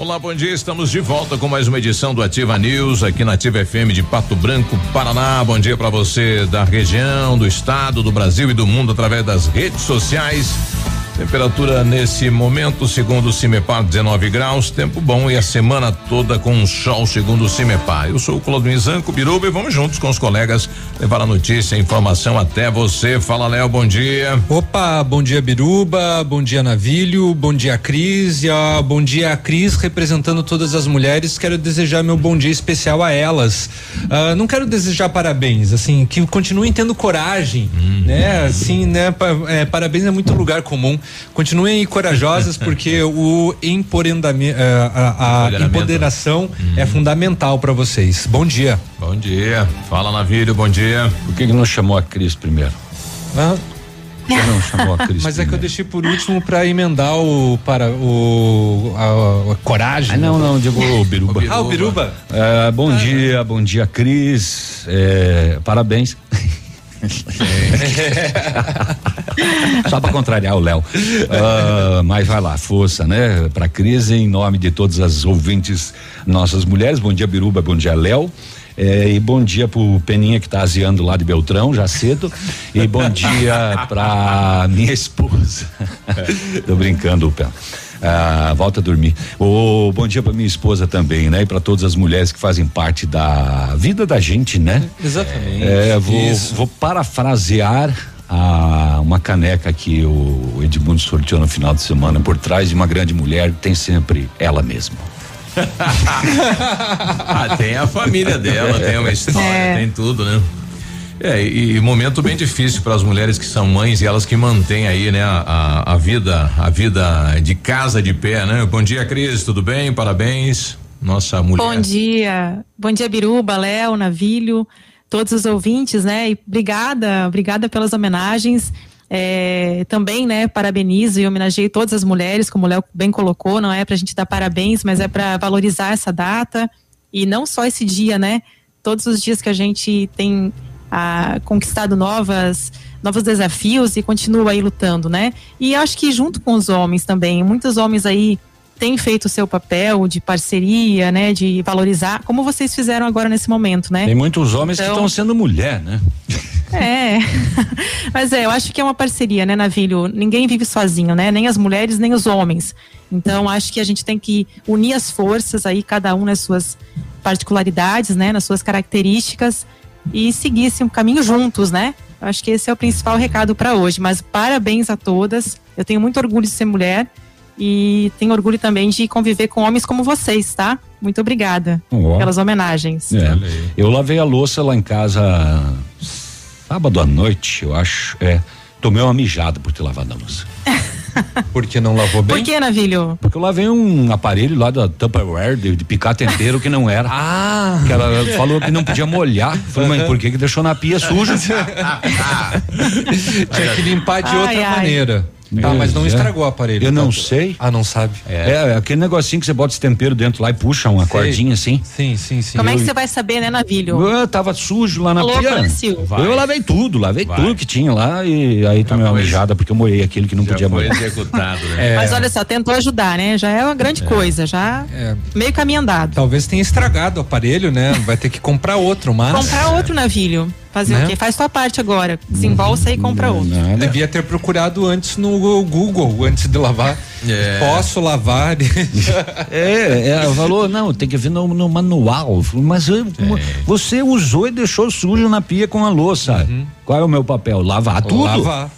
Olá, bom dia. Estamos de volta com mais uma edição do Ativa News aqui na Ativa FM de Pato Branco, Paraná. Bom dia para você da região, do estado, do Brasil e do mundo através das redes sociais. Temperatura nesse momento, segundo o Cimepar, 19 graus, tempo bom e a semana toda com sol, segundo o Cimepar. Eu sou o Claudinho Zanco Biruba e vamos juntos com os colegas levar a notícia, a informação até você. Fala, Léo, bom dia. Opa, bom dia, Biruba, bom dia, Navilho, bom dia, Cris, e ó, bom dia, Cris, representando todas as mulheres. Quero desejar meu bom dia especial a elas. Uh, não quero desejar parabéns, assim, que continuem tendo coragem, hum. né? Assim, né? Pa, é, parabéns é muito lugar comum. Continuem corajosas porque o empoderamento, eh, a, a empoderação hum. é fundamental para vocês. Bom dia. Bom dia. Fala Navírio, bom dia. Por que, que não chamou a Cris primeiro? Ah. não chamou a Cris. Mas é que eu deixei por último para emendar o para o a, a coragem. Ah, não, não, digo o Biruba. Ah, o Biruba. É, bom ah, dia, bom dia, Cris. É, parabéns. Só para contrariar o Léo. Uh, mas vai lá, força, né? Para crise, em nome de todas as ouvintes, nossas mulheres. Bom dia, Biruba. Bom dia, Léo. É, e bom dia pro Peninha que tá aziando lá de Beltrão, já cedo. E bom dia pra minha esposa. Tô brincando, Pé. Ah, volta a dormir. Oh, bom dia para minha esposa também, né? E para todas as mulheres que fazem parte da vida da gente, né? Exatamente. É, vou, vou parafrasear a, uma caneca que o Edmundo sorteou no final de semana. Por trás de uma grande mulher tem sempre ela mesma. ah, tem a família dela, tem uma história, é. tem tudo, né? É, e momento bem difícil para as mulheres que são mães e elas que mantêm aí, né, a, a, vida, a vida de casa de pé, né? Bom dia, Cris, tudo bem? Parabéns. Nossa mulher. Bom dia. Bom dia, Biruba, Léo, Navilho, todos os ouvintes, né? E obrigada, obrigada pelas homenagens. É, também, né, parabenizo e homenageei todas as mulheres, como o Léo bem colocou, não é para a gente dar parabéns, mas é para valorizar essa data e não só esse dia, né? Todos os dias que a gente tem a, conquistado novas novos desafios e continua aí lutando, né? E acho que junto com os homens também, muitos homens aí têm feito o seu papel de parceria, né, de valorizar, como vocês fizeram agora nesse momento, né? Tem muitos homens então, que estão sendo mulher, né? É, mas é, eu acho que é uma parceria, né, Navilho? Ninguém vive sozinho, né? Nem as mulheres, nem os homens. Então, acho que a gente tem que unir as forças aí, cada um nas suas particularidades, né, nas suas características e seguissem um caminho juntos, né? Eu acho que esse é o principal recado para hoje. Mas parabéns a todas. Eu tenho muito orgulho de ser mulher e tenho orgulho também de conviver com homens como vocês, tá? Muito obrigada oh. pelas homenagens. É. Eu lavei a louça lá em casa sábado à noite, eu acho. É, tomei uma mijada por ter lavado a louça. Porque não lavou bem? Por que, Navilho? Porque eu lavei um aparelho lá da Tupperware de, de picar tempero que não era. ah! Que ela falou que não podia molhar. Falei, mas por que que deixou na pia suja? Tinha que limpar de ai, outra ai. maneira. Tá, mas não é. estragou o aparelho. Eu tá? não sei. Ah, não sabe. É. é. aquele negocinho que você bota esse tempero dentro lá e puxa uma sei. cordinha assim. Sim, sim, sim. Como eu, é que você vai saber, né, Navilho? Eu tava sujo lá na Alô, pia. Eu lavei tudo, lavei vai. tudo que tinha lá e aí tomei uma mijada porque eu moei aquele que não já podia molhar. executado, né? É. Mas olha só, tentou ajudar, né? Já é uma grande é. coisa, já é. meio caminho andado. Talvez tenha estragado o aparelho, né? Vai ter que comprar outro, mas. Comprar outro, Navilho Fazer né? o quê? Faz tua parte agora. Desembolsa uhum. e compra outro. Devia ter procurado antes no Google, antes de lavar. É. Posso lavar? é, ela falou, não, tem que ver no, no manual. Mas eu, é. você usou e deixou sujo na pia com a louça. Uhum. Qual é o meu papel? Lavar tudo? Lavar.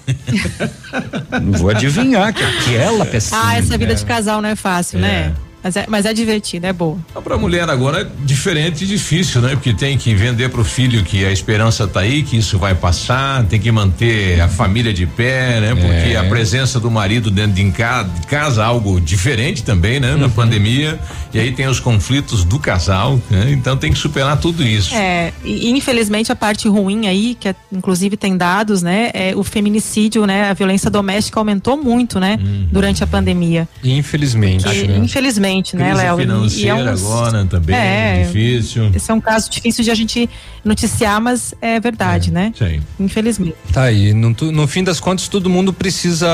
Não vou adivinhar que aquela pessoa. Ah, essa vida de casal não é fácil, né? É. Mas é, mas é divertido, é boa. Então, para a mulher agora é diferente e difícil, né? Porque tem que vender para o filho que a esperança tá aí, que isso vai passar, tem que manter a família de pé, né? Porque é. a presença do marido dentro de casa, algo diferente também, né? Uhum. Na pandemia. E aí tem os conflitos do casal, né? Então tem que superar tudo isso. É, e infelizmente a parte ruim aí, que é, inclusive tem dados, né? É o feminicídio, né? A violência doméstica aumentou muito, né? Uhum. Durante a pandemia. Infelizmente. Que, né? Infelizmente infelizmente, né, Léo? financeira é um, agora também, é, difícil. Esse é um caso difícil de a gente noticiar, mas é verdade, é, né? Sim. Infelizmente. Tá aí, no, no fim das contas, todo mundo precisa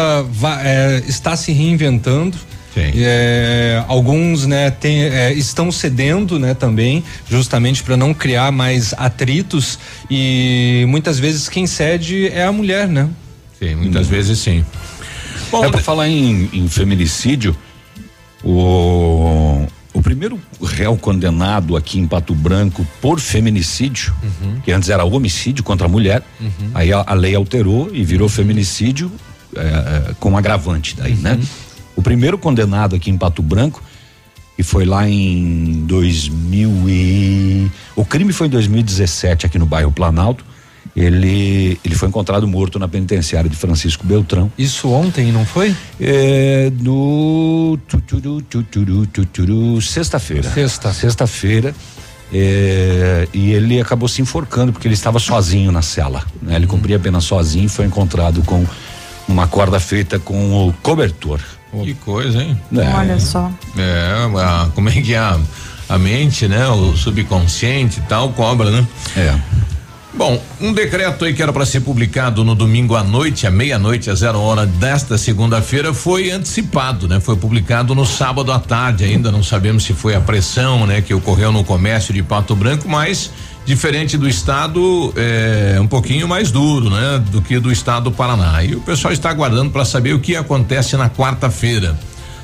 é, estar se reinventando. É, alguns né, tem, é, estão cedendo né, também, justamente para não criar mais atritos e muitas vezes quem cede é a mulher, né? Sim, muitas hum. vezes sim. Bom, é para falar em, em feminicídio, o, o primeiro réu condenado aqui em Pato Branco por feminicídio, uhum. que antes era homicídio contra a mulher, uhum. aí a, a, lei alterou e virou feminicídio é, com agravante daí, né? uhum. né? O primeiro condenado aqui em Pato Branco, e foi lá em 2000 e o crime foi em 2017 aqui no bairro Planalto ele, ele foi encontrado morto na penitenciária de Francisco Beltrão. Isso ontem, não foi? É, no sexta-feira. Sexta. Sexta-feira. É, e ele acabou se enforcando porque ele estava sozinho na cela. Né? Ele cumpria a pena sozinho e foi encontrado com uma corda feita com o cobertor. Que coisa, hein? É. Olha só. É, a, como é que é a, a mente, né? O subconsciente e tal, cobra, né? É. Bom, um decreto aí que era para ser publicado no domingo à noite, à meia-noite, às zero hora desta segunda-feira, foi antecipado, né? Foi publicado no sábado à tarde. Ainda não sabemos se foi a pressão, né, que ocorreu no comércio de Pato Branco, mas diferente do estado, é um pouquinho mais duro, né, do que do estado do Paraná. E o pessoal está aguardando para saber o que acontece na quarta-feira.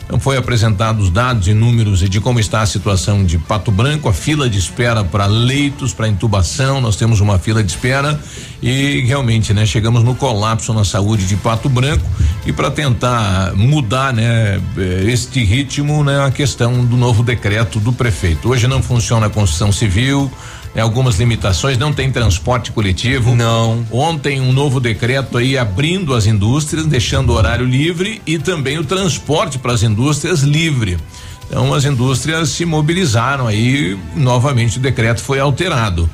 Então foi apresentados dados e números de como está a situação de Pato Branco, a fila de espera para leitos, para intubação, nós temos uma fila de espera. E realmente, né, chegamos no colapso na saúde de Pato Branco. E para tentar mudar, né, eh, este ritmo, né, a questão do novo decreto do prefeito. Hoje não funciona a construção civil, né, algumas limitações, não tem transporte coletivo. Não. Ontem um novo decreto aí abrindo as indústrias, deixando o horário livre e também o transporte para as indústrias livre. Então as indústrias se mobilizaram aí, novamente o decreto foi alterado.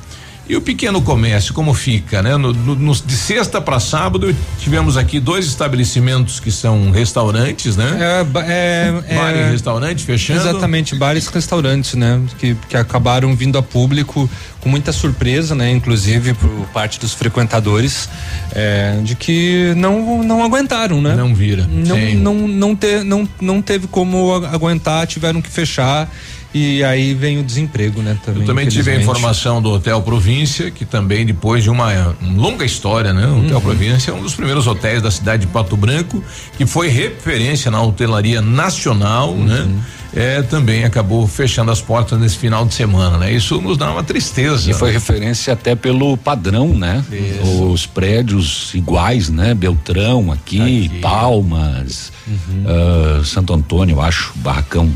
E o pequeno comércio, como fica, né? No, no, de sexta para sábado, tivemos aqui dois estabelecimentos que são restaurantes, né? É, é, Bar é, e restaurante fechando. Exatamente, bares e restaurantes, né? Que, que acabaram vindo a público com muita surpresa, né? Inclusive por parte dos frequentadores, é, de que não não aguentaram, né? Não vira. Não, não, não, te, não, não teve como aguentar, tiveram que fechar e aí vem o desemprego, né? Também, Eu também tive a informação do Hotel Província, que também depois de uma longa história, né? O uhum. Hotel Província é um dos primeiros hotéis da cidade de Pato Branco, que foi referência na hotelaria nacional, uhum. né? É, também acabou fechando as portas nesse final de semana, né? Isso nos dá uma tristeza. E foi referência até pelo padrão, né? Isso. Os prédios iguais, né? Beltrão aqui, aqui. Palmas, uhum. uh, Santo Antônio, acho, Barracão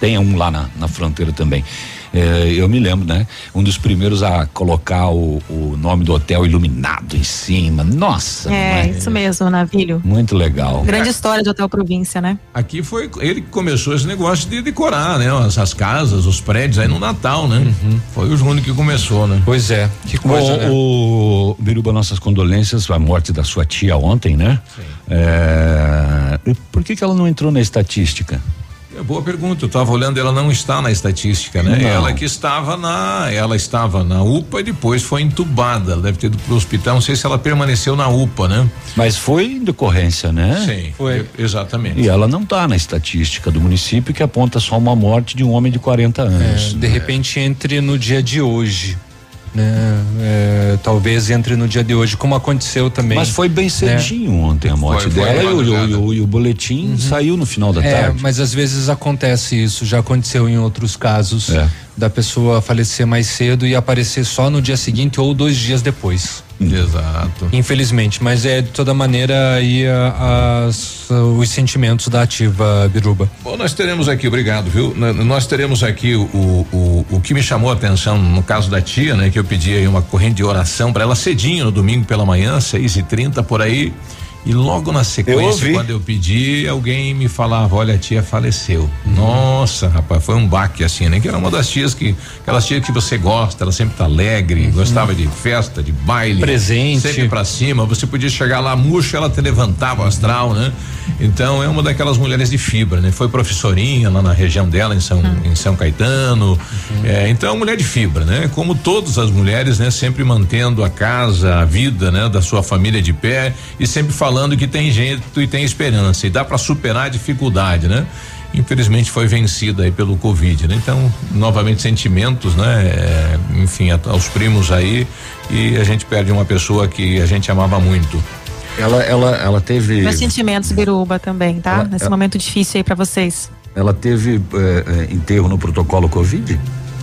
tem um lá na, na fronteira também. É, eu me lembro, né? Um dos primeiros a colocar o, o nome do hotel iluminado em cima. Nossa! É, isso mesmo, Navilho. Muito legal. Grande história de Hotel Província, né? Aqui foi ele que começou esse negócio de decorar, né? As, as casas, os prédios aí no Natal, né? Uhum. Foi o Júnior que começou, né? Pois é. Que coisa, o, né? O Biruba, nossas condolências à morte da sua tia ontem, né? Sim. É, por que que ela não entrou na estatística? Boa pergunta. Eu estava olhando, ela não está na estatística, né? Não. Ela que estava na, ela estava na UPA e depois foi entubada. Ela deve ter ido para o hospital. Não sei se ela permaneceu na UPA, né? Mas foi em decorrência, né? Sim, foi exatamente. E ela não está na estatística do município que aponta só uma morte de um homem de 40 anos. É, de repente entre no dia de hoje. Né? É, talvez entre no dia de hoje, como aconteceu também. Mas foi bem né? cedinho né? ontem a morte foi, foi dela e, o, o, e, o, boletim uhum. saiu no final da é, tarde. Mas às vezes acontece isso, já aconteceu em outros casos é. Da pessoa falecer mais cedo e aparecer só no dia seguinte ou dois dias depois. Exato. Infelizmente, mas é de toda maneira aí as, os sentimentos da ativa Biruba. Bom, nós teremos aqui, obrigado, viu? Nós teremos aqui o, o, o que me chamou a atenção no caso da tia, né? Que eu pedi aí uma corrente de oração para ela cedinho no domingo pela manhã, seis e trinta por aí. E logo na sequência, eu quando eu pedi, alguém me falava: olha, a tia faleceu. Nossa, rapaz, foi um baque assim, né? Que era uma das tias que, aquelas tias que você gosta, ela sempre tá alegre, uhum. gostava de festa, de baile. Presente. Sempre pra cima. Você podia chegar lá murcha, ela te levantava o astral, né? Então é uma daquelas mulheres de fibra, né? Foi professorinha lá na região dela, em São, uhum. em São Caetano. Uhum. É, então, mulher de fibra, né? Como todas as mulheres, né? Sempre mantendo a casa, a vida, né? Da sua família de pé e sempre falando falando que tem jeito e tem esperança e dá para superar a dificuldade, né? Infelizmente foi vencida aí pelo Covid, né? Então, novamente sentimentos, né? É, enfim, a, aos primos aí e a gente perde uma pessoa que a gente amava muito. Ela, ela, ela teve. Meus sentimentos, Biruba, também, tá? Ela, Nesse ela, momento difícil aí para vocês. Ela teve é, é, enterro no protocolo Covid?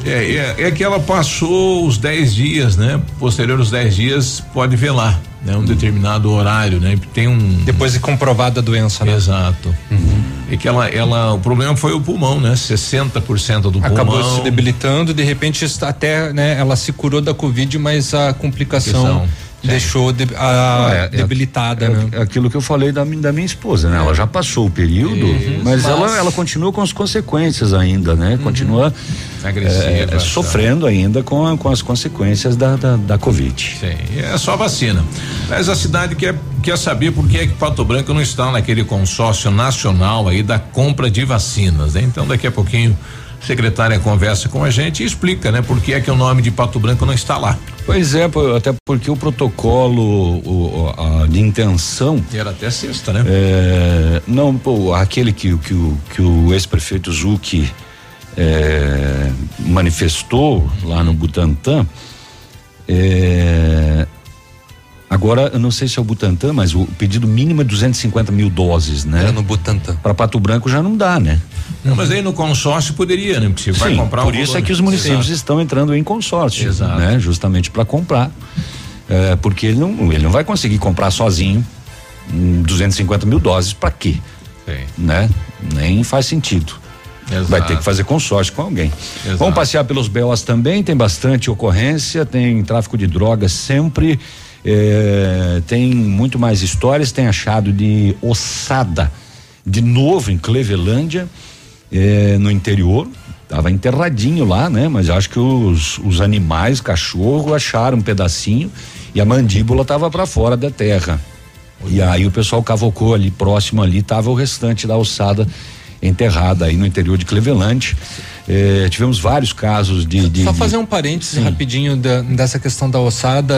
É, é, é, que ela passou os 10 dias, né? Posterior aos 10 dias, pode velar, né? Um uhum. determinado horário, né? Tem um. Depois de comprovada a doença, né? Exato. Uhum. E que ela, ela, o problema foi o pulmão, né? 60% do Acabou pulmão. Acabou se debilitando, de repente até, né? Ela se curou da Covid, mas a complicação. Deixou de, a, é, é, debilitada, é, né? É aquilo que eu falei da, da minha esposa, né? Ela já passou o período, mas, mas, ela, ela continua com as consequências ainda, né? Uhum. Continua Agressiva, é, sofrendo ainda com, a, com as consequências da, da, da Covid. Sim, é só vacina. Mas a cidade quer, quer saber por que é que Pato Branco não está naquele consórcio nacional aí da compra de vacinas, né? Então daqui a pouquinho secretária conversa com a gente e explica, né, por que é que o nome de Pato Branco não está lá. Pois é, até porque o protocolo o, a, de intenção. Era até sexta, né? É, não, pô, aquele que, que, o, que o ex-prefeito Zucchi é, manifestou lá no Butantã. É, Agora, eu não sei se é o Butantan, mas o pedido mínimo é 250 mil doses, né? É no Butantan. Para Pato Branco já não dá, né? Não, mas aí no consórcio poderia, né? Porque você Sim, vai comprar Por isso é que os municípios Exato. estão entrando em consórcio, Exato. né? Justamente para comprar. É, porque ele não, ele não vai conseguir comprar sozinho 250 mil doses para quê? Sim. Né? Nem faz sentido. Exato. Vai ter que fazer consórcio com alguém. Exato. Vamos passear pelos BOs também, tem bastante ocorrência, tem tráfico de drogas sempre. É, tem muito mais histórias, tem achado de ossada de novo em Clevelândia, é, no interior. Tava enterradinho lá, né? Mas acho que os, os animais, cachorro, acharam um pedacinho e a mandíbula tava para fora da terra. E aí o pessoal cavocou ali próximo ali, tava o restante da ossada enterrada aí no interior de Cleveland. Eh, tivemos vários casos de. de Só fazer um parênteses sim. rapidinho da, dessa questão da ossada,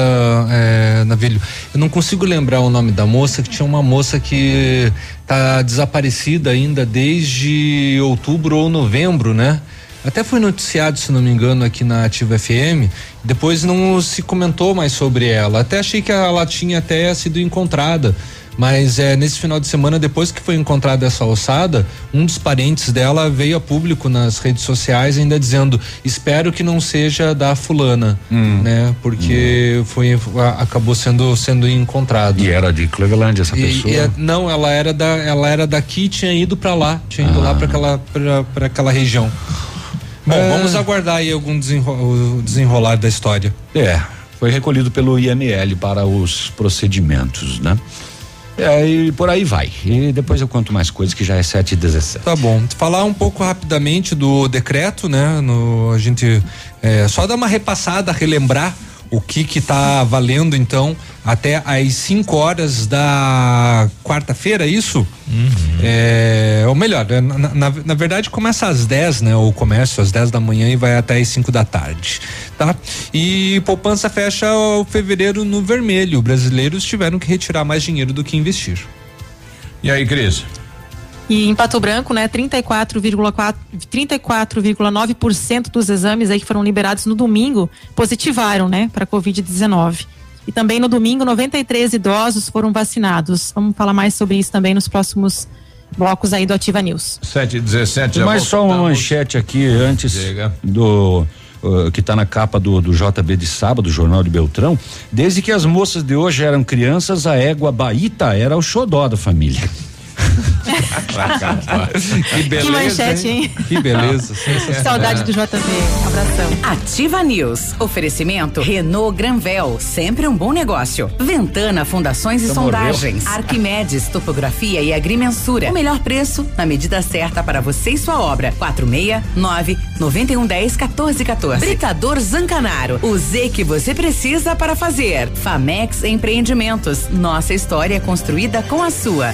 eh, Navilho. Eu não consigo lembrar o nome da moça, que tinha uma moça que tá desaparecida ainda desde outubro ou novembro, né? Até foi noticiado, se não me engano, aqui na Ativa FM. Depois não se comentou mais sobre ela. Até achei que ela tinha até sido encontrada. Mas é, nesse final de semana, depois que foi encontrada essa ossada, um dos parentes dela veio a público nas redes sociais ainda dizendo: espero que não seja da fulana, hum. né? Porque hum. foi acabou sendo sendo encontrado. E era de Cleveland essa e, pessoa? E, não, ela era da ela era daqui, tinha ido para lá, tinha ido ah. lá para aquela para aquela região. Bom, é... vamos aguardar aí algum desenro, desenrolar da história. É, foi recolhido pelo IML para os procedimentos, né? É, e por aí vai. E depois eu conto mais coisas que já é 7 e 17. Tá bom. Falar um pouco rapidamente do decreto, né? No, a gente é, só dar uma repassada, relembrar o que que tá valendo então até às 5 horas da quarta-feira, isso? Uhum. É, ou melhor, é, na, na, na, verdade começa às 10, né? O comércio às 10 da manhã e vai até às 5 da tarde, tá? E poupança fecha o fevereiro no vermelho. Brasileiros tiveram que retirar mais dinheiro do que investir. E aí, Cris? E em Pato Branco, né, 34,4 34,9% dos exames aí que foram liberados no domingo positivaram, né, para COVID-19. E também no domingo, 93 idosos foram vacinados. Vamos falar mais sobre isso também nos próximos blocos aí do Ativa News. 7 e 17 já Mais só uma manchete aqui antes Diga. do uh, que está na capa do, do JB de sábado, Jornal de Beltrão. Desde que as moças de hoje eram crianças, a égua Baíta era o xodó da família. Que beleza. que manchete, hein? Que beleza. Saudade do JV. Abração. Ativa News. Oferecimento Renault Granvel, sempre um bom negócio. Ventana Fundações e Sondagens. Arquimedes Topografia e Agrimensura. O melhor preço na medida certa para você e sua obra. 469 9110 1414. Britador Zancanaro. O Z que você precisa para fazer. Famex Empreendimentos. Nossa história é construída com a sua.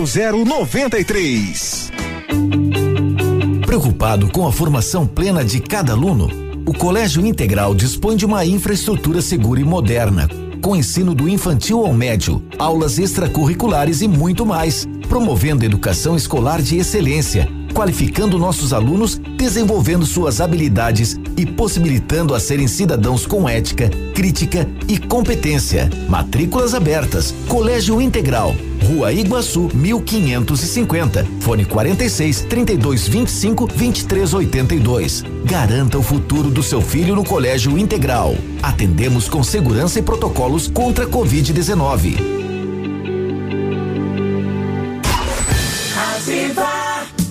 0093. Preocupado com a formação plena de cada aluno, o Colégio Integral dispõe de uma infraestrutura segura e moderna, com ensino do infantil ao médio, aulas extracurriculares e muito mais, promovendo educação escolar de excelência, qualificando nossos alunos, desenvolvendo suas habilidades e possibilitando a serem cidadãos com ética, crítica e competência. Matrículas abertas. Colégio Integral. Rua Iguaçu, 1550. Fone 46 32 25 23 82. Garanta o futuro do seu filho no Colégio Integral. Atendemos com segurança e protocolos contra a Covid-19.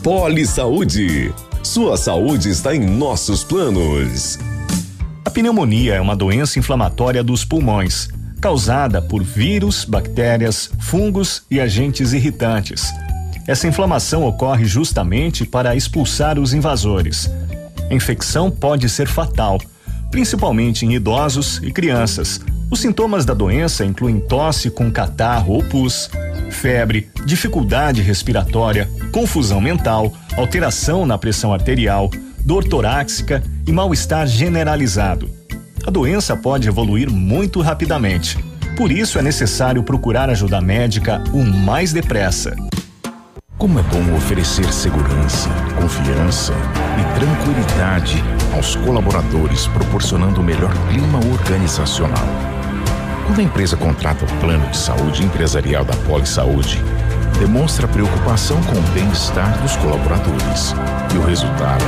Poli Saúde. Sua saúde está em nossos planos. A pneumonia é uma doença inflamatória dos pulmões, causada por vírus, bactérias, fungos e agentes irritantes. Essa inflamação ocorre justamente para expulsar os invasores. A infecção pode ser fatal, principalmente em idosos e crianças. Os sintomas da doença incluem tosse com catarro ou pus, febre, dificuldade respiratória, confusão mental, alteração na pressão arterial, dor torácica e mal-estar generalizado. A doença pode evoluir muito rapidamente. Por isso é necessário procurar ajuda médica o mais depressa. Como é bom oferecer segurança, confiança e tranquilidade aos colaboradores, proporcionando o melhor clima organizacional. Quando a empresa contrata o plano de saúde empresarial da Poli Saúde, demonstra preocupação com o bem-estar dos colaboradores. E o resultado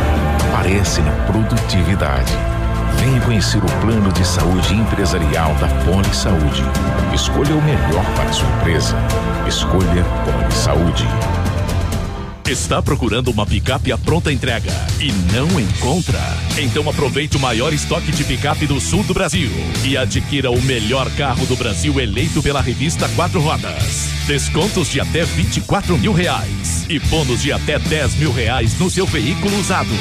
aparece na produtividade. Venha conhecer o plano de saúde empresarial da Poli Saúde. Escolha o melhor para sua empresa. Escolha Poli Saúde. Está procurando uma picape à pronta entrega e não encontra? Então aproveite o maior estoque de picape do sul do Brasil e adquira o melhor carro do Brasil eleito pela revista Quatro Rodas. Descontos de até 24 mil reais e bônus de até 10 mil reais no seu veículo usado.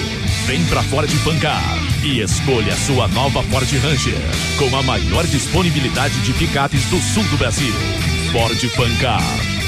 Vem pra Ford Fancar e escolha sua nova Ford Ranger com a maior disponibilidade de picapes do sul do Brasil. Ford Fancar.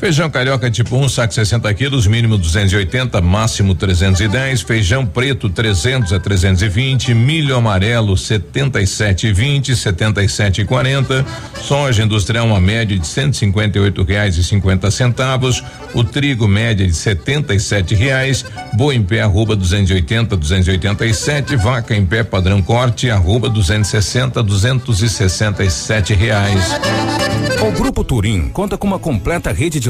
Feijão carioca tipo 1, um, saco 60 quilos, mínimo 280, máximo 310. Feijão preto 300 a 320. Milho amarelo 77,20, 77,40. Soja industrial uma média de 158 reais e 50 centavos. O trigo média de 77 reais. Boa em pé arroba 280, 287. Vaca em pé padrão corte arroba 260, 267 reais. O Grupo Turim conta com uma completa rede de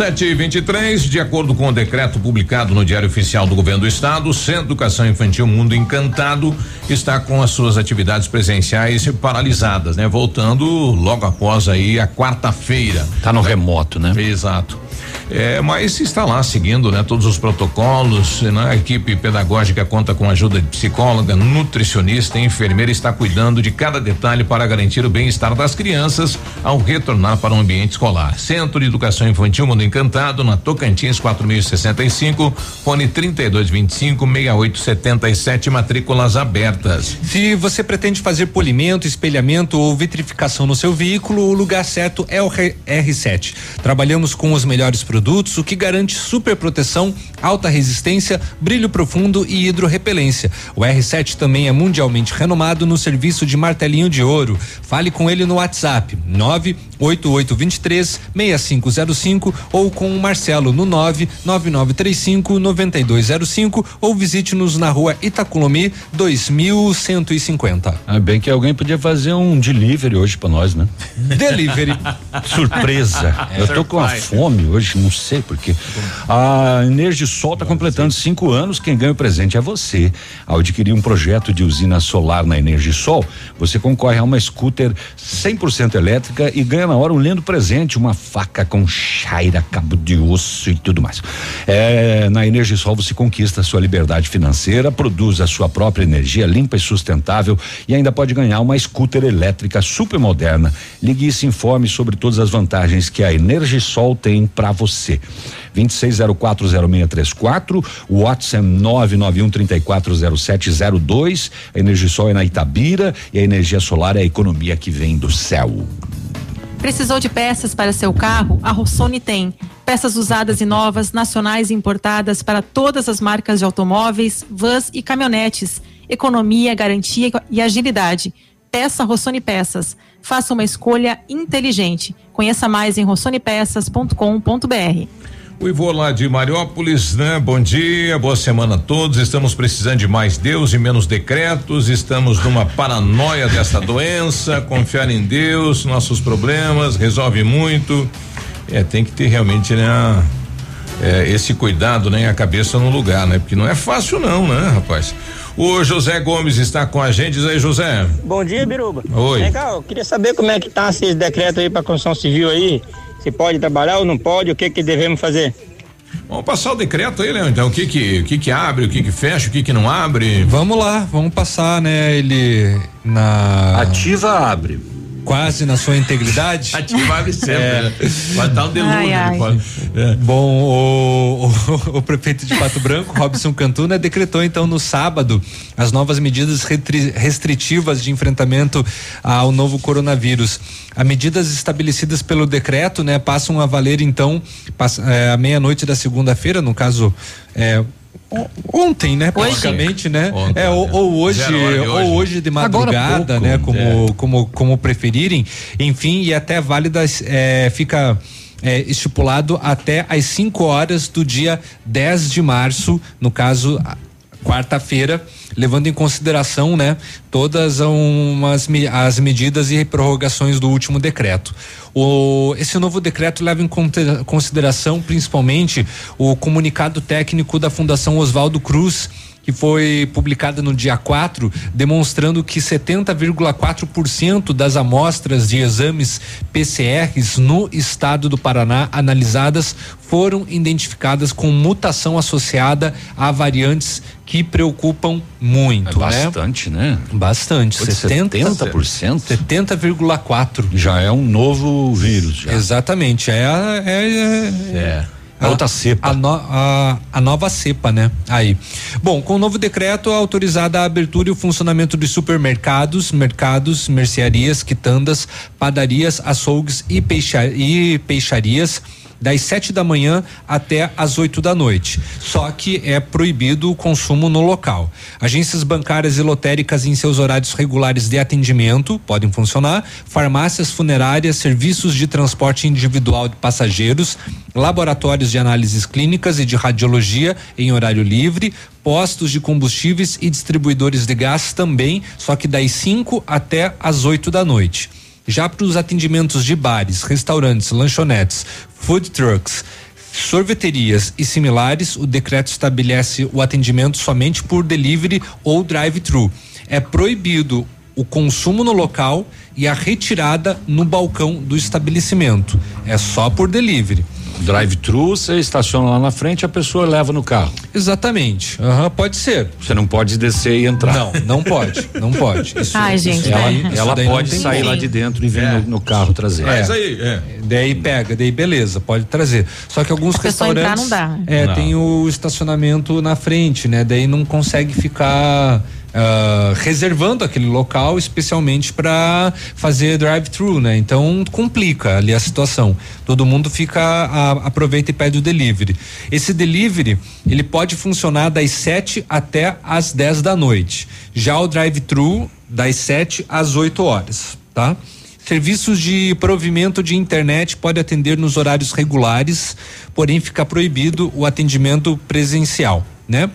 Sete e vinte e três, de acordo com o decreto publicado no Diário Oficial do Governo do Estado, o Centro de Educação Infantil Mundo Encantado está com as suas atividades presenciais paralisadas, né? Voltando logo após aí a quarta-feira. Tá no remoto, né? Exato. É, mas está lá seguindo, né, todos os protocolos, né? A equipe pedagógica conta com ajuda de psicóloga, nutricionista e enfermeira está cuidando de cada detalhe para garantir o bem-estar das crianças ao retornar para o ambiente escolar. Centro de Educação Infantil Mundo Encantado, na Tocantins 4065, fone 3225 6877, matrículas abertas. Se você pretende fazer polimento, espelhamento ou vitrificação no seu veículo, o lugar certo é o R7. Trabalhamos com os melhores produtos, o que garante super proteção, alta resistência, brilho profundo e hidrorrepelência. O R7 também é mundialmente renomado no serviço de martelinho de ouro. Fale com ele no WhatsApp 98823 6505 ou com o Marcelo no 99935 9205 ou visite-nos na rua Itaculomi 2150. Ah, bem que alguém podia fazer um delivery hoje para nós, né? Delivery. Surpresa. É, Eu tô com a fome hoje, não sei porque. A Energisol está completando cinco anos. Quem ganha o presente é você. Ao adquirir um projeto de usina solar na Energisol, você concorre a uma scooter 100% elétrica e ganha na hora um lindo presente, uma faca com chaira, cabo de osso e tudo mais. É, na Energisol você conquista a sua liberdade financeira, produz a sua própria energia limpa e sustentável e ainda pode ganhar uma scooter elétrica super moderna. Ligue e se informe sobre todas as vantagens que a Energisol tem para você. 26040634, o WhatsApp 991340702. A Energisol é na Itabira e a energia solar é a economia que vem do céu. Precisou de peças para seu carro? A Rossoni tem. Peças usadas e novas, nacionais e importadas para todas as marcas de automóveis, vans e caminhonetes. Economia, garantia e agilidade. Peça Rossoni Peças. Faça uma escolha inteligente. Conheça mais em rossonepeças.com.br. O Ivô lá de Mariópolis, né? Bom dia, boa semana a todos. Estamos precisando de mais Deus e menos decretos. Estamos numa paranoia desta doença. Confiar em Deus, nossos problemas, resolve muito. É, tem que ter realmente, né? É, esse cuidado, né? A cabeça no lugar, né? Porque não é fácil não, né, rapaz? O José Gomes está com a gente. Diz aí, José. Bom dia, Biruba. Oi. Legal, eu queria saber como é que tá esse decreto aí para construção civil aí. Se pode trabalhar ou não pode, o que que devemos fazer? Vamos passar o decreto aí, Léo, então, o que que, o que que abre, o que que fecha, o que que não abre? Vamos lá, vamos passar, né, ele na Ativa abre quase na sua integridade. Ativar sempre, é. né? Vai estar um delúrio. Ai, ai. É. Bom, o, o, o, prefeito de Pato Branco, Robson Cantuna, decretou então no sábado as novas medidas restritivas de enfrentamento ao novo coronavírus. As medidas estabelecidas pelo decreto, né, passam a valer então passa, é, à meia-noite da segunda-feira, no caso, é, ontem, né? Praticamente, né? Ontem, é, ou, né? ou hoje, hoje, ou hoje de madrugada, pouco, né? Como, é. como, como preferirem. Enfim, e até válidas é, fica é, estipulado até às 5 horas do dia 10 de março, no caso, quarta-feira. Levando em consideração, né, todas umas, as medidas e prorrogações do último decreto. O, esse novo decreto leva em consideração principalmente o comunicado técnico da Fundação Oswaldo Cruz que foi publicada no dia 4, demonstrando que 70,4% das amostras de exames PCRs no estado do Paraná analisadas foram identificadas com mutação associada a variantes que preocupam muito. É bastante, né? né? Bastante. 70%? 70,4%. Já é um novo vírus. Já. Exatamente. É, é, é, é. A outra cepa. A, no, a, a, nova cepa, né? Aí. Bom, com o novo decreto, autorizada a abertura e o funcionamento de supermercados, mercados, mercearias, quitandas, padarias, açougues e, peixa, e peixarias das 7 da manhã até as 8 da noite. Só que é proibido o consumo no local. Agências bancárias e lotéricas em seus horários regulares de atendimento podem funcionar, farmácias funerárias, serviços de transporte individual de passageiros, laboratórios de análises clínicas e de radiologia em horário livre, postos de combustíveis e distribuidores de gás também, só que das 5 até as 8 da noite. Já para os atendimentos de bares, restaurantes, lanchonetes, food trucks, sorveterias e similares, o decreto estabelece o atendimento somente por delivery ou drive-thru. É proibido o consumo no local e a retirada no balcão do estabelecimento. É só por delivery drive-thru, você estaciona lá na frente, a pessoa leva no carro. Exatamente. Uhum, pode ser. Você não pode descer e entrar. Não, não pode. Não pode. Isso, Ai, gente. Ela, ela pode sair lá de dentro e vir é. no, no, carro trazer. É. Mas aí, é. Daí pega, daí beleza, pode trazer. Só que alguns a restaurantes. Entrar não dá. É, não. tem o estacionamento na frente, né? Daí não consegue ficar uh, reservando aquele local especialmente para fazer drive-thru, né? Então complica ali a situação. Todo mundo fica a, aproveita e pede o delivery. Esse delivery ele pode funcionar das 7 até às 10 da noite. Já o drive-thru das 7 às 8 horas, tá? Serviços de provimento de internet pode atender nos horários regulares, porém fica proibido o atendimento presencial, né?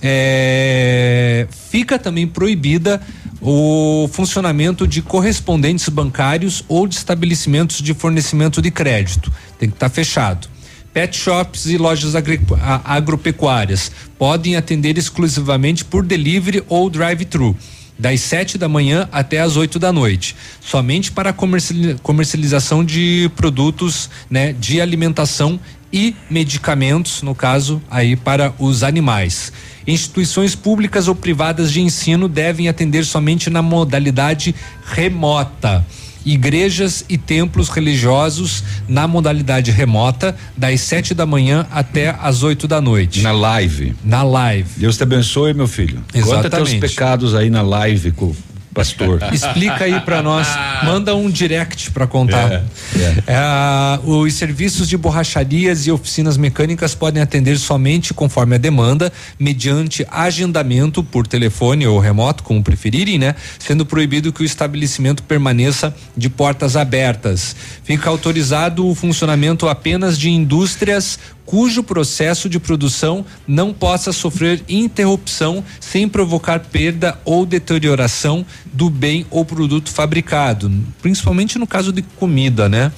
É, fica também proibida o funcionamento de correspondentes bancários ou de estabelecimentos de fornecimento de crédito. Tem que estar tá fechado. Pet shops e lojas agropecuárias podem atender exclusivamente por delivery ou drive-thru, das 7 da manhã até as 8 da noite, somente para comercialização de produtos né, de alimentação e medicamentos, no caso, aí para os animais. Instituições públicas ou privadas de ensino devem atender somente na modalidade remota. Igrejas e templos religiosos na modalidade remota, das sete da manhã até as oito da noite. Na live. Na live. Deus te abençoe, meu filho. Exatamente. Conta teus pecados aí na live com pastor. Explica aí para nós, manda um direct para contar. É, é. É, os serviços de borracharias e oficinas mecânicas podem atender somente conforme a demanda, mediante agendamento por telefone ou remoto, como preferirem, né? Sendo proibido que o estabelecimento permaneça de portas abertas. Fica autorizado o funcionamento apenas de indústrias cujo processo de produção não possa sofrer interrupção sem provocar perda ou deterioração do bem ou produto fabricado, principalmente no caso de comida, né?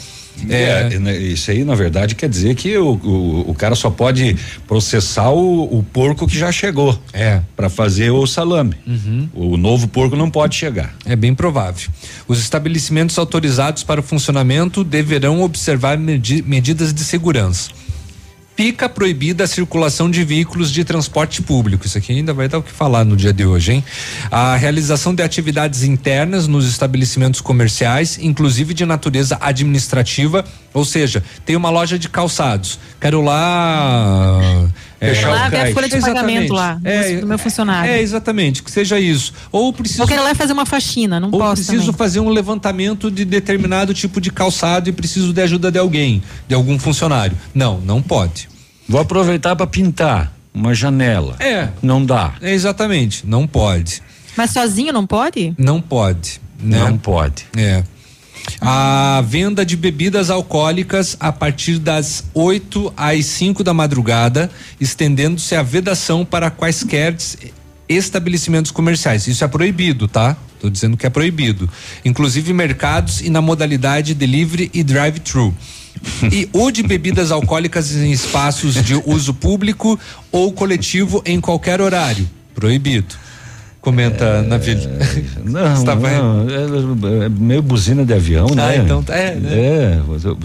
É, é, né, isso aí na verdade quer dizer que o, o, o cara só pode processar o, o, porco que já chegou. É. Para fazer o salame. Uhum. O novo porco não pode chegar. É bem provável. Os estabelecimentos autorizados para o funcionamento deverão observar medi medidas de segurança fica proibida a circulação de veículos de transporte público. Isso aqui ainda vai dar o que falar no dia de hoje, hein? A realização de atividades internas nos estabelecimentos comerciais, inclusive de natureza administrativa, ou seja, tem uma loja de calçados. Quero lá é, Deixar lá ver a folha de exatamente. pagamento lá é, do meu funcionário. É, exatamente, que seja isso. Ou preciso. Ou quero lá fazer uma faxina, não ou posso. preciso também. fazer um levantamento de determinado tipo de calçado e preciso de ajuda de alguém, de algum funcionário. Não, não pode. Vou aproveitar para pintar uma janela. É. Não dá. É exatamente, não pode. Mas sozinho não pode? Não pode. Né? Não pode. É. A venda de bebidas alcoólicas a partir das 8 às 5 da madrugada, estendendo-se a vedação para quaisquer estabelecimentos comerciais. Isso é proibido, tá? Tô dizendo que é proibido. Inclusive mercados e na modalidade delivery e drive-thru. e ou de bebidas alcoólicas em espaços de uso público ou coletivo em qualquer horário. Proibido. Comenta, é, Navilho. Não, Estava... não é, é, meio buzina de avião, ah, né? então tá, é. Né? é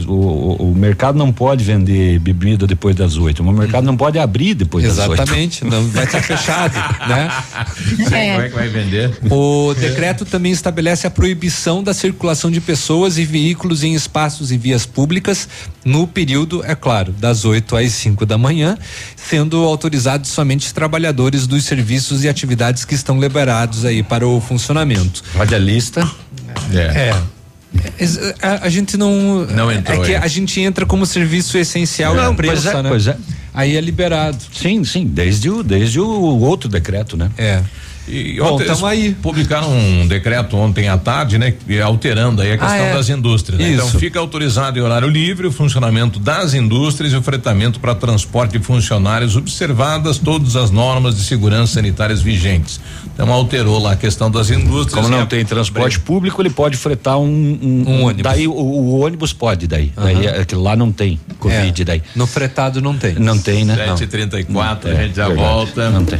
o, o, o, mercado não pode vender bebida depois das oito. O mercado não pode abrir depois Exatamente, das oito. Exatamente, não vai estar fechado, né? É. Como é que vai vender? O decreto também estabelece a proibição da circulação de pessoas e veículos em espaços e vias públicas no período, é claro, das 8 às 5 da manhã, sendo autorizados somente trabalhadores dos serviços e atividades que estão liberados aí para o funcionamento. Radialista. É. é. A, a, gente não. Não entrou. É que a gente entra como serviço essencial não, pois é, né? Pois é. Aí é liberado. Sim, sim, desde o, desde o outro decreto, né? É. E Bom, ontem aí. publicaram um decreto ontem à tarde, né? Alterando aí a questão ah, é. das indústrias. Né? Então fica autorizado em horário livre o funcionamento das indústrias e o fretamento para transporte de funcionários, observadas todas as normas de segurança sanitárias vigentes. Então alterou lá a questão das indústrias. Como não tem transporte público, ele pode fretar um, um, um ônibus. Daí o, o, ônibus pode daí. Uhum. daí é, lá não tem Covid é. daí. No fretado não tem. Não tem, né? 7h34, a gente já verdade. volta. Não tem.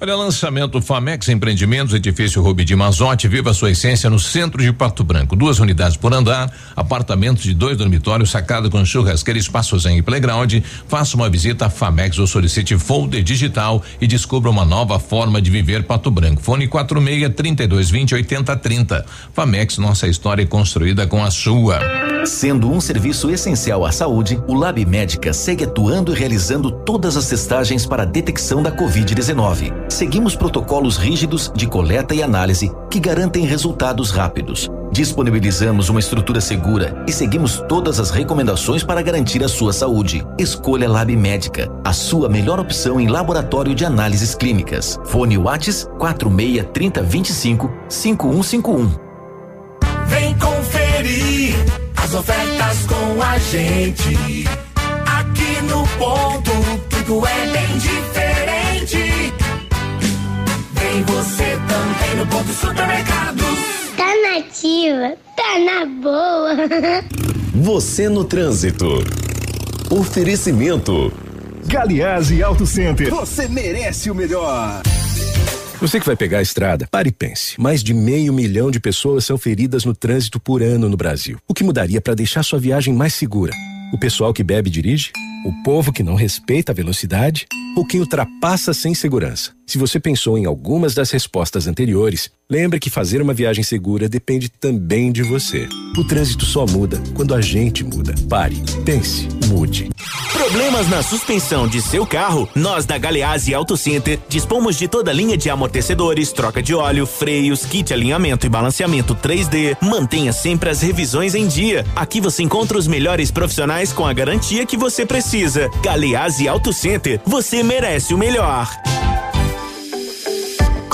Olha, lançamento Famex Empreendimentos, edifício Rubi de Mazote, viva sua essência no centro de Pato Branco. Duas unidades por andar, apartamentos de dois dormitórios, sacada com churrasqueira, espaços em playground. Faça uma visita a Famex ou solicite folder digital e descubra uma nova forma de viver Pato Branco. Fone 46 32 20 80 30. Famex, nossa história é construída com a sua. Sendo um serviço essencial à saúde, o Lab Médica segue atuando e realizando todas as testagens para a detecção da Covid-19 seguimos protocolos rígidos de coleta e análise que garantem resultados rápidos. Disponibilizamos uma estrutura segura e seguimos todas as recomendações para garantir a sua saúde. Escolha Lab Médica, a sua melhor opção em laboratório de análises clínicas. Fone Whats 46 30 25 5151. Vem conferir as ofertas com a gente. Aqui no ponto, tudo é bem diferente tem você também no ponto supermercado. Tá nativa, tá na boa. Você no trânsito. Oferecimento. Galiase Auto Center. Você merece o melhor. Você que vai pegar a estrada, pare e pense. Mais de meio milhão de pessoas são feridas no trânsito por ano no Brasil. O que mudaria para deixar sua viagem mais segura? O pessoal que bebe e dirige? O povo que não respeita a velocidade? Ou quem ultrapassa sem segurança? Se você pensou em algumas das respostas anteriores, lembre que fazer uma viagem segura depende também de você. O trânsito só muda quando a gente muda. Pare, pense, mude. Problemas na suspensão de seu carro? Nós da Galeazzi Auto Center dispomos de toda a linha de amortecedores, troca de óleo, freios, kit alinhamento e balanceamento 3D. Mantenha sempre as revisões em dia. Aqui você encontra os melhores profissionais com a garantia que você precisa. Galeazzi Auto Center, você merece o melhor.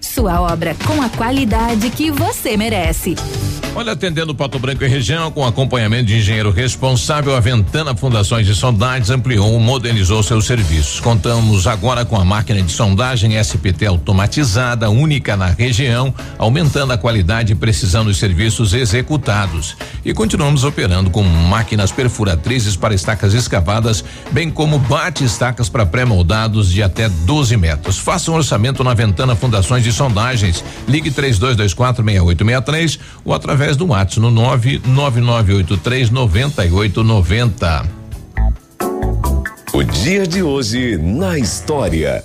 Sua obra com a qualidade que você merece. Olha, atendendo Pato Branco e região, com acompanhamento de engenheiro responsável, a Ventana Fundações e Sondagens ampliou e modernizou seus serviços. Contamos agora com a máquina de sondagem SPT automatizada, única na região, aumentando a qualidade e precisão dos serviços executados. E continuamos operando com máquinas perfuratrizes para estacas escavadas, bem como bate-estacas para pré-moldados de até 12 metros. Faça um orçamento na Ventana Fundações fundações e sondagens. Ligue 32246863 ou através do WhatsApp no 99983 9890. O dia de hoje na história.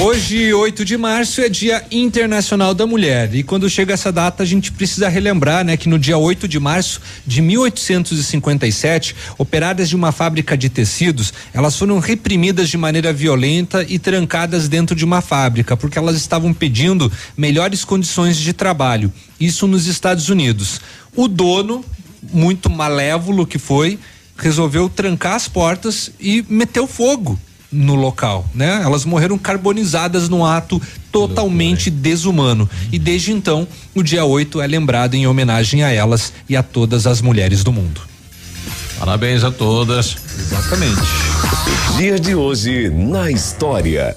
Hoje, 8 de março, é Dia Internacional da Mulher. E quando chega essa data, a gente precisa relembrar, né, que no dia 8 de março de 1857, operárias de uma fábrica de tecidos, elas foram reprimidas de maneira violenta e trancadas dentro de uma fábrica, porque elas estavam pedindo melhores condições de trabalho. Isso nos Estados Unidos. O dono, muito malévolo que foi, resolveu trancar as portas e meteu fogo no local, né? Elas morreram carbonizadas num ato totalmente desumano. E desde então, o dia 8 é lembrado em homenagem a elas e a todas as mulheres do mundo. Parabéns a todas. Exatamente. Dia de hoje na história.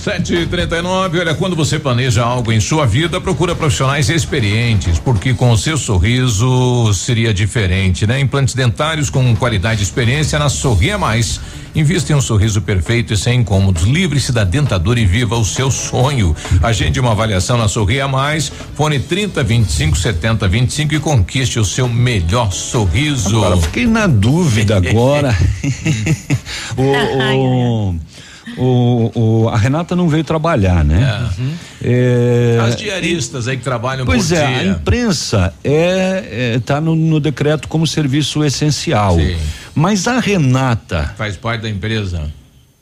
News. 739, olha, quando você planeja algo em sua vida, procura profissionais experientes, porque com o seu sorriso seria diferente, né? Implantes dentários com qualidade e experiência na Sorria Mais. Invista em um sorriso perfeito e sem incômodos. Livre-se da dentadura e viva o seu sonho. Agende uma avaliação na Sorria Mais. Fone 30 25 70 25 e conquiste o seu melhor sorriso. Agora, fiquei na dúvida agora. o, o, o, o- a Renata não veio trabalhar, né? É, As diaristas aí que trabalham Pois por é, a dia. imprensa é, é tá no, no decreto como serviço essencial. Sim. Mas a Renata, Faz parte da empresa.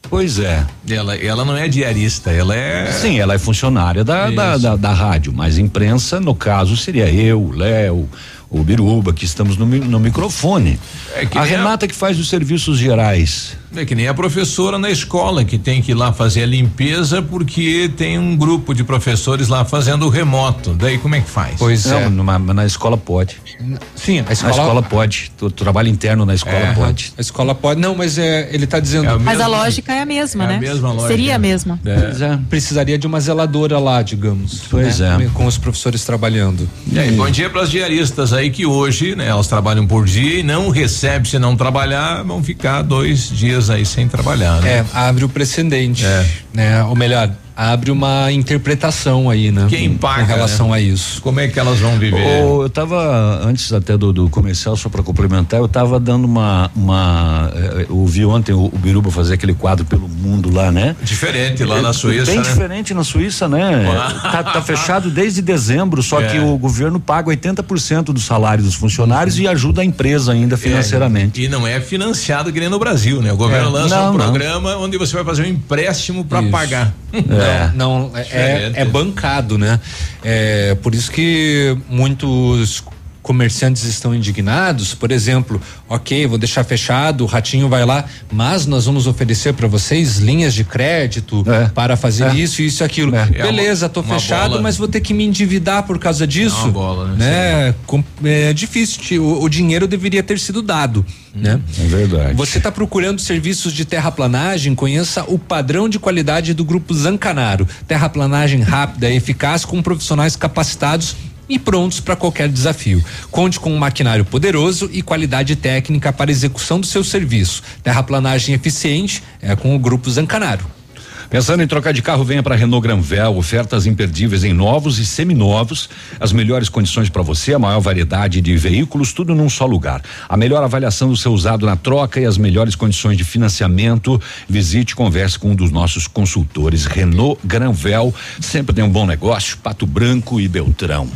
pois é. Ela, ela não é diarista, ela é. Sim, ela é funcionária da, da, da, da rádio, mas imprensa, no caso, seria eu, o Léo, o Biruba, que estamos no, no microfone. É a a- Renata que faz os serviços gerais. É que nem a professora na escola que tem que ir lá fazer a limpeza porque tem um grupo de professores lá fazendo o remoto. Daí como é que faz? Pois Não, é. numa- na escola pode. Sim, a Na escola, escola pode. O trabalho interno na escola É. pode. A escola pode. Não, mas é, ele está dizendo. É o Mas a lógica é a mesma, é a né? mesma lógica. Seria a mesma. É. Pois é. Precisaria de uma zeladora lá, digamos. Pois né? é. Com os professores trabalhando. E aí, bom dia para as diaristas aí que hoje, né, elas trabalham por dia e não recebem se não trabalhar, vão ficar dois dias aí sem trabalhar, né? É, abre o precedente. É. Né? Ou melhor, abre uma interpretação aí, né? Quem paga, Com relação né? a isso. Como é que elas vão viver? Ô, eu tava, antes até do, do comercial, só para complementar, eu tava dando uma. uma eh, eu vi ontem o, o Biruba fazer aquele quadro pelo mundo lá, né? Diferente lá na É, Suíça, Bem né? diferente na Suíça, né? Tá, tá fechado desde dezembro, só É. que o governo paga 80% do salário dos funcionários e ajuda a empresa ainda financeiramente. É, e não é financiado que nem no Brasil, né? O governo É. lança Não, um não. programa onde você vai fazer um empréstimo para pagar. É. Não, é, Diferente. é bancado, né? É por isso que muitos comerciantes estão indignados, por exemplo, ok, vou deixar fechado, o ratinho vai lá, mas nós vamos oferecer para vocês linhas de crédito É. para fazer É. isso, isso, aquilo. É Beleza, uma- tô uma fechado, bola. mas vou ter que me endividar por causa disso. uma bola, né? né? É difícil, o, o dinheiro deveria ter sido dado, né? É verdade. Você está procurando serviços de terraplanagem? Conheça o padrão de qualidade do Grupo Zancanaro. Terraplanagem rápida e eficaz com profissionais capacitados e prontos para qualquer desafio. Conte com um maquinário poderoso e qualidade técnica para execução do seu serviço. Terraplanagem eficiente é com o Grupo Zancanaro. Pensando em trocar de carro, venha para Renault Granvel, ofertas imperdíveis em novos e seminovos, as melhores condições para você, a maior variedade de veículos, tudo num só lugar. A melhor avaliação do seu usado na troca e as melhores condições de financiamento. Visite e converse com um dos nossos consultores. Renault Granvel, sempre tem um bom negócio, Pato Branco e Beltrão.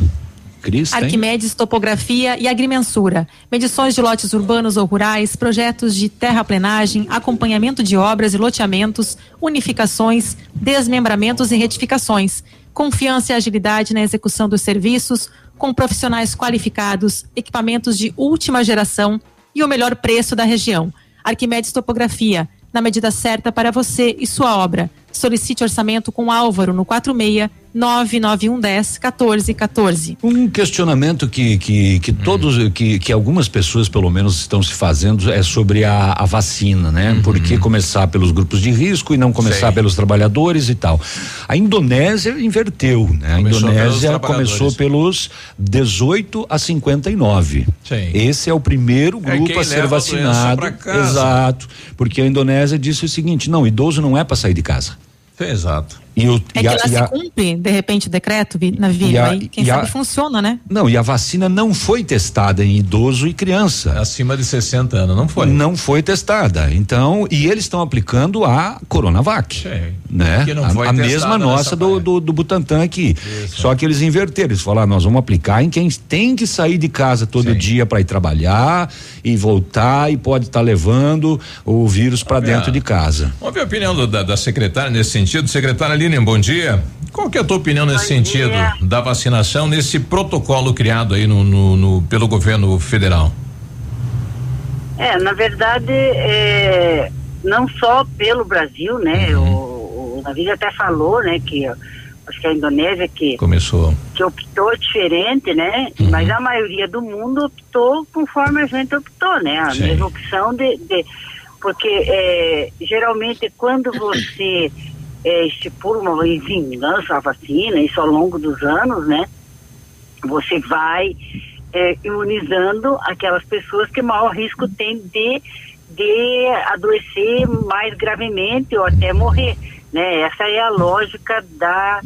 Cris? Arquimedes Topografia e Agrimensura. Medições de lotes urbanos ou rurais, projetos de terraplenagem, acompanhamento de obras e loteamentos, unificações, desmembramentos e retificações. Confiança e agilidade na execução dos serviços, com profissionais qualificados, equipamentos de última geração e o melhor preço da região. Arquimedes Topografia, na medida certa para você e sua obra. Solicite orçamento com Álvaro no 46 99110 1414. Um questionamento que que, que todos que, que algumas pessoas pelo menos estão se fazendo é sobre a, a vacina, né? Uhum. Por que começar pelos grupos de risco e não começar Sei. pelos trabalhadores e tal? A Indonésia inverteu, né? A Começou pelos Indonésia começou pelos 18 a 59. Sim. Esse é o primeiro É grupo quem a ser a vacinado. casa. Exato. Porque a Indonésia disse o seguinte: não, idoso não é para sair de casa. Exato. E, o, É e que a- lá e se a- cumpre, de repente, o decreto na vida. Aí, quem e a- sabe funciona, né? Não, e a vacina não foi testada em idoso e criança. Acima de 60 anos, não foi? Não foi testada. Então, e eles estão aplicando a Coronavac. Né? Que não a foi a mesma nossa do, do, do Butantan aqui. Só que eles inverteram. Eles falaram: nós vamos aplicar em quem tem que sair de casa todo dia para ir trabalhar e voltar e pode estar levando o vírus para dentro de casa. Vamos ver a opinião do- da, da secretária nesse sentido. Secretária Aline, bom dia. Qual que é a tua opinião nesse sentido da vacinação, nesse protocolo criado aí no, no- no- pelo governo federal? É, na verdade, é, não só pelo Brasil, né? Uhum. O, o até falou, né, que acho que a Indonésia que, Começou. que optou diferente, né? Uhum. Mas a maioria do mundo optou conforme a gente optou, né? A Sim. mesma opção de, de- porque é, geralmente quando você é, estipula uma, enfim, lança a vacina, isso ao longo dos anos, né? Você vai é, imunizando aquelas pessoas que maior risco tem de, de adoecer mais gravemente ou até morrer, né? Essa é a lógica da,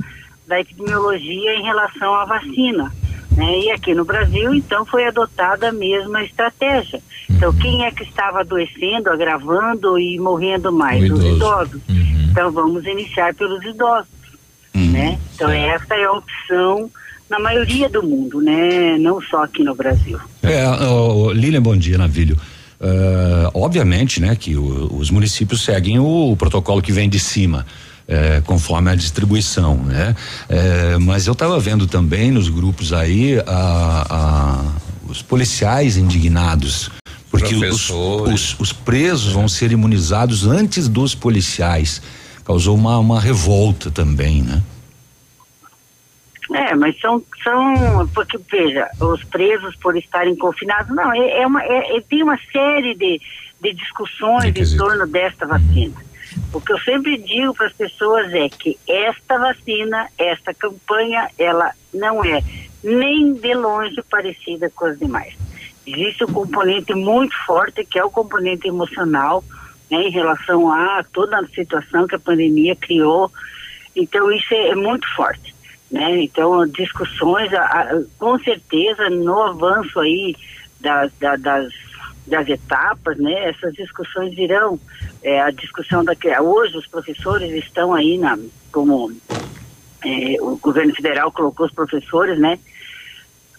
da epidemiologia em relação à vacina. Né? E aqui no Brasil, então, foi adotada a mesma estratégia. Então, quem é que estava adoecendo, agravando e morrendo mais? Os idoso. idosos. Então, vamos iniciar pelos idosos. Né? Então, essa é a opção na maioria do mundo, né? não só aqui no Brasil. É, ô, Lilian, bom dia, Navilho. Ah, obviamente, né, que o- os municípios seguem o, protocolo que vem de cima. eh, conforme a distribuição, né? Eh, mas eu estava vendo também nos grupos aí a- a- os policiais indignados porque os, os, os presos vão ser imunizados antes dos policiais. Causou uma, uma revolta também, né? É, mas são, são porque veja, os presos por estarem confinados, não, é, é uma, é, é- tem uma série de, de discussões em torno desta vacina. O que eu sempre digo para as pessoas é que esta vacina, esta campanha, ela não é nem de longe parecida com as demais. Existe um componente muito forte que é o componente emocional, né, em relação a toda a situação que a pandemia criou. Então isso é, é muito forte, né? Então discussões, a- a- com certeza no avanço aí das, da- das das etapas, né? Essas discussões virão. É, a discussão da hoje os professores estão aí na como é, o governo federal colocou os professores, né?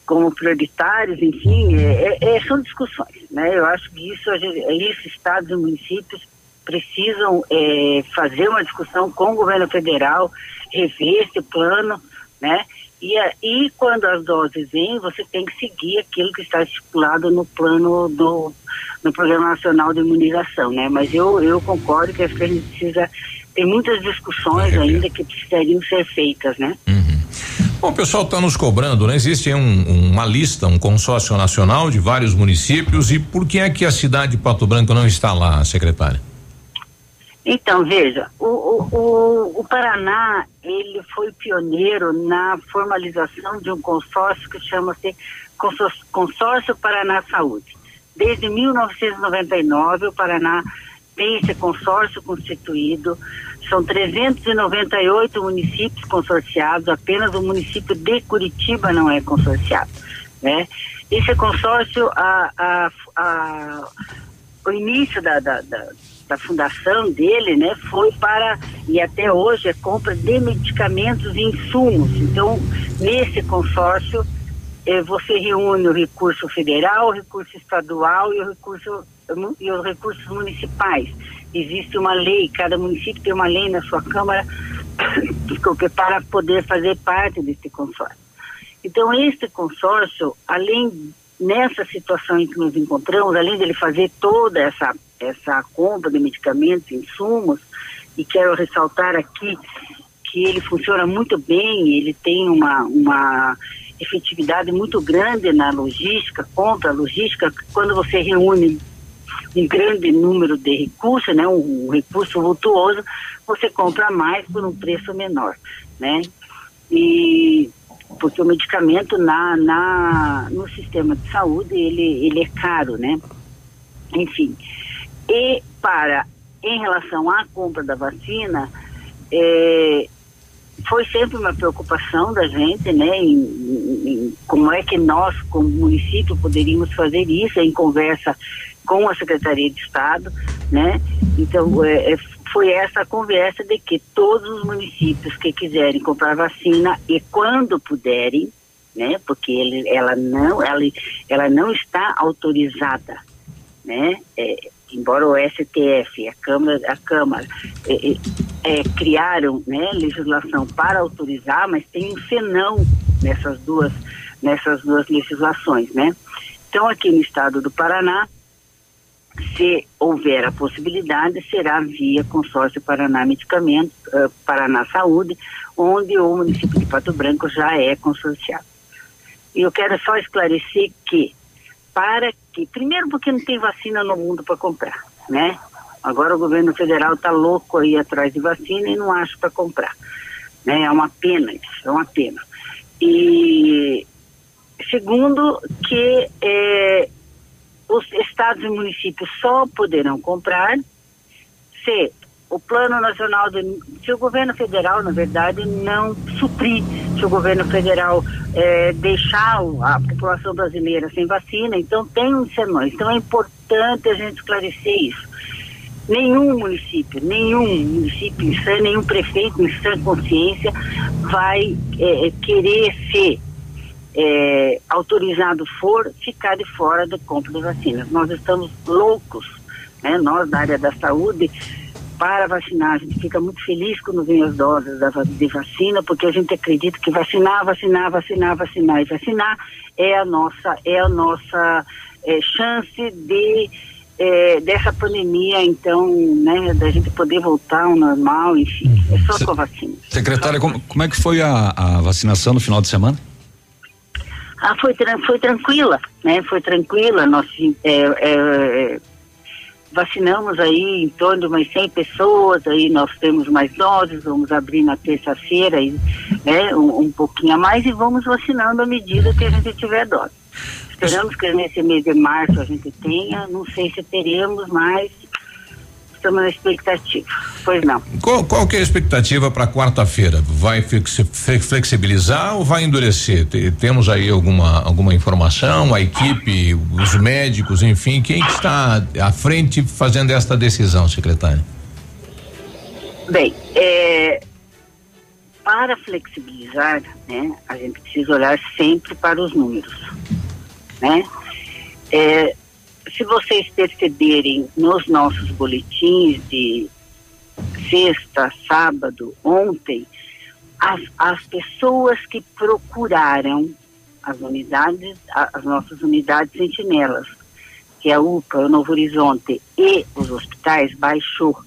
Como prioritários, enfim, é, é- é- são discussões, né? Eu acho que isso, gente, isso estados e municípios precisam é, fazer uma discussão com o governo federal, rever esse plano, né? E, e quando as doses vêm, você tem que seguir aquilo que está estipulado no plano do no Programa Nacional de Imunização, né? Mas eu, eu concordo que a gente precisa tem muitas discussões ainda que precisariam ser feitas, né? Bom, o pessoal está nos cobrando, né? Existe um- uma lista, um consórcio nacional de vários municípios e por que é que a cidade de Pato Branco não está lá, secretária? Então, veja, o, o, o, o Paraná, ele foi pioneiro na formalização de um consórcio que chama-se Consórcio, Consórcio Paraná Saúde. Desde 1999, o Paraná tem esse consórcio constituído, são 398 municípios consorciados, apenas o município de Curitiba não é consorciado, né? Esse consórcio, a, a, a, o início da, da, da, da fundação dele, né, foi para, e até hoje, é compra de medicamentos e insumos. Então, nesse consórcio, eh, você reúne o recurso federal, o recurso estadual e, o recurso, e os recursos municipais. Existe uma lei, cada município tem uma lei na sua Câmara para poder fazer parte desse consórcio. Então, este consórcio, além nessa situação em que nos encontramos, além dele fazer toda essa, essa compra de medicamentos, insumos, e quero ressaltar aqui que ele funciona muito bem, ele tem uma, uma efetividade muito grande na logística, compra, logística, quando você reúne um grande número de recursos, né, um, recurso vultuoso, você compra mais por um preço menor, né? E porque o medicamento na, na no sistema de saúde ele ele é caro, né? Enfim, e para em relação à compra da vacina, é, foi sempre uma preocupação da gente, né, em, em, como é que nós, como município, poderíamos fazer isso em conversa com a Secretaria de Estado, né? Então, é, é, foi essa conversa de que todos os municípios que quiserem comprar vacina e quando puderem, né? Porque ele, ela não, ela, ela não está autorizada, né? É, embora o STF, a Câmara, a Câmara é, é, é, criaram né, legislação para autorizar, mas tem um senão nessas duas, nessas duas legislações, né? Então, aqui no estado do Paraná, se houver a possibilidade, será via consórcio Paraná Medicamentos, uh, Paraná Saúde, onde o município de Pato Branco já é consorciado. E eu quero só esclarecer que, para que, primeiro porque não tem vacina no mundo para comprar, né? Agora o governo federal está louco aí atrás de vacina e não acha para comprar. Né? É uma pena isso, é uma pena. E segundo que é, os estados e municípios só poderão comprar se o plano nacional, de, se o governo federal, na verdade, não suprir, se o governo federal é, deixar a população brasileira sem vacina, então tem um senões. Então é importante a gente esclarecer isso. Nenhum município, nenhum município em nenhum prefeito em sã consciência vai é, querer ser é, autorizado for, ficar de fora da compra de vacinas. Nós estamos loucos, né? nós da área da saúde, para vacinar. A gente fica muito feliz quando vem as doses da, de vacina, porque a gente acredita que vacinar, vacinar, vacinar, vacinar e vacinar é a nossa, é a nossa é, chance de é, dessa pandemia, então, né, da gente poder voltar ao normal, enfim, é só Se, com a vacina. Secretária, como, como é que foi a, a vacinação no final de semana? Ah, foi, foi tranquila, né? Foi tranquila. Nós é, é, vacinamos aí em torno de umas 100 pessoas, aí nós temos mais doses, vamos abrir na terça-feira né, um, um pouquinho a mais e vamos vacinando à medida que a gente tiver dose. Esperamos que nesse mês de março a gente tenha, não sei se teremos, mas estamos na expectativa. Pois não. Qual, qual que é a expectativa para quarta-feira? Vai flexibilizar ou vai endurecer? Temos aí alguma, alguma informação? A equipe, os médicos, enfim, quem está à frente fazendo esta decisão, secretário? Bem, é, para flexibilizar, né, a gente precisa olhar sempre para os números, né? É, se vocês perceberem nos nossos boletins de sexta, sábado, ontem, as, as pessoas que procuraram as unidades, as nossas unidades sentinelas, que é a UPA, o Novo Horizonte e os hospitais, baixou.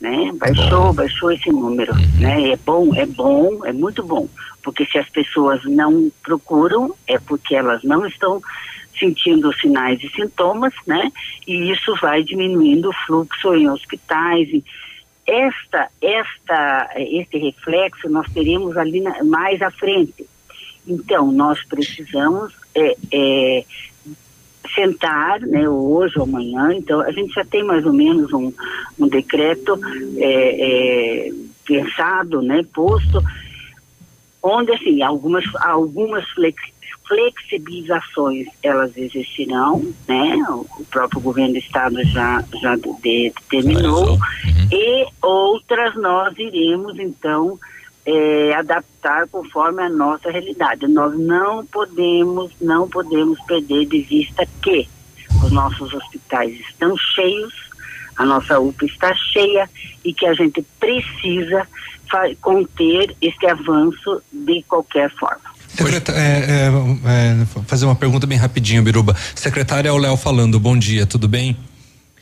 Né? Baixou, baixou esse número. Né? É bom, é bom, é muito bom. Porque se as pessoas não procuram, é porque elas não estão sentindo sinais e sintomas, né? E isso vai diminuindo o fluxo em hospitais. Esta, esta, este reflexo nós teremos ali na, mais à frente. Então, nós precisamos é, é, sentar, né, hoje ou amanhã, então a gente já tem mais ou menos um, um decreto é, é pensado, né, posto, onde assim, algumas, algumas flex, flexibilizações elas existirão, né? O próprio governo do estado já já determinou uhum. e outras nós iremos então é, adaptar conforme a nossa realidade. Nós não podemos não podemos perder de vista que os nossos hospitais estão cheios, A nossa UPA está cheia e que a gente precisa conter esse avanço de qualquer forma. Secretária, é, é, é, fazer uma pergunta bem rapidinho, Biruba. Secretária, é o Léo falando. Bom dia, tudo bem?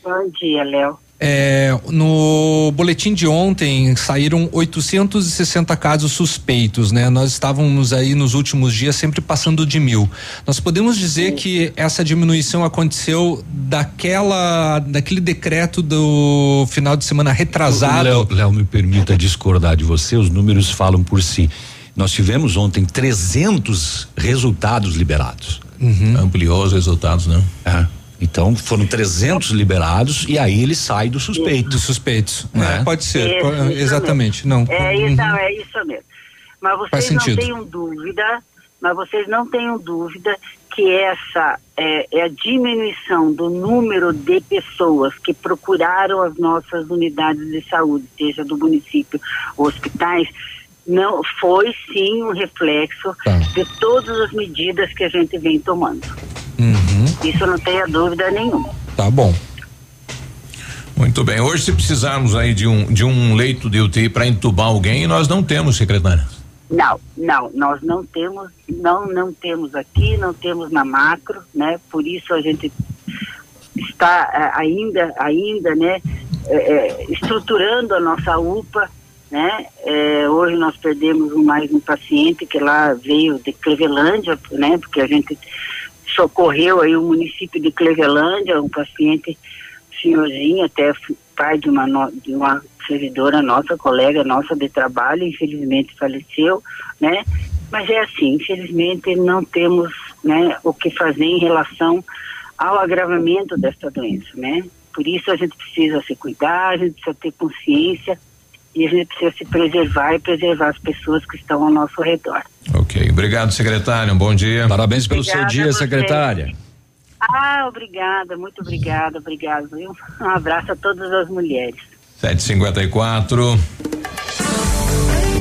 Bom dia, Léo. É, no boletim de ontem saíram 860 casos suspeitos, né? Nós estávamos aí nos últimos dias sempre passando de mil. Nós podemos dizer Sim. que essa diminuição aconteceu daquela, daquele decreto do final de semana retrasado. Léo, me permita discordar de você, os números falam por si. Nós tivemos ontem 300 resultados liberados. Uhum. Ampliou os resultados, né? É. Então foram 300 liberados e aí ele sai do suspeito. Dos suspeitos. Né? É, pode ser, isso, isso exatamente. Não. É, isso, uhum. é isso mesmo. Mas vocês não tenham dúvida, mas vocês não tenham dúvida que essa é, é, a diminuição do número de pessoas que procuraram as nossas unidades de saúde, seja do município ou hospitais, não foi sim um reflexo tá. de todas as medidas que a gente vem tomando. Uhum. Isso não tenha dúvida nenhuma. Tá bom. Muito bem. Hoje, se precisarmos aí de um, de um leito de UTI para entubar alguém, nós não temos, secretária. Não, não, nós não temos, não, não temos aqui, não temos na macro, né? Por isso a gente está uh, ainda, ainda, né, uh, estruturando a nossa UPA, né? É, hoje nós perdemos mais um paciente que lá veio de Clevelândia, né? Porque a gente socorreu aí o município de Clevelândia, um paciente senhorzinho, até pai de uma, de uma servidora nossa, colega nossa de trabalho, infelizmente faleceu, né? Mas é assim, infelizmente não temos, né, o que fazer em relação ao agravamento desta doença, né? Por isso a gente precisa se cuidar, a gente precisa ter consciência e a gente precisa se preservar e preservar as pessoas que estão ao nosso redor. Ok, obrigado secretário, um bom dia. Parabéns pelo obrigada seu dia, secretária. Ah, obrigada, muito obrigada, obrigado. Um abraço a todas as mulheres. 754.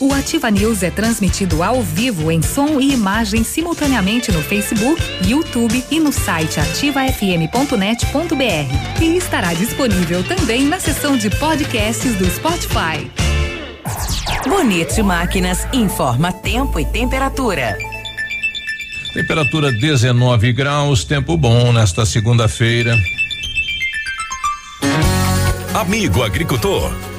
O Ativa News é transmitido ao vivo em som e imagem simultaneamente no Facebook, YouTube e no site ativafm.net.br. E estará disponível também na seção de podcasts do Spotify. Bonito Máquinas informa tempo e temperatura. Temperatura 19 graus, tempo bom nesta segunda-feira. Amigo agricultor.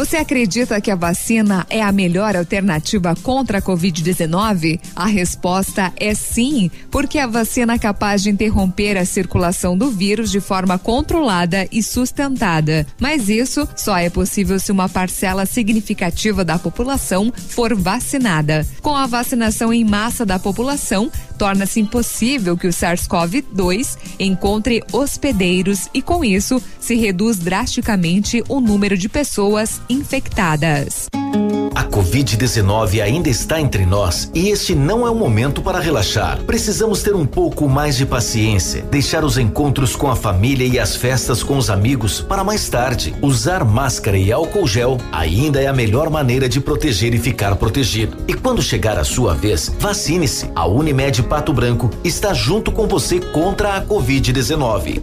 Você acredita que a vacina é a melhor alternativa contra a Covid-19? A resposta é sim, porque a vacina é capaz de interromper a circulação do vírus de forma controlada e sustentada. Mas isso só é possível se uma parcela significativa da população for vacinada. Com a vacinação em massa da população, torna-se impossível que o SARS-CoV-2 encontre hospedeiros e, com isso, se reduz drasticamente o número de pessoas infectadas. A Covid-19 ainda está entre nós e este não é o momento para relaxar. Precisamos ter um pouco mais de paciência, deixar os encontros com a família e as festas com os amigos para mais tarde. Usar máscara e álcool gel ainda é a melhor maneira de proteger e ficar protegido. E quando chegar a sua vez, vacine-se. A Unimed Pato Branco está junto com você contra a Covid-19.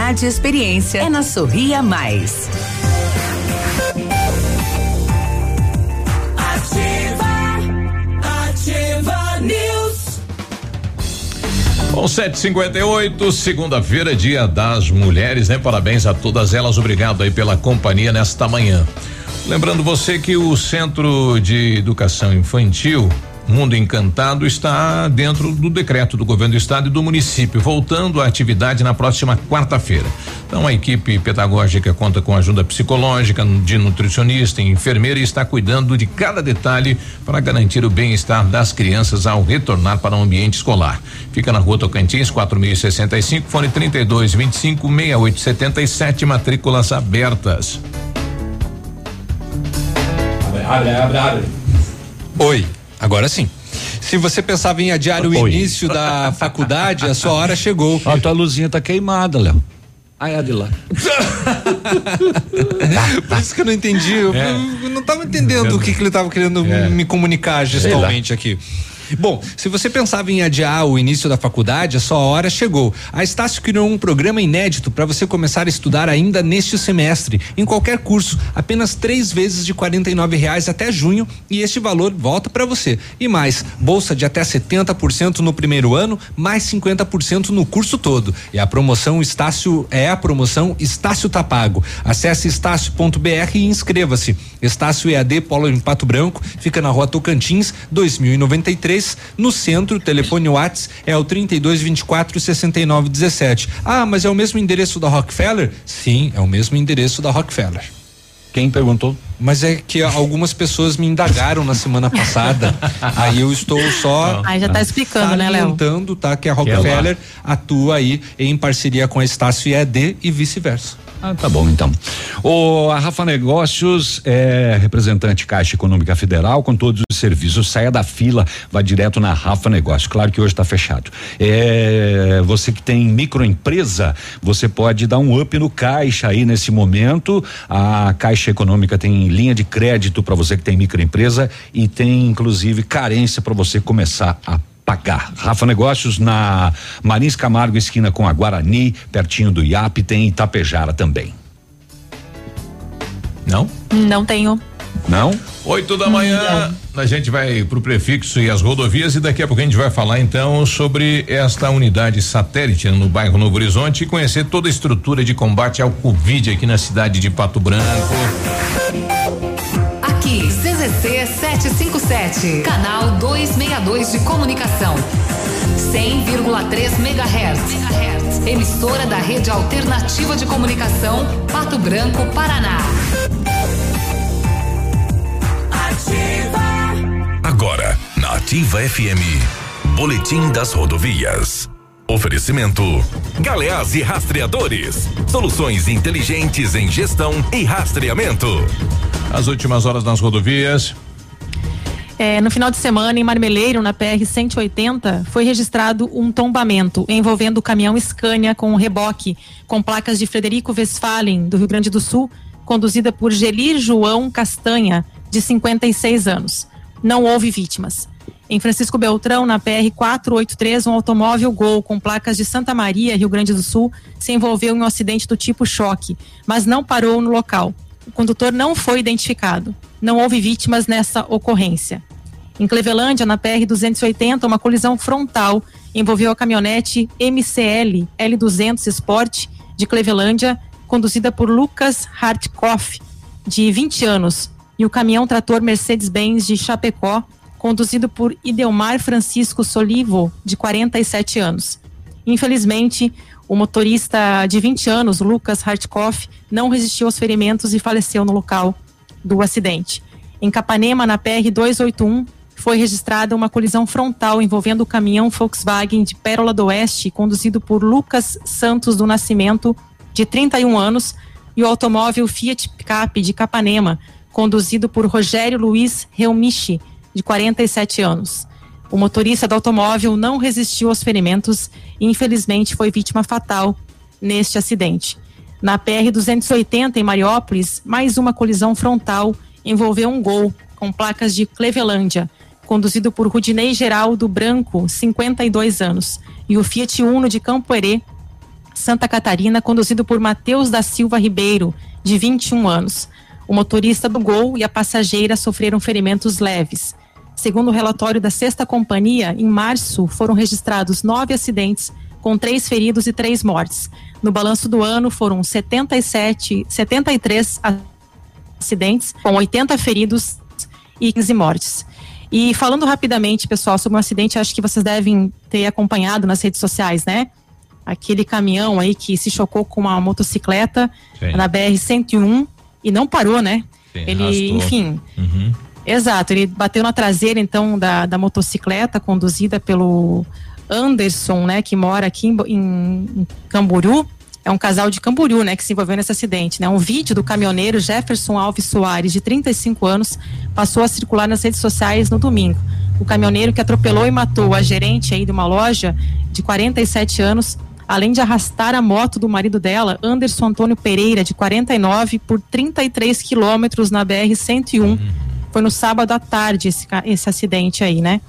e experiência é na Sorria Mais. Ativa, ativa News. Bom, 758, segunda-feira, dia das mulheres, né? Parabéns a todas elas, obrigado aí pela companhia nesta manhã. Lembrando você que o Centro de Educação Infantil Mundo Encantado está dentro do decreto do governo do estado e do município, voltando à atividade na próxima quarta-feira. Então a equipe pedagógica conta com ajuda psicológica, de nutricionista e enfermeira e está cuidando de cada detalhe para garantir o bem-estar das crianças ao retornar para o ambiente escolar. Fica na rua Tocantins, 4065, fone 32 25 68 77, matrículas abertas. Abre, abre, abre. Oi, agora sim. Se você pensava em adiar o Oi. início da faculdade, a sua hora chegou. A tua luzinha tá queimada, Léo. Ai, é de lá. Por isso que eu não entendi. Eu, É. não estava entendendo o que, que ele estava querendo É. me comunicar gestualmente aqui. Bom, se você pensava em adiar o início da faculdade, a sua hora chegou. A Estácio criou um programa inédito para você começar a estudar ainda neste semestre, em qualquer curso, apenas três vezes de R$ reais até junho e este valor volta para você. E mais, bolsa de até 70% no primeiro ano, mais 50% no curso todo. E a promoção Estácio é a promoção Estácio tá pago. Acesse estácio.br e inscreva-se. Estácio EAD Polo em Pato Branco, fica na Rua Tocantins, 2093, no centro, telefone Whats é o 3224 6917. Ah, mas é o mesmo endereço da Rockefeller? Sim, é o mesmo endereço da Rockefeller. Quem perguntou? Mas é que algumas pessoas me indagaram na semana passada. aí eu estou só Aí já tá explicando, né, Léo? tá, que a Que é. Rockefeller atua aí em parceria com a Estácio EAD e vice-versa. Ah, tá bom então. O a Rafa Negócios é representante Caixa Econômica Federal com todos os serviços. Saia da fila, vá direto na Rafa Negócios. Claro que hoje está fechado. É, você que tem microempresa, você pode dar um up no caixa aí nesse momento. A Caixa Econômica tem linha de crédito para você que tem microempresa e tem inclusive carência para você começar a pagar. Rafa Negócios na Marins Camargo, esquina com a Guarani, pertinho do IAP, tem Itapejara também. Não? Não tenho. Não? Oito da manhã, a gente vai pro prefixo e as rodovias e daqui a pouco a gente vai falar então sobre esta unidade satélite no bairro Novo Horizonte e conhecer toda a estrutura de combate ao Covid aqui na cidade de Pato Branco. Aqui, CZC 757, canal 262 de comunicação. 100,3 MHz. Emissora da Rede Alternativa de Comunicação, Pato Branco, Paraná. Agora, na Ativa FM, Boletim das Rodovias. Oferecimento: Galeás e Rastreadores. Soluções inteligentes em gestão e rastreamento. As últimas horas nas rodovias. É, no final de semana, em Marmeleiro, na PR-180, foi registrado um tombamento envolvendo o caminhão Scania com um reboque, com placas de Frederico Westphalen, do Rio Grande do Sul, conduzida por Gelir João Castanha, de 56 anos. Não houve vítimas. Em Francisco Beltrão, na PR-483, um automóvel Gol com placas de Santa Maria, Rio Grande do Sul, se envolveu em um acidente do tipo choque, mas não parou no local. O condutor não foi identificado. Não houve vítimas nessa ocorrência. Em Clevelândia, na PR-280, uma colisão frontal envolveu a caminhonete MCL L200 Sport de Clevelândia, conduzida por Lucas Hartkoff, de 20 anos, e o caminhão trator Mercedes-Benz de Chapecó, conduzido por Idelmar Francisco Solivo, de 47 anos. Infelizmente, o motorista de 20 anos, Lucas Hartkoff, não resistiu aos ferimentos e faleceu no local do acidente. Em Capanema, na PR 281, foi registrada uma colisão frontal envolvendo o caminhão Volkswagen de Pérola do Oeste, conduzido por Lucas Santos do Nascimento, de 31 anos, e o automóvel Fiat Picap de Capanema, conduzido por Rogério Luiz Reumichi, de 47 anos. O motorista do automóvel não resistiu aos ferimentos e infelizmente foi vítima fatal neste acidente. Na PR 280 em Mariópolis, mais uma colisão frontal envolveu um Gol com placas de Clevelândia, conduzido por Rudinei Geraldo Branco, 52 anos, e o Fiat Uno de Campo Herê, Santa Catarina, conduzido por Matheus da Silva Ribeiro, de 21 anos. O motorista do Gol e a passageira sofreram ferimentos leves. Segundo o relatório da Sexta Companhia, em março foram registrados nove acidentes, com três feridos e três mortes. No balanço do ano foram 77, 73 acidentes, com 80 feridos e 15 mortes. E falando rapidamente, pessoal, sobre um acidente, acho que vocês devem ter acompanhado nas redes sociais, né? Aquele caminhão aí que se chocou com uma motocicleta Sim. na BR-101 e não parou, né? Sim, ele, arrastou. enfim. Uhum. Exato, ele bateu na traseira então da, da motocicleta conduzida pelo Anderson, né, que mora aqui em, em, Camburu. É um casal de Camburu, né, que se envolveu nesse acidente, né? Um vídeo do caminhoneiro Jefferson Alves Soares, de 35 anos, passou a circular nas redes sociais no domingo. O caminhoneiro que atropelou e matou a gerente aí de uma loja de 47 anos além de arrastar a moto do marido dela, Anderson Antônio Pereira, de 49, por 33 quilômetros na BR-101. Uhum. Foi no sábado à tarde esse, esse acidente aí, né?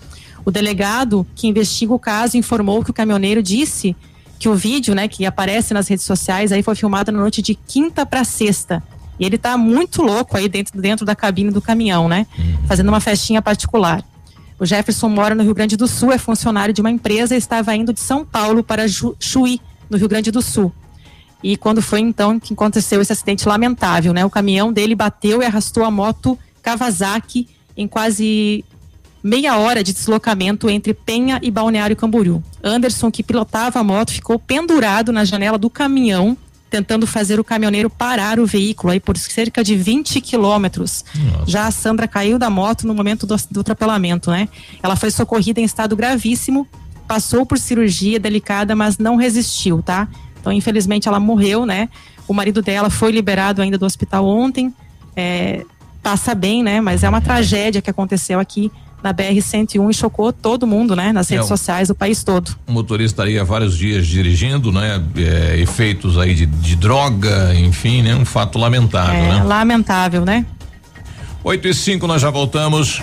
O delegado que investiga o caso informou que o caminhoneiro disse que o vídeo, né, que aparece nas redes sociais, aí foi filmado na noite de quinta para sexta. E ele tá muito louco aí dentro, dentro da cabine do caminhão, né? Uhum. Fazendo uma festinha particular. O Jefferson mora no Rio Grande do Sul, é funcionário de uma empresa e estava indo de São Paulo para Chuí, no Rio Grande do Sul. E quando foi então que aconteceu esse acidente lamentável, né? O caminhão dele bateu e arrastou a moto Kawasaki em quase meia hora de deslocamento entre Penha e Balneário Camboriú. Anderson, que pilotava a moto, ficou pendurado na janela do caminhão tentando fazer o caminhoneiro parar o veículo aí por cerca de 20 quilômetros. Já a Sandra caiu da moto no momento do, do atropelamento, né? Ela foi socorrida em estado gravíssimo, passou por cirurgia delicada, mas não resistiu, tá? Então, infelizmente, ela morreu, né? O marido dela foi liberado ainda do hospital ontem. É, passa bem, né? Mas é uma tragédia que aconteceu aqui na BR-101 e chocou todo mundo, né? Nas redes é, sociais do país todo. O motorista estaria vários dias dirigindo, né? É, efeitos aí de, de, droga, enfim, né? Um fato lamentável, é, né? Lamentável, né? 8 e 5 nós já voltamos.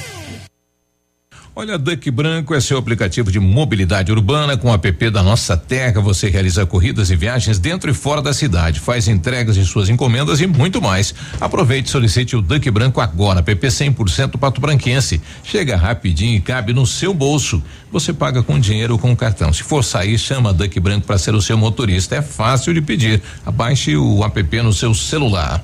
Olha, Duck Branco é seu aplicativo de mobilidade urbana com o app da Nossa Terra. Você realiza corridas e viagens dentro e fora da cidade, faz entregas de suas encomendas e muito mais. Aproveite e solicite o Duck Branco agora, app 100% Pato Branquense. Chega rapidinho e cabe no seu bolso. Você paga com dinheiro ou com cartão. Se for sair, chama Duck Branco para ser o seu motorista. É fácil de pedir. Abaixe o app no seu celular.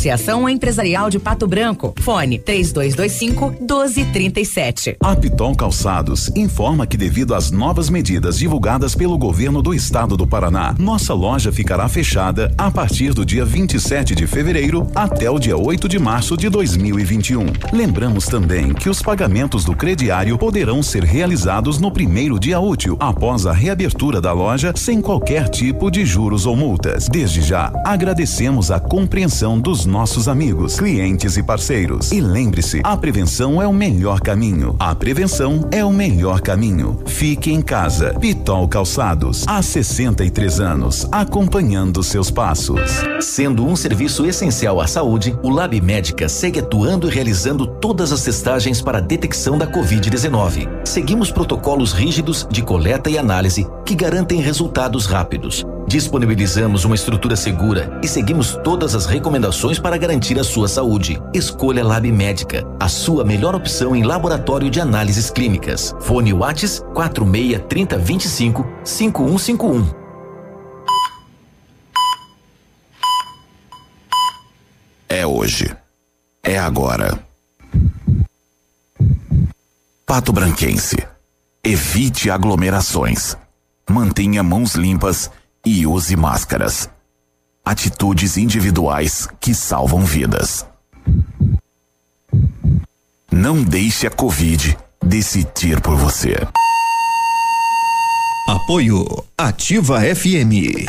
Associação Empresarial de Pato Branco. Fone 3225 1237. A Piton Calçados informa que devido às novas medidas divulgadas pelo governo do estado do Paraná, nossa loja ficará fechada a partir do dia 27 de fevereiro até o dia 8 de março de 2021. Lembramos também que os pagamentos do crediário poderão ser realizados no primeiro dia útil após a reabertura da loja sem qualquer tipo de juros ou multas. Desde já, agradecemos a compreensão dos nossos amigos, clientes e parceiros. E lembre-se, a prevenção é o melhor caminho. A prevenção é o melhor caminho. Fique em casa. Pitol Calçados, há 63 anos, acompanhando seus passos. Sendo um serviço essencial à saúde, o Lab Médica segue atuando e realizando todas as testagens para a detecção da Covid-19. Seguimos protocolos rígidos de coleta e análise que garantem resultados rápidos. Disponibilizamos uma estrutura segura e seguimos todas as recomendações para garantir a sua saúde. Escolha Lab Médica, a sua melhor opção em laboratório de análises clínicas. Fone Whats 46 30 25 5151. É hoje. É agora. Pato Branquense. Evite aglomerações. Mantenha mãos limpas e use máscaras. Atitudes individuais que salvam vidas. Não deixe a Covid decidir por você. Apoio Ativa FM.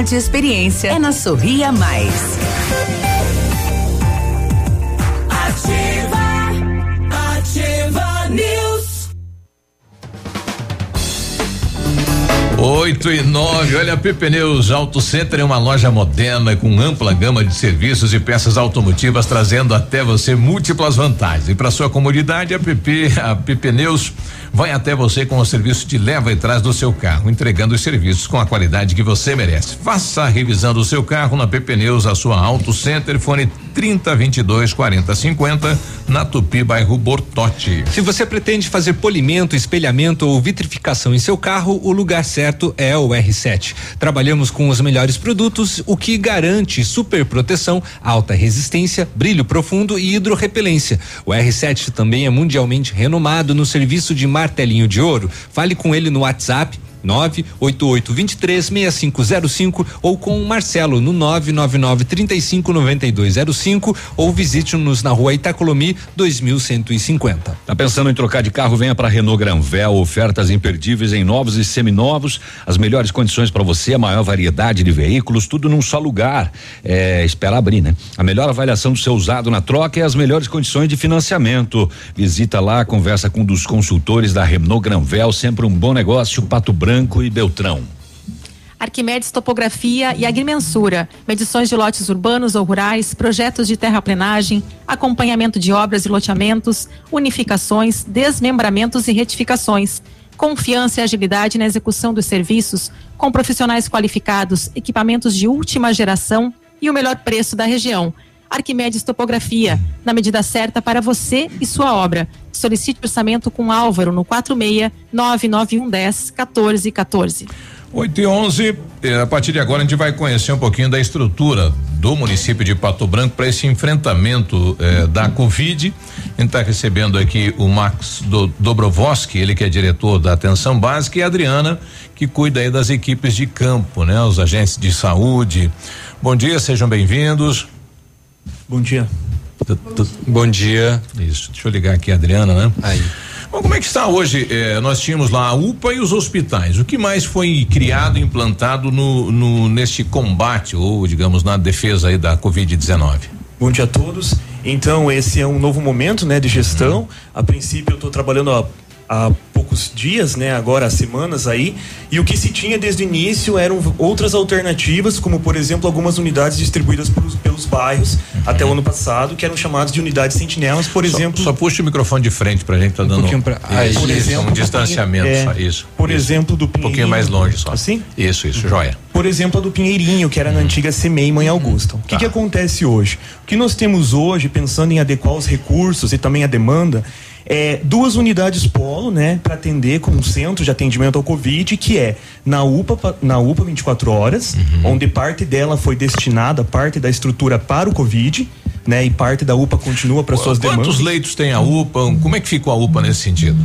e experiência é na Sorria Mais. Ativa, ativa News. 8 e 9. Olha, a PP Neus Auto Center é uma loja moderna com ampla gama de serviços e peças automotivas, trazendo até você múltiplas vantagens. E para sua comodidade, a PP, a PP Neus vai até você com o serviço de leva e trás do seu carro, entregando os serviços com a qualidade que você merece. Faça a revisão do seu carro na PP Neus, a sua Auto Center, fone 30 22 40 50, na Tupi, bairro Bortote. Se você pretende fazer polimento, espelhamento ou vitrificação em seu carro, o lugar certo é o R7. Trabalhamos com os melhores produtos, o que garante super proteção, alta resistência, brilho profundo e hidrorrepelência. O R7 também é mundialmente renomado no serviço de martelinho de ouro. Fale com ele no WhatsApp 988236505 ou com o Marcelo no 999359205 ou visite-nos na rua Itacolomi 2150. Tá pensando em trocar de carro? Venha para Renault Granvel, ofertas imperdíveis em novos e seminovos, as melhores condições para você, a maior variedade de veículos, tudo num só lugar. É, abrir, né? A melhor avaliação do seu usado na troca e as melhores condições de financiamento. Visita lá, conversa com um dos consultores da Renault Granvel, sempre um bom negócio, Pato Branco e Beltrão. Arquimedes Topografia e Agrimensura, medições de lotes urbanos ou rurais, projetos de terraplenagem, acompanhamento de obras e loteamentos, unificações, desmembramentos e retificações. Confiança e agilidade na execução dos serviços, com profissionais qualificados, equipamentos de última geração e o melhor preço da região. Arquimedes Topografia, na medida certa para você e sua obra. Solicite orçamento com Álvaro no 46 99110 1414. 8 e 11, eh, a partir de agora a gente vai conhecer um pouquinho da estrutura do município de Pato Branco para esse enfrentamento eh, da Covid. A gente está recebendo aqui o Max do, Dobrovoski, ele que é diretor da atenção básica, e a Adriana, que cuida aí das equipes de campo, né? Os agentes de saúde. Bom dia, sejam bem-vindos. Bom dia. Bom dia. Isso, deixa eu ligar aqui a Adriana, né? Aí. Bom, como é que está hoje? Eh, nós tínhamos lá a UPA e os hospitais. O que mais foi criado, implantado no, no neste combate ou, digamos, na defesa aí da Covid-19? Bom dia a todos. Então, esse é um novo momento, né, de gestão. Uhum. A princípio, eu estou trabalhando há há poucos dias, né, agora semanas aí, e o que se tinha desde o início eram outras alternativas, como por exemplo algumas unidades distribuídas pelos, pelos bairros uhum. até o ano passado, que eram chamadas de unidades sentinelas, por só, exemplo. Só puxa o microfone de frente pra gente, tá dando um, pra, ah, isso, por exemplo, um distanciamento, é, só isso. Por isso. exemplo, do Um pouquinho mais longe só. Assim? Isso, isso, uhum. joia. Por exemplo, a do Pinheirinho, que era na antiga CEMEI Mãe Augusta. O que, tá. que acontece hoje? O que nós temos hoje, pensando em adequar os recursos e também a demanda, é, duas unidades polo, né, para atender como centro de atendimento ao Covid, que é na UPA, na UPA 24 horas, uhum. onde parte dela foi destinada, parte da estrutura para o Covid, né, e parte da UPA continua para suas Quantos demandas. Quantos leitos tem a UPA? Como é que ficou a UPA nesse sentido?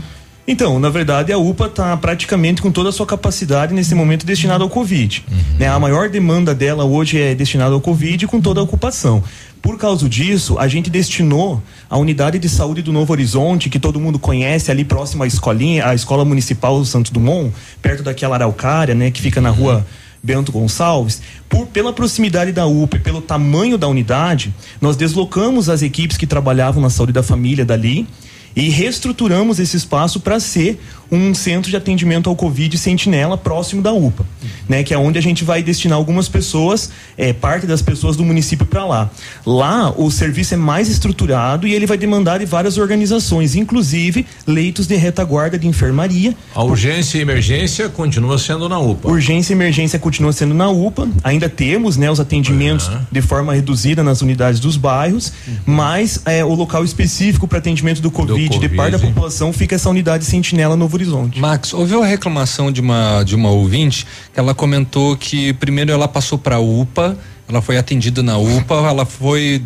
Então, na verdade, a UPA está praticamente com toda a sua capacidade nesse momento destinada ao Covid. Uhum. Né? A maior demanda dela hoje é destinada ao Covid com toda a ocupação. Por causa disso, a gente destinou a unidade de saúde do Novo Horizonte, que todo mundo conhece, ali próximo à escolinha, a Escola Municipal do Santo Dumont, perto daquela araucária, né, que fica na rua Bento Gonçalves, por, pela proximidade da UPA e pelo tamanho da unidade, nós deslocamos as equipes que trabalhavam na saúde da família dali e reestruturamos esse espaço para ser um centro de atendimento ao Covid sentinela próximo da UPA, né? Que é onde a gente vai destinar algumas pessoas, é, parte das pessoas do município para lá. Lá o serviço é mais estruturado e ele vai demandar de várias organizações, inclusive leitos de retaguarda de enfermaria. A urgência e emergência continua sendo na UPA. Urgência e emergência continua sendo na UPA. Ainda temos, né, os atendimentos uhum. de forma reduzida nas unidades dos bairros, uhum. mas é, o local específico para atendimento do COVID, do COVID, de parte da população fica essa unidade sentinela Novo Horizonte. Max, houve uma reclamação de uma de uma ouvinte que ela comentou que primeiro ela passou para a UPA, ela foi atendida na UPA, ela foi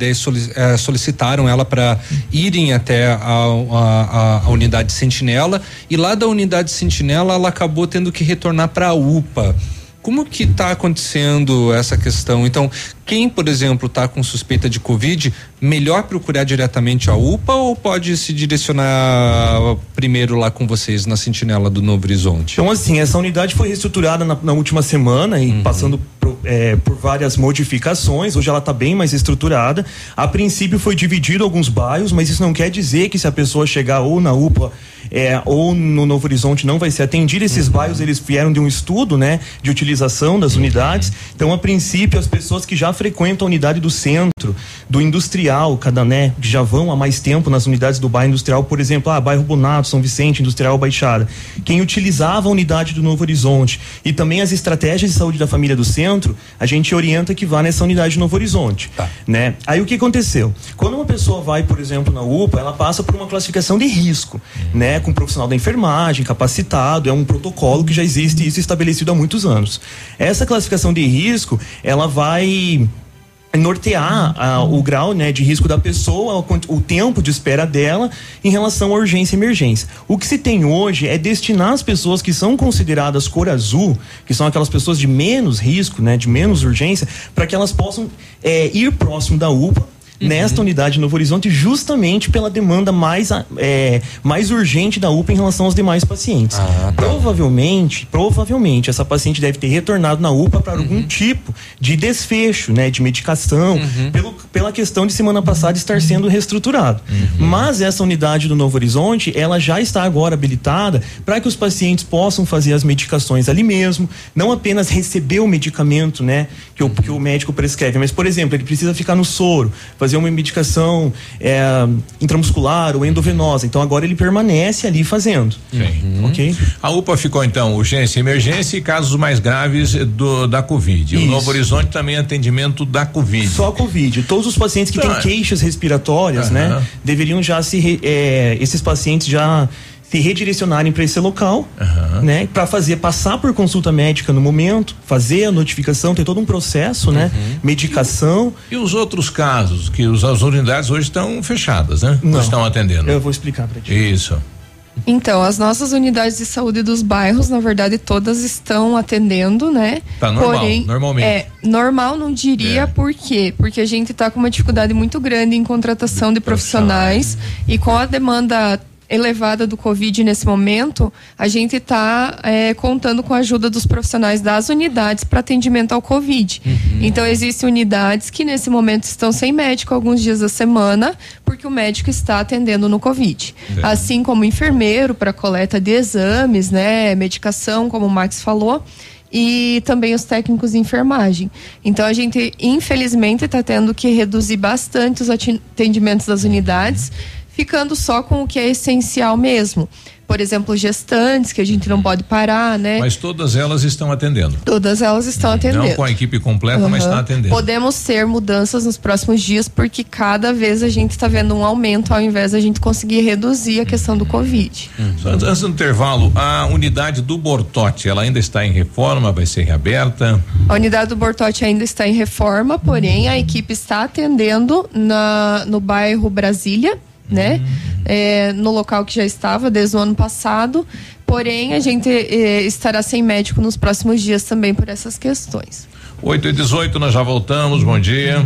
é, solicitaram ela para irem até a, a, a, unidade Sentinela e lá da unidade Sentinela ela acabou tendo que retornar para a UPA. Como que está acontecendo essa questão? Então, quem, por exemplo, está com suspeita de Covid, melhor procurar diretamente a UPA ou pode se direcionar primeiro lá com vocês na Sentinela do Novo Horizonte? Então, assim, essa unidade foi reestruturada na, na última semana e uhum. passando por, é, por, várias modificações. Hoje ela está bem mais estruturada. A princípio foi dividido alguns bairros, mas isso não quer dizer que se a pessoa chegar ou na UPA é, ou no Novo Horizonte não vai ser atendida. Esses uhum. bairros eles vieram de um estudo, né, de utilização das uhum. unidades. Então, a princípio, as pessoas que já frequentam a unidade do centro, do industrial, cada, né, que já vão há mais tempo nas unidades do bairro industrial, por exemplo, ah, bairro Bonato, São Vicente, Industrial Baixada. Quem utilizava a unidade do Novo Horizonte e também as estratégias de saúde da família do centro, a gente orienta que vá nessa unidade do Novo Horizonte, tá. né? Aí o que aconteceu? Quando uma pessoa vai, por exemplo, na UPA, ela passa por uma classificação de risco, uhum. né? Com um profissional da enfermagem, capacitado, é um protocolo que já existe isso estabelecido há muitos anos. Essa classificação de risco, ela vai nortear ah, o grau né, de risco da pessoa, o, o, tempo de espera dela em relação à urgência e emergência. O que se tem hoje é destinar as pessoas que são consideradas cor azul, que são aquelas pessoas de menos risco, né, de menos urgência, para que elas possam é, ir próximo da UPA uhum. nesta unidade de Novo Horizonte, justamente pela demanda mais, é, mais urgente da UPA em relação aos demais pacientes. Ah, tá. Provavelmente, provavelmente, essa paciente deve ter retornado na UPA para uhum. algum tipo de desfecho, né, de medicação, uhum. pelo, pela questão de semana passada estar sendo reestruturado. Uhum. Mas essa unidade do Novo Horizonte, ela já está agora habilitada para que os pacientes possam fazer as medicações ali mesmo, não apenas receber o medicamento, né, que o, que o médico prescreve, mas, por exemplo, ele precisa ficar no soro, fazer fazer uma medicação é, intramuscular ou endovenosa. Então agora ele permanece ali fazendo. Uhum. Ok? A UPA ficou então urgência, emergência e casos mais graves do, da Covid. Isso. O Novo Horizonte também é atendimento da Covid. Só Covid. Todos os pacientes que têm queixas respiratórias, né, deveriam já se é, esses pacientes já se redirecionarem para esse local, né, para fazer passar por consulta médica no momento, fazer a notificação, tem todo um processo, né, medicação. E os outros casos que os, as unidades hoje estão fechadas, né? Não estão atendendo. Eu vou explicar para ti. Isso. Então, as nossas unidades de saúde dos bairros, na verdade, todas estão atendendo, né? Tá normal, Porém, normalmente. É, normal não diria por quê? Porque a gente está com uma dificuldade muito grande em contratação de profissionais e com a demanda elevada do Covid nesse momento, a gente está contando com a ajuda dos profissionais das unidades para atendimento ao Covid. Então, existem unidades que nesse momento estão sem médico alguns dias da semana, porque o médico está atendendo no Covid. É. Assim como enfermeiro para coleta de exames, né, medicação, como o Max falou. E também os técnicos de enfermagem. Então a gente, infelizmente, está tendo que reduzir bastante os atendimentos das unidades, ficando só com o que é essencial mesmo. Por exemplo, gestantes, que a gente não pode parar, né? Mas todas elas estão atendendo. Todas elas estão atendendo. Não com a equipe completa, mas Aham. está atendendo. Podemos ter mudanças nos próximos dias, porque cada vez a gente está vendo um aumento ao invés da gente conseguir reduzir a questão do Covid. Só Antes do intervalo, a unidade do Bortote, ela ainda está em reforma, vai ser reaberta. A unidade do Bortote ainda está em reforma, porém a equipe está atendendo na, no bairro Brasília, né? É, no local que já estava desde o ano passado. Porém, a gente eh, estará sem médico nos próximos dias também por essas questões. 8 e 18, nós já voltamos. Bom dia.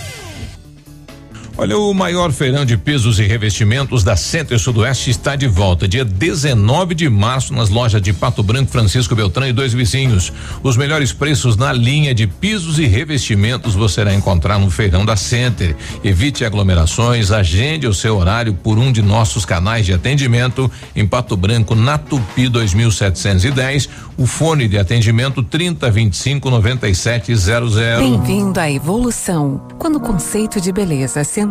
Olha, o maior feirão de pisos e revestimentos da Center Sudoeste está de volta, dia 19 de março, nas lojas de Pato Branco, Francisco Beltrão e dois vizinhos. Os melhores preços na linha de pisos e revestimentos você irá encontrar no feirão da Center. Evite aglomerações, agende o seu horário por um de nossos canais de atendimento em Pato Branco, na Tupi 2710. O fone de atendimento 3025 9700. Bem-vindo à evolução. Quando o conceito de beleza se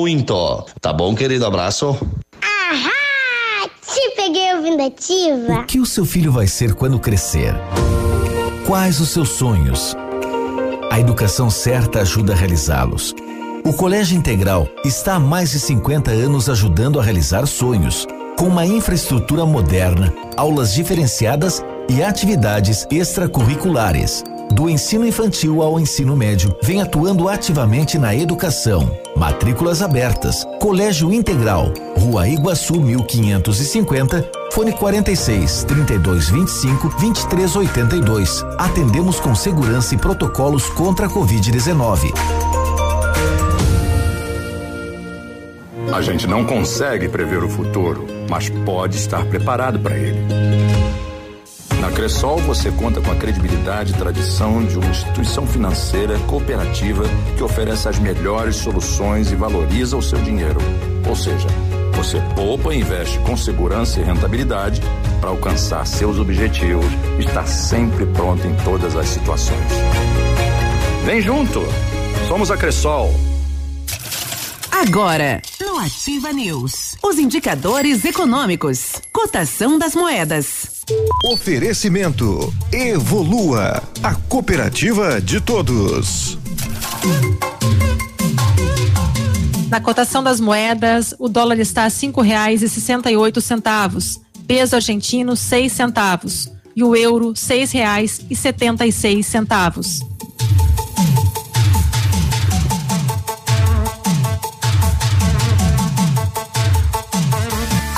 Tá bom, querido? Abraço. Ahá! Te peguei ouvindo ativa. O que o seu filho vai ser quando crescer? Quais os seus sonhos? A educação certa ajuda a realizá-los. O Colégio Integral está há mais de 50 anos ajudando a realizar sonhos, com uma infraestrutura moderna, aulas diferenciadas e atividades extracurriculares. Do ensino infantil ao ensino médio, vem atuando ativamente na educação. Matrículas abertas. Colégio Integral, Rua Iguaçu 1550, fone 46 3225 2382. Atendemos com segurança e protocolos contra a Covid-19. A gente não consegue prever o futuro, mas pode estar preparado para ele. Na Cressol, você conta com a credibilidade e tradição de uma instituição financeira cooperativa que oferece as melhores soluções e valoriza o seu dinheiro. Ou seja, você poupa e investe com segurança e rentabilidade para alcançar seus objetivos e estar sempre pronto em todas as situações. Vem junto! Somos a Cressol. Agora, no Ativa News, os indicadores econômicos, cotação das moedas. Oferecimento Evolua, a cooperativa de todos. Na cotação das moedas, o dólar está a cinco reais e sessenta e oito centavos, peso argentino seis centavos e o euro seis reais e setenta e seis centavos.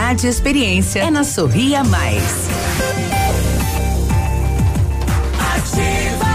e experiência é na Sorria Mais. Ativa,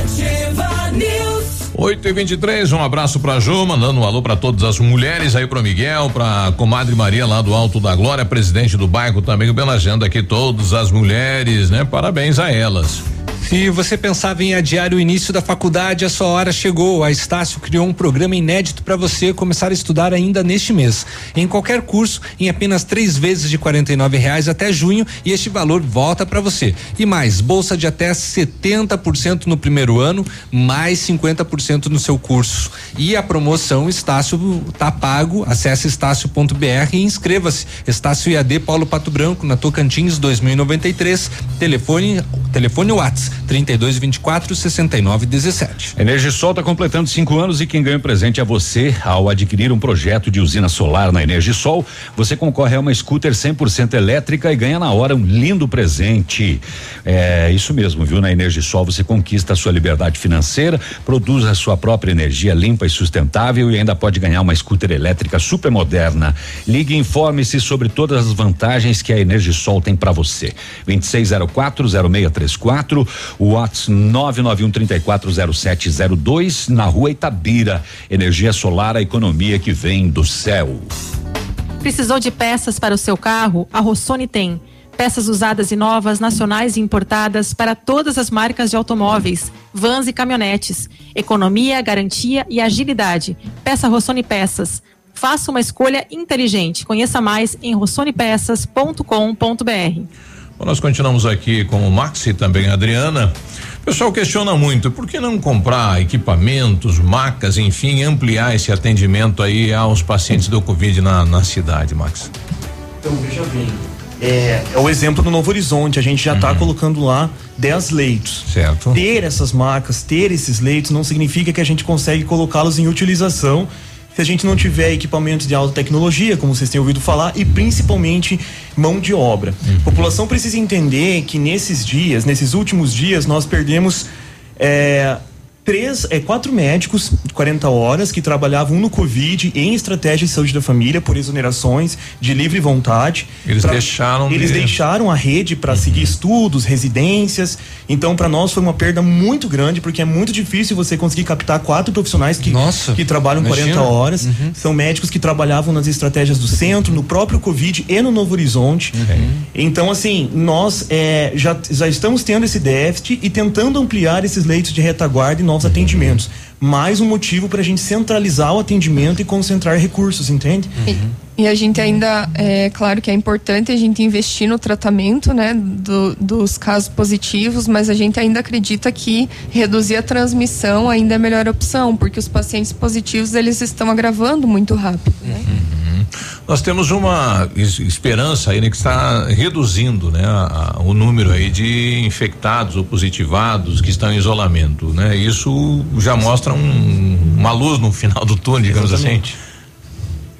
ativa News. 8 e 23 um abraço pra Jô, mandando um alô pra todas as mulheres aí pro Miguel, pra comadre Maria lá do Alto da Glória, presidente do bairro também, homenageando aqui todas as mulheres, né? Parabéns a elas. Se você pensava em adiar o início da faculdade, a sua hora chegou. A Estácio criou um programa inédito para você começar a estudar ainda neste mês. Em qualquer curso, em apenas três vezes de R$ reais até junho, e este valor volta para você. E mais, bolsa de até 70% no primeiro ano, mais 50% no seu curso. E a promoção Estácio tá pago. Acesse estácio.br e inscreva-se. Estácio IAD Paulo Pato Branco, na Tocantins 2093. Telefone, telefone WhatsApp 32 24 69 17. Energisol está completando cinco anos e quem ganha o presente é você. Ao adquirir um projeto de usina solar na Energisol, você concorre a uma scooter 100% elétrica e ganha na hora um lindo presente. É isso mesmo, viu? Na Energisol você conquista a sua liberdade financeira, produz a sua própria energia limpa e sustentável e ainda pode ganhar uma scooter elétrica super moderna. Ligue e informe-se sobre todas as vantagens que a Energisol tem para você. 2604 0634 o WhatsApp 991340702 na rua Itabira. Energia solar, a economia que vem do céu. Precisou de peças para o seu carro? A Rossoni tem. Peças usadas e novas, nacionais e importadas para todas as marcas de automóveis, vans e caminhonetes. Economia, garantia e agilidade. Peça Rossoni Peças. Faça uma escolha inteligente. Conheça mais em rossonepeças.com.br. Bom, nós continuamos aqui com o Max e também a Adriana. O pessoal questiona muito, por que não comprar equipamentos, macas, enfim, ampliar esse atendimento aí aos pacientes do Covid na, na cidade, Max? Então, veja bem. É, é o exemplo do Novo Horizonte, a gente já está colocando lá 10 leitos. Certo. Ter essas marcas, ter esses leitos, não significa que a gente consegue colocá-los em utilização se a gente não tiver equipamentos de alta tecnologia, como vocês têm ouvido falar, e principalmente mão de obra. A população precisa entender que nesses dias, nesses últimos dias, nós perdemos. É, três, é, quatro médicos de 40 horas que trabalhavam no Covid em estratégia de saúde da família por exonerações de livre vontade. Eles Pra- deixaram Eles de- deixaram a rede para seguir estudos, residências. Então, para nós foi uma perda muito grande, porque é muito difícil você conseguir captar quatro profissionais que, que trabalham imagina. 40 horas. São médicos que trabalhavam nas estratégias do centro, no próprio Covid e no Novo Horizonte. Então, assim, nós é, já, já estamos tendo esse déficit e tentando ampliar esses leitos de retaguarda e novos atendimentos. Mais um motivo para a gente centralizar o atendimento e concentrar recursos, entende? E a gente ainda, é claro que é importante a gente investir no tratamento, né, do- dos casos positivos, mas a gente ainda acredita que reduzir a transmissão ainda é a melhor opção, porque os pacientes positivos eles estão agravando muito rápido, né? Nós temos uma es- esperança aí, né, que está reduzindo, né, a- a- o número aí de infectados ou positivados que estão em isolamento, né? Isso já mostra um- uma luz no final do túnel, digamos Exatamente. assim.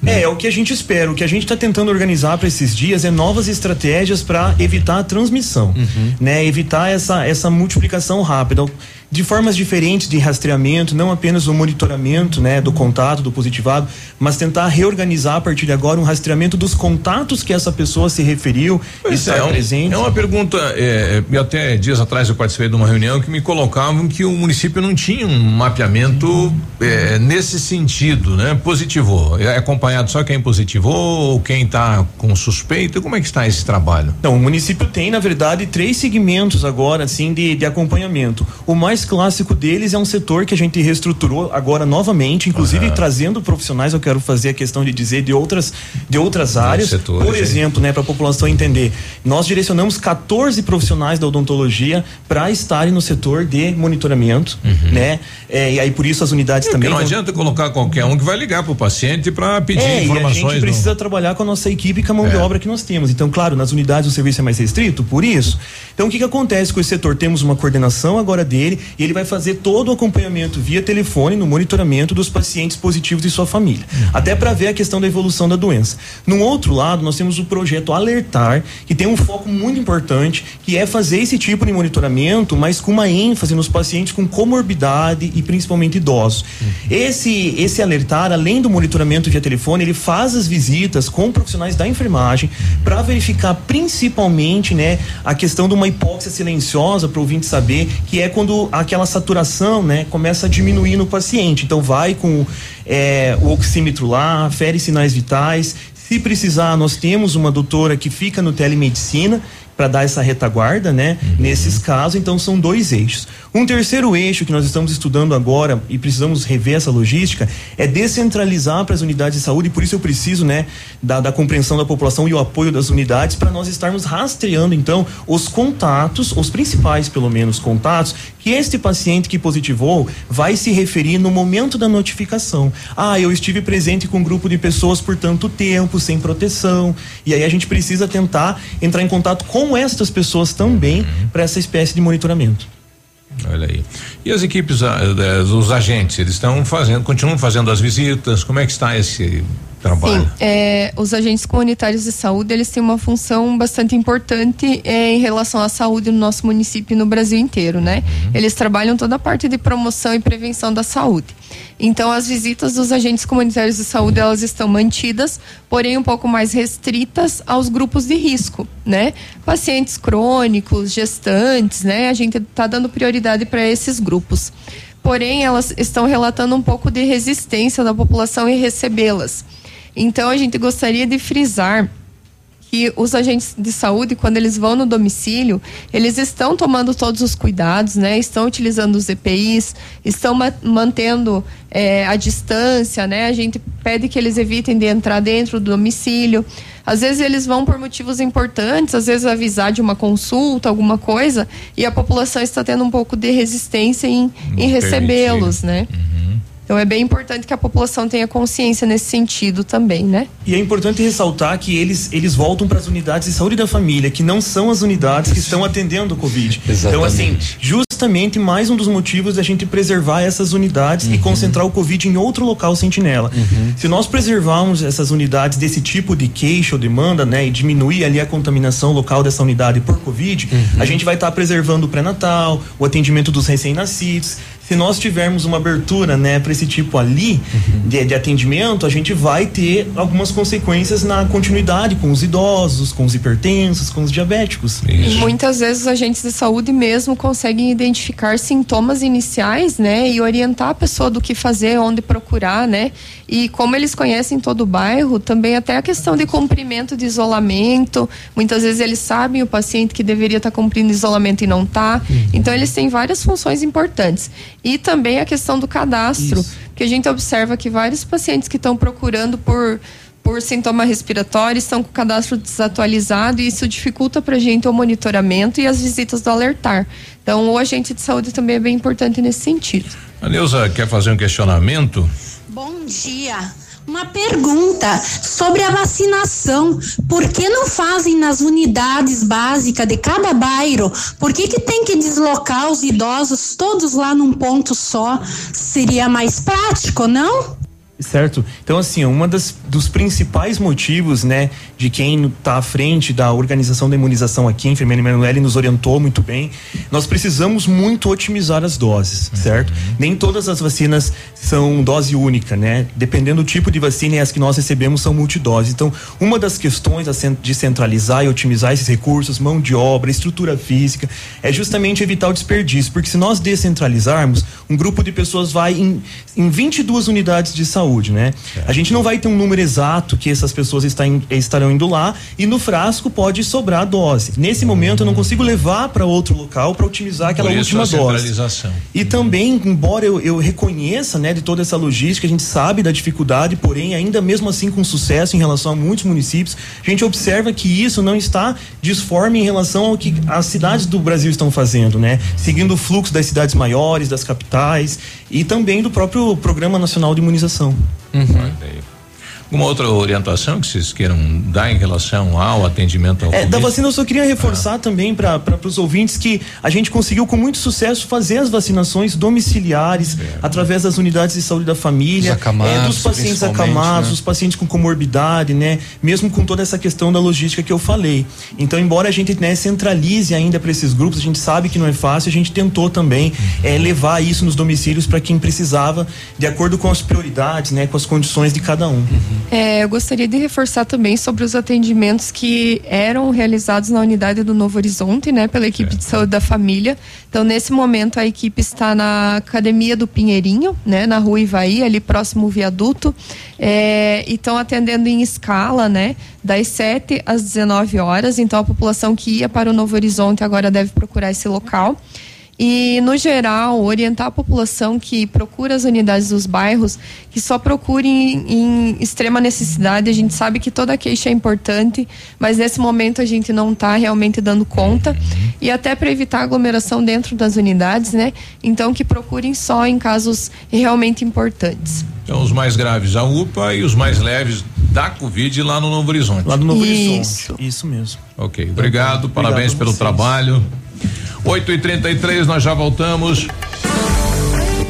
É, é o que a gente espera. O que a gente está tentando organizar para esses dias é novas estratégias para evitar a transmissão, né? Evitar essa, essa multiplicação rápida de formas diferentes de rastreamento, não apenas o monitoramento, né, do contato do positivado, mas tentar reorganizar a partir de agora um rastreamento dos contatos que essa pessoa se referiu e Pois está é, um- presente. é uma pergunta, é, e até dias atrás eu participei de uma reunião que me colocavam que o município não tinha um mapeamento é, nesse sentido, né? Positivou. É acompanhado só quem positivou ou quem está com suspeita? Como é que está esse trabalho? Então, o município tem, na verdade, três segmentos agora, assim, de, de acompanhamento. O mais clássico deles é um setor que a gente reestruturou agora novamente, inclusive trazendo profissionais, eu quero fazer a questão de dizer, de outras, de outras áreas. setores, Por exemplo, né, para a população entender, nós direcionamos 14 profissionais da odontologia para estarem no setor de monitoramento, né? É, e aí, por isso, as unidades Porque também. não vão- adianta colocar qualquer um que vai ligar para o paciente para pedir é, informações. E a gente não. precisa trabalhar com a nossa equipe e com a mão de É. obra que nós temos. Então, claro, nas unidades o serviço é mais restrito, por isso. Então, o que, que acontece com esse setor? Temos uma coordenação agora dele e ele vai fazer todo o acompanhamento via telefone no monitoramento dos pacientes positivos e sua família. Até para ver a questão da evolução da doença. Num outro lado, nós temos o projeto Alertar, que tem um foco muito importante, que é fazer esse tipo de monitoramento, mas com uma ênfase nos pacientes com comorbidade e principalmente idosos. Esse, esse alertar, além do monitoramento via telefone, ele faz as visitas com profissionais da enfermagem para verificar principalmente, né, a questão de uma hipóxia silenciosa para o ouvinte saber, que é quando aquela saturação, né, começa a diminuir no paciente. Então vai com é, o oxímetro lá, fere sinais vitais. Se precisar, nós temos uma doutora que fica no telemedicina para dar essa retaguarda, né? Nesses casos, então são dois eixos. Um terceiro eixo que nós estamos estudando agora e precisamos rever essa logística é descentralizar para as unidades de saúde, e por isso eu preciso, né, da, da compreensão da população e o apoio das unidades para nós estarmos rastreando então os contatos, os principais pelo menos contatos que este paciente que positivou vai se referir no momento da notificação. Ah, eu estive presente com um grupo de pessoas por tanto tempo, sem proteção. E aí a gente precisa tentar entrar em contato com estas pessoas também para essa espécie de monitoramento. Olha aí. E as equipes, ah, eh, os agentes, eles estão fazendo, continuam fazendo as visitas? Como é que está esse trabalho? Sim, é, os agentes comunitários de saúde eles têm uma função bastante importante é, em relação à saúde no nosso município e no Brasil inteiro, né? Eles trabalham toda a parte de promoção e prevenção da saúde. Então, as visitas dos agentes comunitários de saúde elas estão mantidas, porém um pouco mais restritas aos grupos de risco, né? Pacientes crônicos, gestantes, né? A gente está dando prioridade para esses grupos porém elas estão relatando um pouco de resistência da população em recebê-las. Então a gente gostaria de frisar que os agentes de saúde, quando eles vão no domicílio, eles estão tomando todos os cuidados, né? Estão utilizando os EPIs, estão ma- mantendo eh, a distância, né? A gente pede que eles evitem de entrar dentro do domicílio. Às vezes eles vão por motivos importantes, às vezes avisar de uma consulta, alguma coisa, e a população está tendo um pouco de resistência em, em recebê-los, né? Então é bem importante que a população tenha consciência nesse sentido também, né? E é importante ressaltar que eles, eles voltam para as unidades de saúde da família, que não são as unidades que estão atendendo o Covid. Então, assim, justamente mais um dos motivos da gente preservar essas unidades e concentrar o Covid em outro local sentinela. Se nós preservarmos essas unidades desse tipo de queixa ou demanda, né, e diminuir ali a contaminação local dessa unidade por Covid, a gente vai estar preservando o pré-natal, o atendimento dos recém-nascidos. Se nós tivermos uma abertura, né, para esse tipo ali de, de atendimento, a gente vai ter algumas consequências na continuidade com os idosos, com os hipertensos, com os diabéticos. E muitas vezes os agentes de saúde mesmo conseguem identificar sintomas iniciais, né? E orientar a pessoa do que fazer, onde procurar, né? E como eles conhecem todo o bairro, também até a questão de cumprimento de isolamento. Muitas vezes eles sabem o paciente que deveria estar cumprindo isolamento e não está. Então eles têm várias funções importantes. E também a questão do cadastro, que a gente observa que vários pacientes que estão procurando por por sintoma respiratório estão com o cadastro desatualizado e isso dificulta para a gente o monitoramento e as visitas do alertar. Então, o agente de saúde também é bem importante nesse sentido. A Neuza quer fazer um questionamento? Bom dia. Uma pergunta sobre a vacinação. Por que não fazem nas unidades básicas de cada bairro? Por que, que tem que deslocar os idosos todos lá num ponto só? Seria mais prático, não? Certo? Então, assim, das dos principais motivos, né, de quem está à frente da organização da imunização aqui, a enfermeira Emanuele nos orientou muito bem. Nós precisamos muito otimizar as doses, certo? Nem todas as vacinas são dose única, né? Dependendo do tipo de vacina, e as que nós recebemos são multidose. Então, uma das questões de centralizar e otimizar esses recursos, mão de obra, estrutura física, é justamente evitar o desperdício, porque se nós descentralizarmos, um grupo de pessoas vai em, em 22 unidades de saúde, né? A gente não vai ter um número exato que essas pessoas em- estarão indo lá e no frasco pode sobrar dose. Nesse momento eu não consigo levar para outro local para otimizar aquela Por isso última a dose. E também, embora eu, eu reconheça, né, de toda essa logística, a gente sabe da dificuldade, porém, ainda mesmo assim com sucesso em relação a muitos municípios, a gente observa que isso não está disforme em relação ao que as cidades do Brasil estão fazendo, né? Seguindo o fluxo das cidades maiores, das capitais e também do próprio Programa Nacional de Imunização. Alguma outra orientação que vocês queiram dar em relação ao atendimento ao É, da vacina eu só queria reforçar também para os ouvintes que a gente conseguiu com muito sucesso fazer as vacinações domiciliares através das unidades de saúde da família, Os acamados, é, dos pacientes acamados, né? os pacientes com comorbidade, né? Mesmo com toda essa questão da logística que eu falei. Então, embora a gente né, centralize ainda para esses grupos, a gente sabe que não é fácil, a gente tentou também é, levar isso nos domicílios para quem precisava, de acordo com as prioridades, né? Com as condições de cada um. É, eu gostaria de reforçar também sobre os atendimentos que eram realizados na unidade do Novo Horizonte, né, pela equipe de saúde da família. Então, nesse momento, a equipe está na Academia do Pinheirinho, né, na rua Ivaí, ali próximo ao viaduto, é, e estão atendendo em escala, né, das 7 às 19 horas. Então, a população que ia para o Novo Horizonte agora deve procurar esse local. E, no geral, orientar a população que procura as unidades dos bairros que só procure em, em extrema necessidade. A gente sabe que toda queixa é importante, mas nesse momento a gente não está realmente dando conta. E até para evitar aglomeração dentro das unidades, né? Então, que procurem só em casos realmente importantes. Então, os mais graves, a UPA e os mais leves da Covid lá no Novo Horizonte. Lá no Novo Isso. Horizonte. Isso mesmo. Ok, obrigado, parabéns a pelo vocês. trabalho. 8 e 33 nós já voltamos.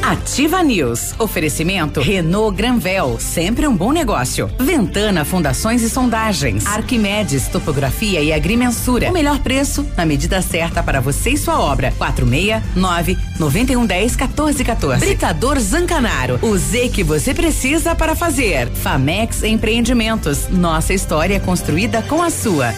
Ativa News. Oferecimento Renault Granvel, sempre um bom negócio. Ventana Fundações e Sondagens. Arquimedes Topografia e Agrimensura. O melhor preço na medida certa para você e sua obra. 469 9110 1414. Britador Zancanaro. O Z que você precisa para fazer. Famex Empreendimentos. Nossa história construída com a sua.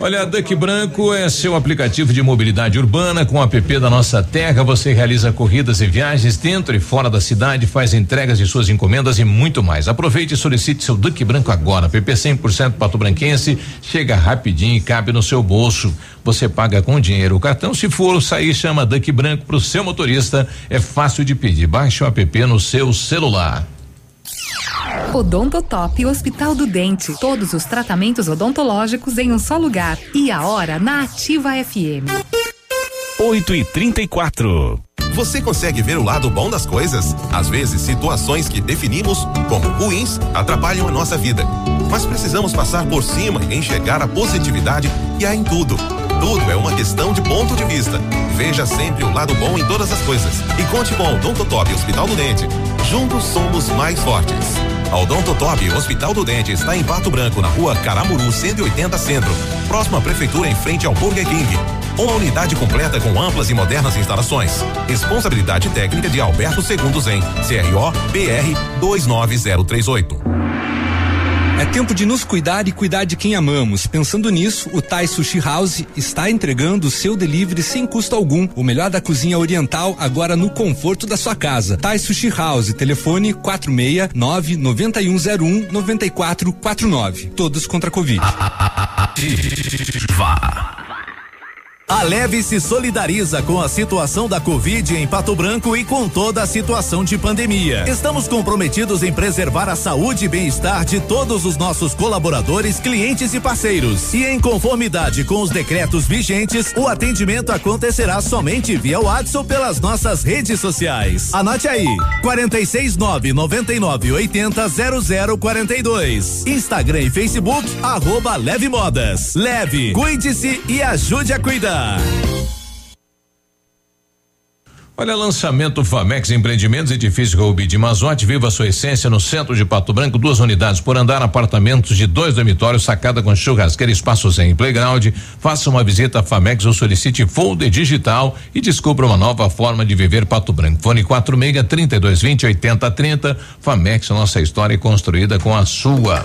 Olha, Duck Branco é seu aplicativo de mobilidade urbana com o app da nossa terra. Você realiza corridas e viagens dentro e fora da cidade, faz entregas de suas encomendas e muito mais. Aproveite e solicite seu Duck Branco agora. App 100% Pato Branquense chega rapidinho e cabe no seu bolso. Você paga com dinheiro. O cartão, se for sair, chama Duck Branco para o seu motorista. É fácil de pedir. Baixe o app no seu celular. Odontotop Hospital do Dente. Todos os tratamentos odontológicos em um só lugar. E a hora na Ativa FM. 8 e 34 Você consegue ver o lado bom das coisas? Às vezes, situações que definimos como ruins atrapalham a nossa vida. Mas precisamos passar por cima e enxergar a positividade que há em tudo. Tudo é uma questão de ponto de vista. Veja sempre o lado bom em todas as coisas. E conte com o Odontotop Hospital do Dente. Juntos somos mais fortes. A Odontotop Hospital do Dente está em Pato Branco, na rua Caramuru 180 Centro. Próxima prefeitura em frente ao Burger King. Uma unidade completa com amplas e modernas instalações. Responsabilidade técnica de Alberto Segundos em CRO BR 29038. É tempo de nos cuidar e cuidar de quem amamos. Pensando nisso, o Thai Sushi House está entregando o seu delivery sem custo algum. O melhor da cozinha oriental agora no conforto da sua casa. Thai Sushi House, telefone 469 9101 9449. Todos contra a Covid. A Leve se solidariza com a situação da Covid em Pato Branco e com toda a situação de pandemia. Estamos comprometidos em preservar a saúde e bem-estar de todos os nossos colaboradores, clientes e parceiros. E em conformidade com os decretos vigentes, o atendimento acontecerá somente via WhatsApp pelas nossas redes sociais. Anote aí: 469 99 80 0042. Instagram e Facebook, arroba Leve Modas. Leve, cuide-se e ajude a cuidar. Olha, lançamento Famex Empreendimentos, edifício Rubi de Mazote, viva sua essência no centro de Pato Branco, duas unidades por andar, apartamentos de dois dormitórios, sacada com churrasqueira, espaço sem playground. Faça uma visita à Famex ou solicite folder digital e descubra uma nova forma de viver Pato Branco. Fone 46 3220 8030. Famex, nossa história é construída com a sua.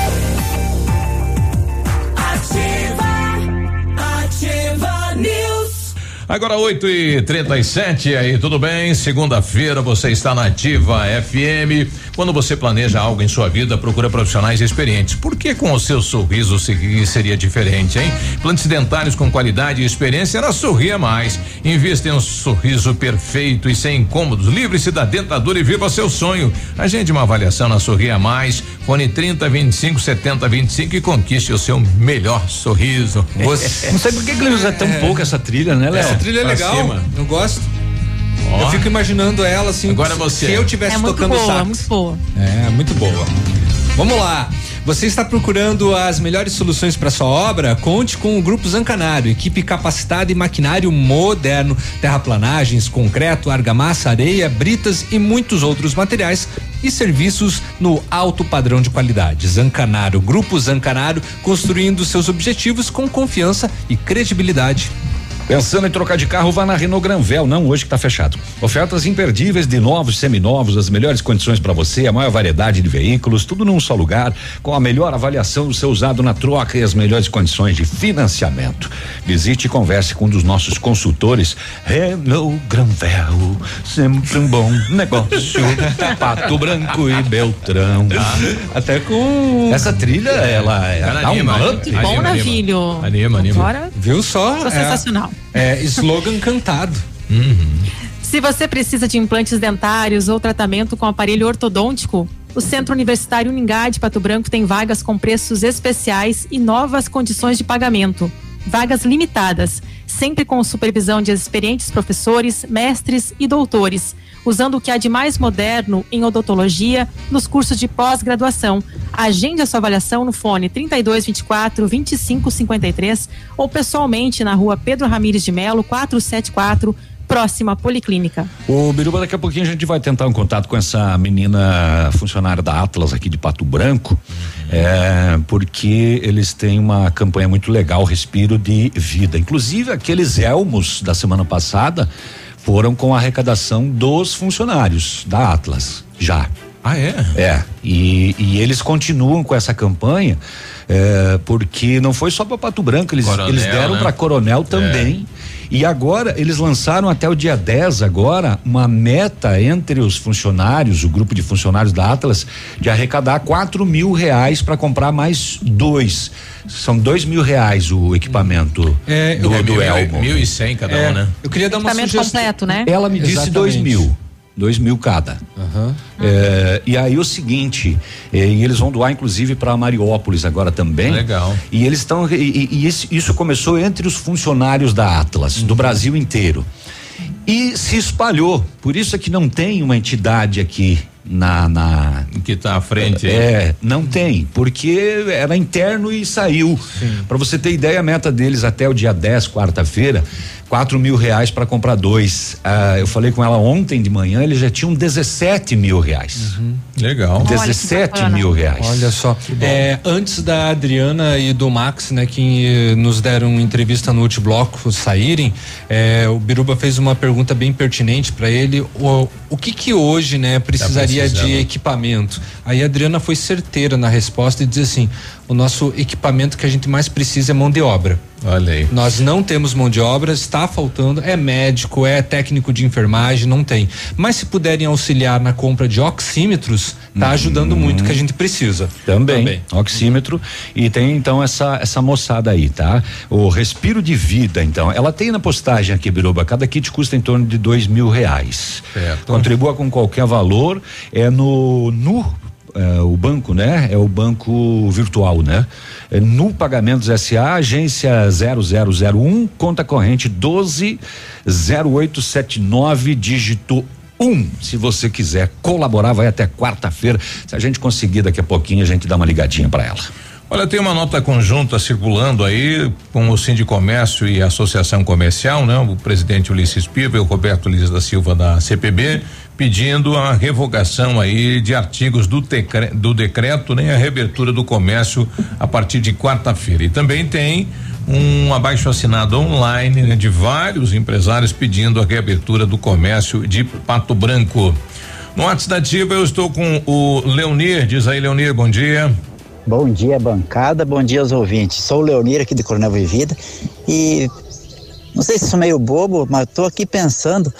Agora 8 e 37 aí, tudo bem? Segunda-feira você está na Ativa FM. Quando você planeja algo em sua vida, procura profissionais experientes. Por que com o seu sorriso seria diferente, hein? Plantes dentários com qualidade e experiência era Sorria Mais. Invista em um sorriso perfeito e sem incômodos. Livre-se da dentadura e viva seu sonho. Agende uma avaliação na Sorria Mais. Fone 30 25 70 25 e conquiste o seu melhor sorriso. Você, não sei por que, ele usa tão É. pouco essa trilha, né, Léo? Essa trilha é Pra legal. cima. Eu gosto. Ó. Eu fico imaginando ela assim. Agora você. Se eu tivesse É muito tocando boa, sax. muito boa. É, muito boa. Vamos lá. Você está procurando as melhores soluções para sua obra? Conte com o Grupo Zancanaro, equipe capacitada e maquinário moderno, terraplanagens, concreto, argamassa, areia, britas e muitos outros materiais e serviços no alto padrão de qualidade. Zancanaro, Grupo Zancanaro, construindo seus objetivos com confiança e credibilidade. Pensando em trocar de carro, vá na Renault Granvel, não hoje que tá fechado. Ofertas imperdíveis de novos, seminovos, as melhores condições para você, a maior variedade de veículos, tudo num só lugar, com a melhor avaliação do seu usado na troca e as melhores condições de financiamento. Visite e converse com um dos nossos consultores. Renault Granvel, sempre um bom negócio. Pato Branco e Beltrão. Até com essa trilha, ela, dá um anima, up. Que bom, Navilho. Anima, anima. Agora, Viu só? tô É- sensacional. É, slogan cantado. Se você precisa de implantes dentários ou tratamento com aparelho ortodôntico, o Centro Universitário Uningá de Pato Branco tem vagas com preços especiais e novas condições de pagamento. Vagas limitadas, sempre com supervisão de experientes professores, mestres e doutores, usando o que há de mais moderno em odontologia nos cursos de pós-graduação. Agende a sua avaliação no fone 3224 2553 ou pessoalmente na rua Pedro Ramires de Melo 474 próxima Policlínica. O Biruba, daqui a pouquinho a gente vai tentar um contato com essa menina funcionária da Atlas aqui de Pato Branco, é, porque eles têm uma campanha muito legal, Respiro de Vida. Inclusive, aqueles elmos da semana passada foram com a arrecadação dos funcionários da Atlas, já. Ah, é? É, e, e eles continuam com essa campanha, é, porque não foi só para Pato Branco, eles, Coronel, eles deram né? para Coronel também. E agora eles lançaram até o dia 10 agora uma meta entre os funcionários, o grupo de funcionários da Atlas, de arrecadar quatro mil reais para comprar mais dois. São dois mil reais o equipamento É, do, É do mil, Elmo. mil e cem cada É, um, né? Eu queria dar uma Equipamento sugestão. completo, né? Ela me disse Exatamente. dois mil. Dois mil cada. Aham. É, e aí o seguinte, é, eles vão doar inclusive para Mariópolis agora também. Legal. E eles estão e, e- e esse- isso começou entre os funcionários da Atlas do Brasil inteiro e se espalhou. Por isso é que não tem uma entidade aqui na, na Que tá à frente aí. é, não tem, porque era interno e saiu. Para você ter ideia, a meta deles até o dia 10, quarta-feira, quatro mil reais para comprar dois. Ah, eu falei com ela ontem de manhã, eles já tinham 17 mil reais. Legal. que 17 bacana. mil reais. Olha só, é, antes da Adriana e do Max, né, que eh, nos deram entrevista no último bloco saírem, é, o Biruba fez uma pergunta bem pertinente para ele. O, o que que hoje, né, precisaria de precisando. equipamento? Aí a Adriana foi certeira na resposta e diz assim: o nosso equipamento que a gente mais precisa é mão de obra. Olha aí. Nós não temos mão de obra, está faltando, é médico, é técnico de enfermagem, não tem. Mas se puderem auxiliar na compra de oxímetros, tá ajudando muito que a gente precisa. Também, oxímetro e tem então essa essa moçada aí, tá? O respiro de vida, então, ela tem na postagem aqui, Biruba, cada kit custa em torno de dois mil reais. Certo. Contribua com qualquer valor, é no nu é, o banco, né? É o banco virtual, né? É no Pagamentos SA, agência 0001, conta corrente 120879, dígito 1. Um. Se você quiser colaborar, vai até quarta-feira. Se a gente conseguir daqui a pouquinho, a gente dá uma ligadinha para ela. Olha, tem uma nota conjunta circulando aí com o Sindicomércio e a Associação Comercial, né? O presidente Ulisses Piva e o Roberto Liz da Silva da CPB pedindo a revogação aí de artigos do, decre, do decreto, nem né? a reabertura do comércio a partir de quarta-feira. E também tem um abaixo assinado online né, de vários empresários pedindo a reabertura do comércio de Pato Branco. No WhatsApp da Ativa eu estou com o Leonir, diz aí Leonir, bom dia. Bom dia, bancada. Bom dia aos ouvintes. Sou o Leonir aqui de Coronel Vivida e não sei se sou meio bobo, mas estou aqui pensando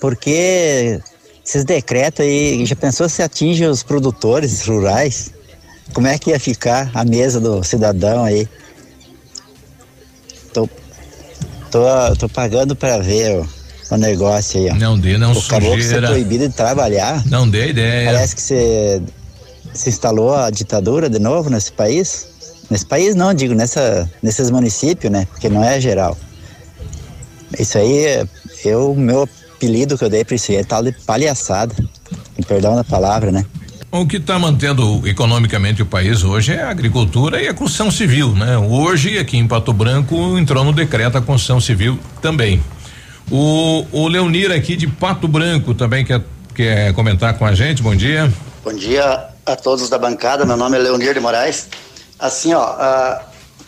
porque esses decretos aí, já pensou se atinge os produtores rurais? Como é que ia ficar a mesa do cidadão aí? Tô, tô, tô pagando para ver o, o, negócio aí, ó. Não dê, não o sujeira. ser proibido de trabalhar. Não dê ideia. Parece que você se instalou a ditadura de novo nesse país? Nesse país não, digo, nessa, nesses municípios, né? Porque não é geral. Isso aí, eu, meu apelido que eu dei para isso aí é tal de palhaçada. Perdão da palavra, né? O que está mantendo economicamente o país hoje é a agricultura e a construção civil, né? Hoje, aqui em Pato Branco, entrou no decreto a construção civil também. O, o Leonir aqui de Pato Branco também quer, quer comentar com a gente. Bom dia. Bom dia a todos da bancada. Meu nome é Leonir de Moraes. Assim, ó,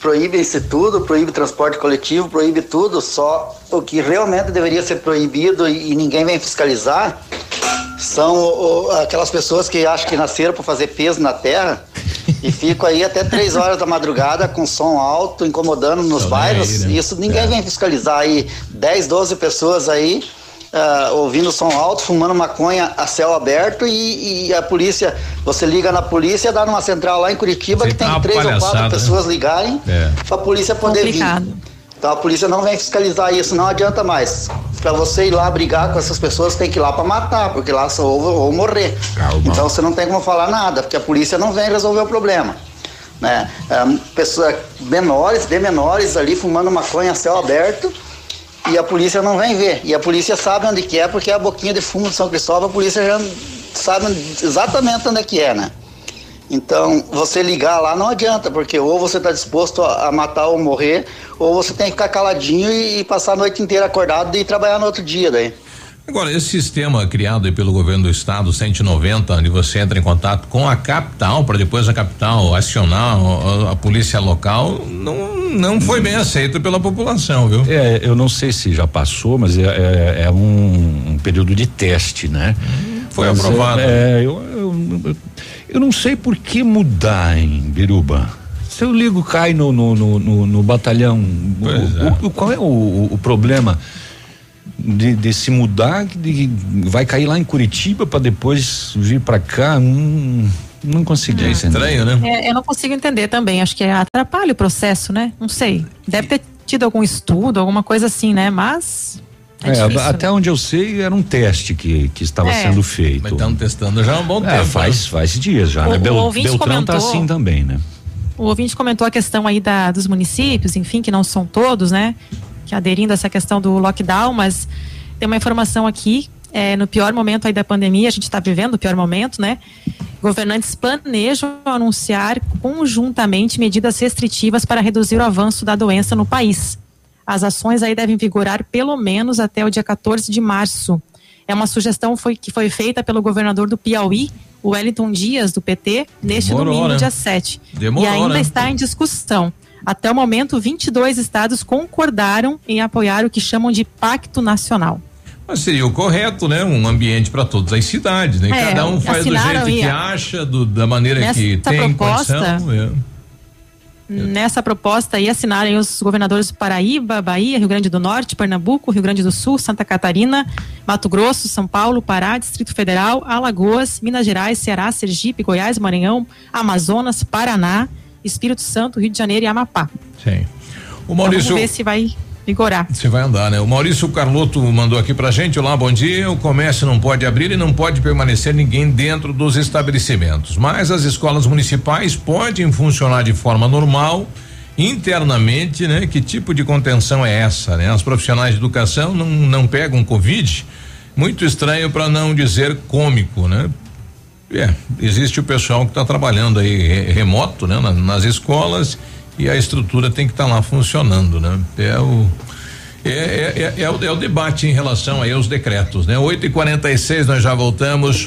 proíbe isso tudo, proíbe transporte coletivo, proíbe tudo, só o que realmente deveria ser proibido e, e ninguém vem fiscalizar são o, aquelas pessoas que acham que nasceram para fazer peso na terra e ficam aí até três horas da madrugada com som alto, incomodando nos bairros. Aí, né? Isso ninguém é. vem fiscalizar aí. 10, 12 pessoas aí uh, ouvindo som alto, fumando maconha a céu aberto e, e, a polícia, você liga na polícia, dá numa central lá em Curitiba Você que tem tá três ou quatro né? pessoas ligarem é. para a polícia poder Complicado. vir. Então a polícia não vem fiscalizar isso, não adianta mais. Para você ir lá brigar com essas pessoas, tem que ir lá para matar, porque lá só ou, ou morrer. Calma. Então você não tem como falar nada, porque a polícia não vem resolver o problema. Né? É, pessoas menores, de menores ali fumando maconha a céu aberto e a polícia não vem ver. E a polícia sabe onde que é, porque é a boquinha de fumo de São Cristóvão, a polícia já sabe exatamente onde é que é, né? Então, você ligar lá não adianta, porque ou você está disposto a, matar ou morrer, ou você tem que ficar caladinho e, e, passar a noite inteira acordado e trabalhar no outro dia daí. Agora, esse sistema criado pelo governo do estado, 190, onde você entra em contato com a capital, para depois a capital acionar a, a, polícia local, não, não foi bem aceito pela população, viu? É, eu não sei se já passou, mas é, é, é um, um, período de teste, né? Foi mas aprovado. É, eu, eu, eu, não sei por que mudar em Biruba. Se eu ligo, cai no, no, no, no, no batalhão. O, é. o, qual é o, o problema? De, de se mudar, de, vai cair lá em Curitiba para depois vir para cá. Hum, não consegui é. Estranho, né? É, eu não consigo entender também. Acho que atrapalha o processo, né? Não sei. Deve ter tido algum estudo, alguma coisa assim, né? Mas é, é difícil, até né? onde eu sei era um teste que, que estava é. sendo feito. Mas estamos testando já há um bom é, tempo. Faz, né? faz dias já, o, né? Bel, o Beltrão tá comentou, tá assim também, né? O ouvinte comentou a questão aí da, dos municípios, enfim, que não são todos, né? Que aderindo a essa questão do lockdown, mas tem uma informação aqui, é, no pior momento aí da pandemia, a gente está vivendo o pior momento, né? Governantes planejam anunciar conjuntamente medidas restritivas para reduzir o avanço da doença no país. As ações aí devem vigorar pelo menos até o dia 14 de março. É uma sugestão foi, que foi feita pelo governador do Piauí, o Wellington Dias, do PT, neste Demorou, domingo, né? dia 7. Demorou, e ainda né? está em discussão. Até o momento, 22 estados concordaram em apoiar o que chamam de Pacto Nacional. Mas seria o correto, né? Um ambiente para todas as cidades, né? É, Cada um faz do jeito que acha, do, da maneira que tem proposta, condição, é. nessa proposta aí assinarem os governadores Paraíba, Bahia, Rio Grande do Norte, Pernambuco, Rio Grande do Sul, Santa Catarina, Mato Grosso, São Paulo, Pará, Distrito Federal, Alagoas, Minas Gerais, Ceará, Sergipe, Goiás, Maranhão, Amazonas, Paraná, Espírito Santo, Rio de Janeiro e Amapá. Sim. O Então, Maurício. vamos ver se vai vigorar. Você vai andar, né? O Maurício Carloto mandou aqui pra gente. Olá, bom dia. O comércio não pode abrir e não pode permanecer ninguém dentro dos estabelecimentos. Mas as escolas municipais podem funcionar de forma normal, internamente, né? Que tipo de contenção é essa, né? As profissionais de educação não, não pegam Covid. Muito estranho para não dizer cômico, né? É, existe o pessoal que está trabalhando aí re- remoto, né? na- Nas, escolas e a estrutura tem que estar lá funcionando, né? É o é, é, é, é o, é o debate em relação aí aos decretos, né? 8 e 46 nós já voltamos.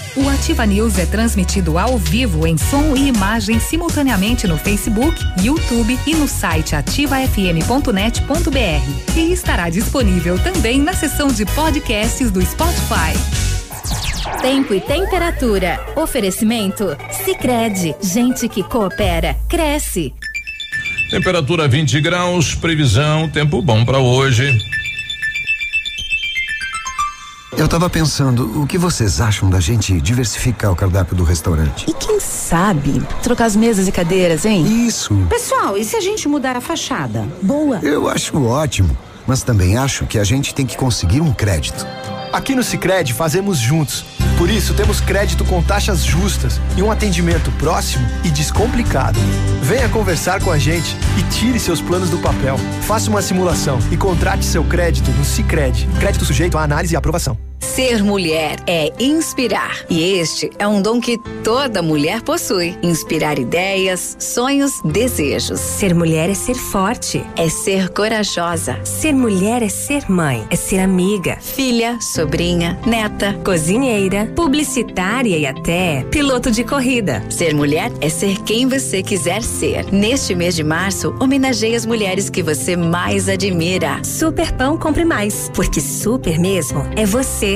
O Ativa News é transmitido ao vivo em som e imagem simultaneamente no Facebook, YouTube e no site ativafm.net.br. E estará disponível também na seção de podcasts do Spotify. Tempo e temperatura. Oferecimento? Sicredi Gente que coopera, cresce. Temperatura 20 graus, previsão, tempo bom para hoje. Eu tava pensando, o que vocês acham da gente diversificar o cardápio do restaurante? E quem sabe trocar as mesas e cadeiras, hein? Isso. Pessoal, e se a gente mudar a fachada? Boa. Eu acho ótimo, mas também acho que a gente tem que conseguir um crédito. Aqui no Sicredi fazemos juntos. Por isso temos crédito com taxas justas e um atendimento próximo e descomplicado. Venha conversar com a gente e tire seus planos do papel. Faça uma simulação e contrate seu crédito no Sicredi. Crédito sujeito à análise e aprovação. Ser mulher é inspirar. E este é um dom que toda mulher possui. Inspirar ideias, sonhos, desejos. Ser mulher é ser forte. É ser corajosa. Ser mulher é ser mãe. É ser amiga. Filha, sobrinha, neta. Cozinheira. Publicitária e até piloto de corrida. Ser mulher é ser quem você quiser ser. Neste mês de março, homenageie as mulheres que você mais admira. Super Pão Compre Mais. Porque super mesmo é você.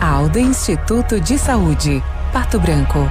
Alda Instituto de Saúde, Pato Branco.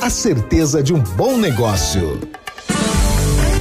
a certeza de um bom negócio.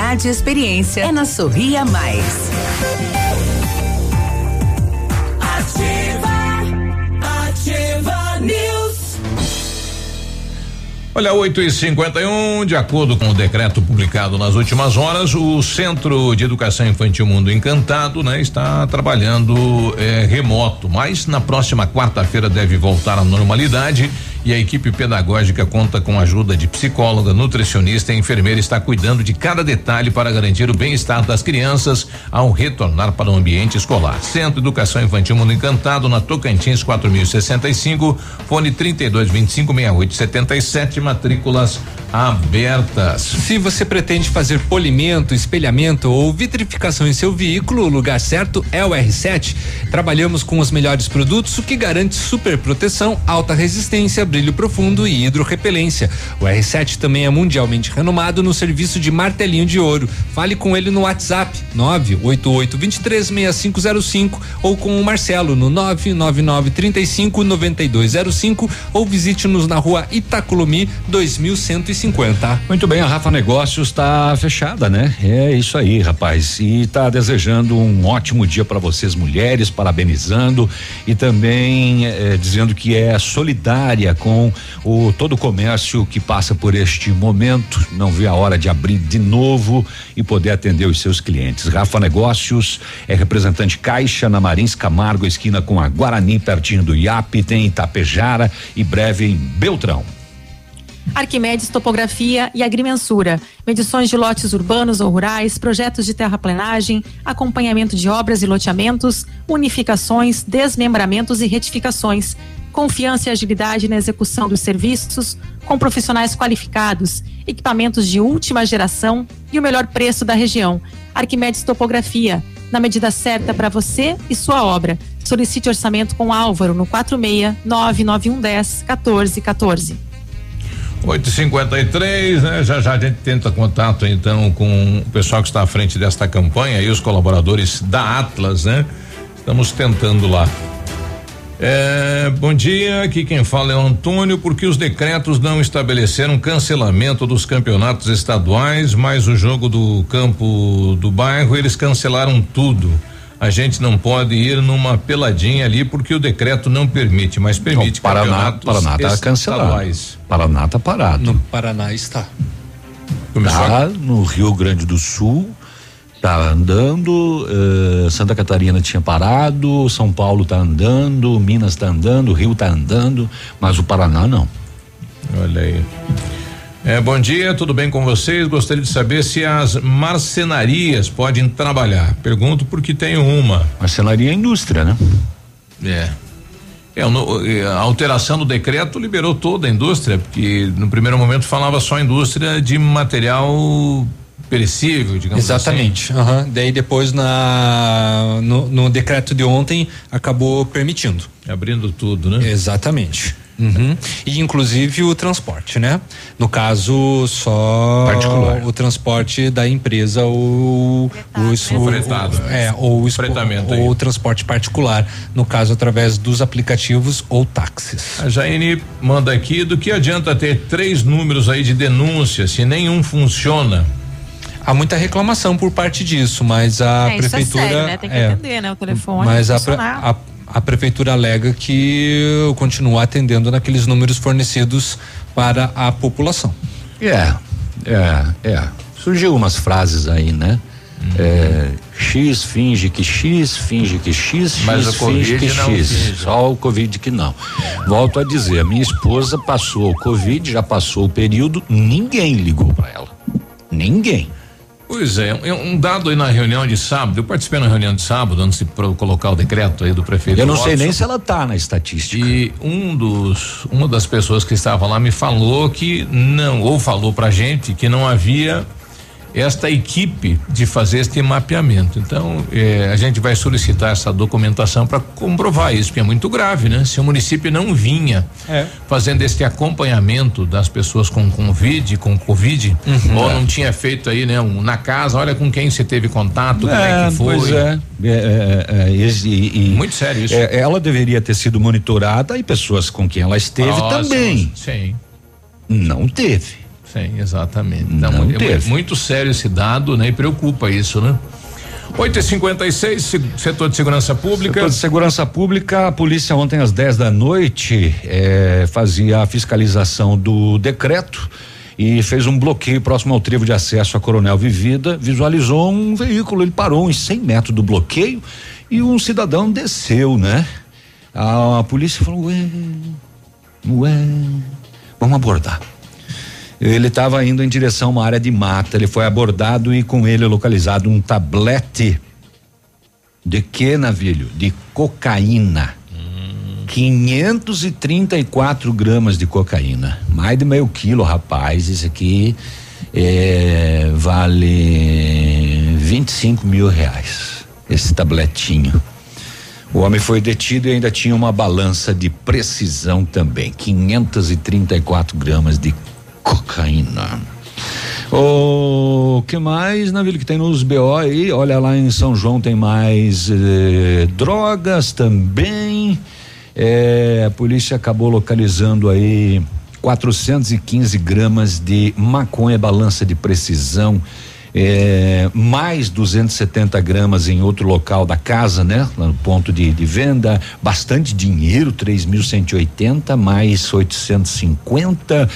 qualidade e experiência é na Sorria Mais. Ativa, ativa News. Olha, 8 e 51 de acordo com o decreto publicado nas últimas horas, o Centro de Educação Infantil Mundo Encantado, né, está trabalhando eh, remoto, mas na próxima quarta-feira deve voltar à normalidade e a equipe pedagógica conta com a ajuda de psicóloga, nutricionista e enfermeira está cuidando de cada detalhe para garantir o bem-estar das crianças ao retornar para o ambiente escolar. Centro Educação Infantil Mundo Encantado na Tocantins 4065, fone 32 25 68 77, matrículas abertas. Se você pretende fazer polimento, espelhamento ou vitrificação em seu veículo, o lugar certo é o R7. Trabalhamos com os melhores produtos, o que garante super proteção, alta resistência, brilho profundo e hidrorrepelência. O R7 também é mundialmente renomado no serviço de martelinho de ouro. Fale com ele no WhatsApp 988236505 ou com o Marcelo no 999359205 ou visite-nos na rua Itacolomi 2150. Muito bem, a Rafa Negócios está fechada, né? É isso aí, rapaz. E está desejando um ótimo dia para vocês, mulheres, parabenizando e também eh, dizendo que é solidária com o todo o comércio que passa por este momento. Não vê a hora de abrir de novo e poder atender os seus clientes. Rafa Negócios é representante Caixa na Marins Camargo, esquina com a Guarani, pertinho do IAP, tem Itapejara e breve em Beltrão. Arquimedes Topografia e Agrimensura. Medições de lotes urbanos ou rurais, projetos de terraplenagem, acompanhamento de obras e loteamentos, unificações, desmembramentos e retificações. Confiança e agilidade na execução dos serviços, com profissionais qualificados, equipamentos de última geração e o melhor preço da região. Arquimedes Topografia, na medida certa para você e sua obra. Solicite orçamento com Álvaro no 46 99110 1414. 853, né? Já já a gente tenta contato então com o pessoal que está à frente desta campanha e os colaboradores da Atlas, né? Estamos tentando lá. É, bom dia, aqui quem fala é o Antônio, porque os decretos não estabeleceram cancelamento dos campeonatos estaduais, mas o jogo do campo do bairro eles cancelaram tudo. A gente não pode ir numa peladinha ali porque o decreto não permite, mas permite Não, Paraná, campeonatos Paraná tá cancelado. estaduais. Paraná tá parado. No Paraná está. Tá no Rio Grande do Sul, tá andando, eh, Santa Catarina tinha parado, São Paulo tá andando, Minas tá andando, Rio tá andando, mas o Paraná não. Olha aí. É, bom dia, tudo bem com vocês? Gostaria de saber se as marcenarias podem trabalhar. Pergunto porque tenho uma. Marcenaria é indústria, né? É. É, eh, a alteração do decreto liberou toda a indústria, porque no primeiro momento falava só indústria de material perecível, digamos Exatamente. aham. Daí depois na no, no decreto de ontem acabou permitindo. Abrindo tudo, né? Exatamente. Uhum. E inclusive o transporte, né? No caso, só Particular. o transporte da empresa ou o, es- o, Fretado, o- né? é, ou o Fretamento ou o transporte particular, no caso através dos aplicativos ou táxis. A Jaine manda aqui do que adianta ter três números aí de denúncia se nenhum funciona. Há muita reclamação por parte disso, mas a é, isso é prefeitura sério, né? Tem que é, atender, né? O telefone. Mas a, a, a prefeitura alega que continua atendendo naqueles números fornecidos para a população. É, é, é. Surgiu umas frases aí, né? É, X finge que X, finge que X, X Mas o finge que Covid não X. finge. Só o Covid que não. Volto a dizer, a minha esposa passou o Covid, já passou o período, ninguém ligou para ela. Ninguém. Pois é, um, um dado aí na reunião de sábado, eu participei na reunião de sábado, antes de colocar o decreto aí do prefeito. Eu não sei Watson. nem se ela tá na estatística. E um dos, uma das pessoas que estava lá me falou que não, ou falou pra gente que não havia esta equipe de fazer este mapeamento. Então, eh, a gente vai solicitar essa documentação para comprovar isso, porque é muito grave, né? Se o município não vinha É. fazendo este acompanhamento das pessoas com Covid, com Covid, Uhum. ou É. não tinha feito aí, né? Um, na casa, olha com quem você teve contato, como é que foi. Pois é. É, é, é, e- e- Muito sério isso. é, ela deveria ter sido monitorada e pessoas com quem ela esteve Próximas, também. Sim. Não teve. Sim, exatamente. Não é teve. muito sério esse dado, né? E preocupa isso, né? 8 e 56 se- setor de segurança pública. Setor de segurança pública, a polícia ontem às 10 da noite eh, fazia a fiscalização do decreto e fez um bloqueio próximo ao trevo de acesso a Coronel Vivida, visualizou um veículo, ele parou uns 100 metros do bloqueio e um cidadão desceu, né? A, polícia falou, ué, ué, vamos abordar. Ele estava indo em direção a uma área de mata. Ele foi abordado e com ele localizado um tablete de que navilho? De cocaína. 534 gramas de cocaína. Mais de meio quilo, rapaz. Isso aqui é, vale 25 mil reais. Esse tabletinho. O homem foi detido e ainda tinha uma balança de precisão também. 534 gramas de cocaína. O que mais, Navilho, que tem nos BO aí? Olha lá em São João tem mais eh, drogas também. Eh, a polícia acabou localizando aí 415 gramas de maconha, balança de precisão. eh, mais 270 gramas em outro local da casa, né? Lá no ponto de, de venda, bastante dinheiro, 3.180 mais 850.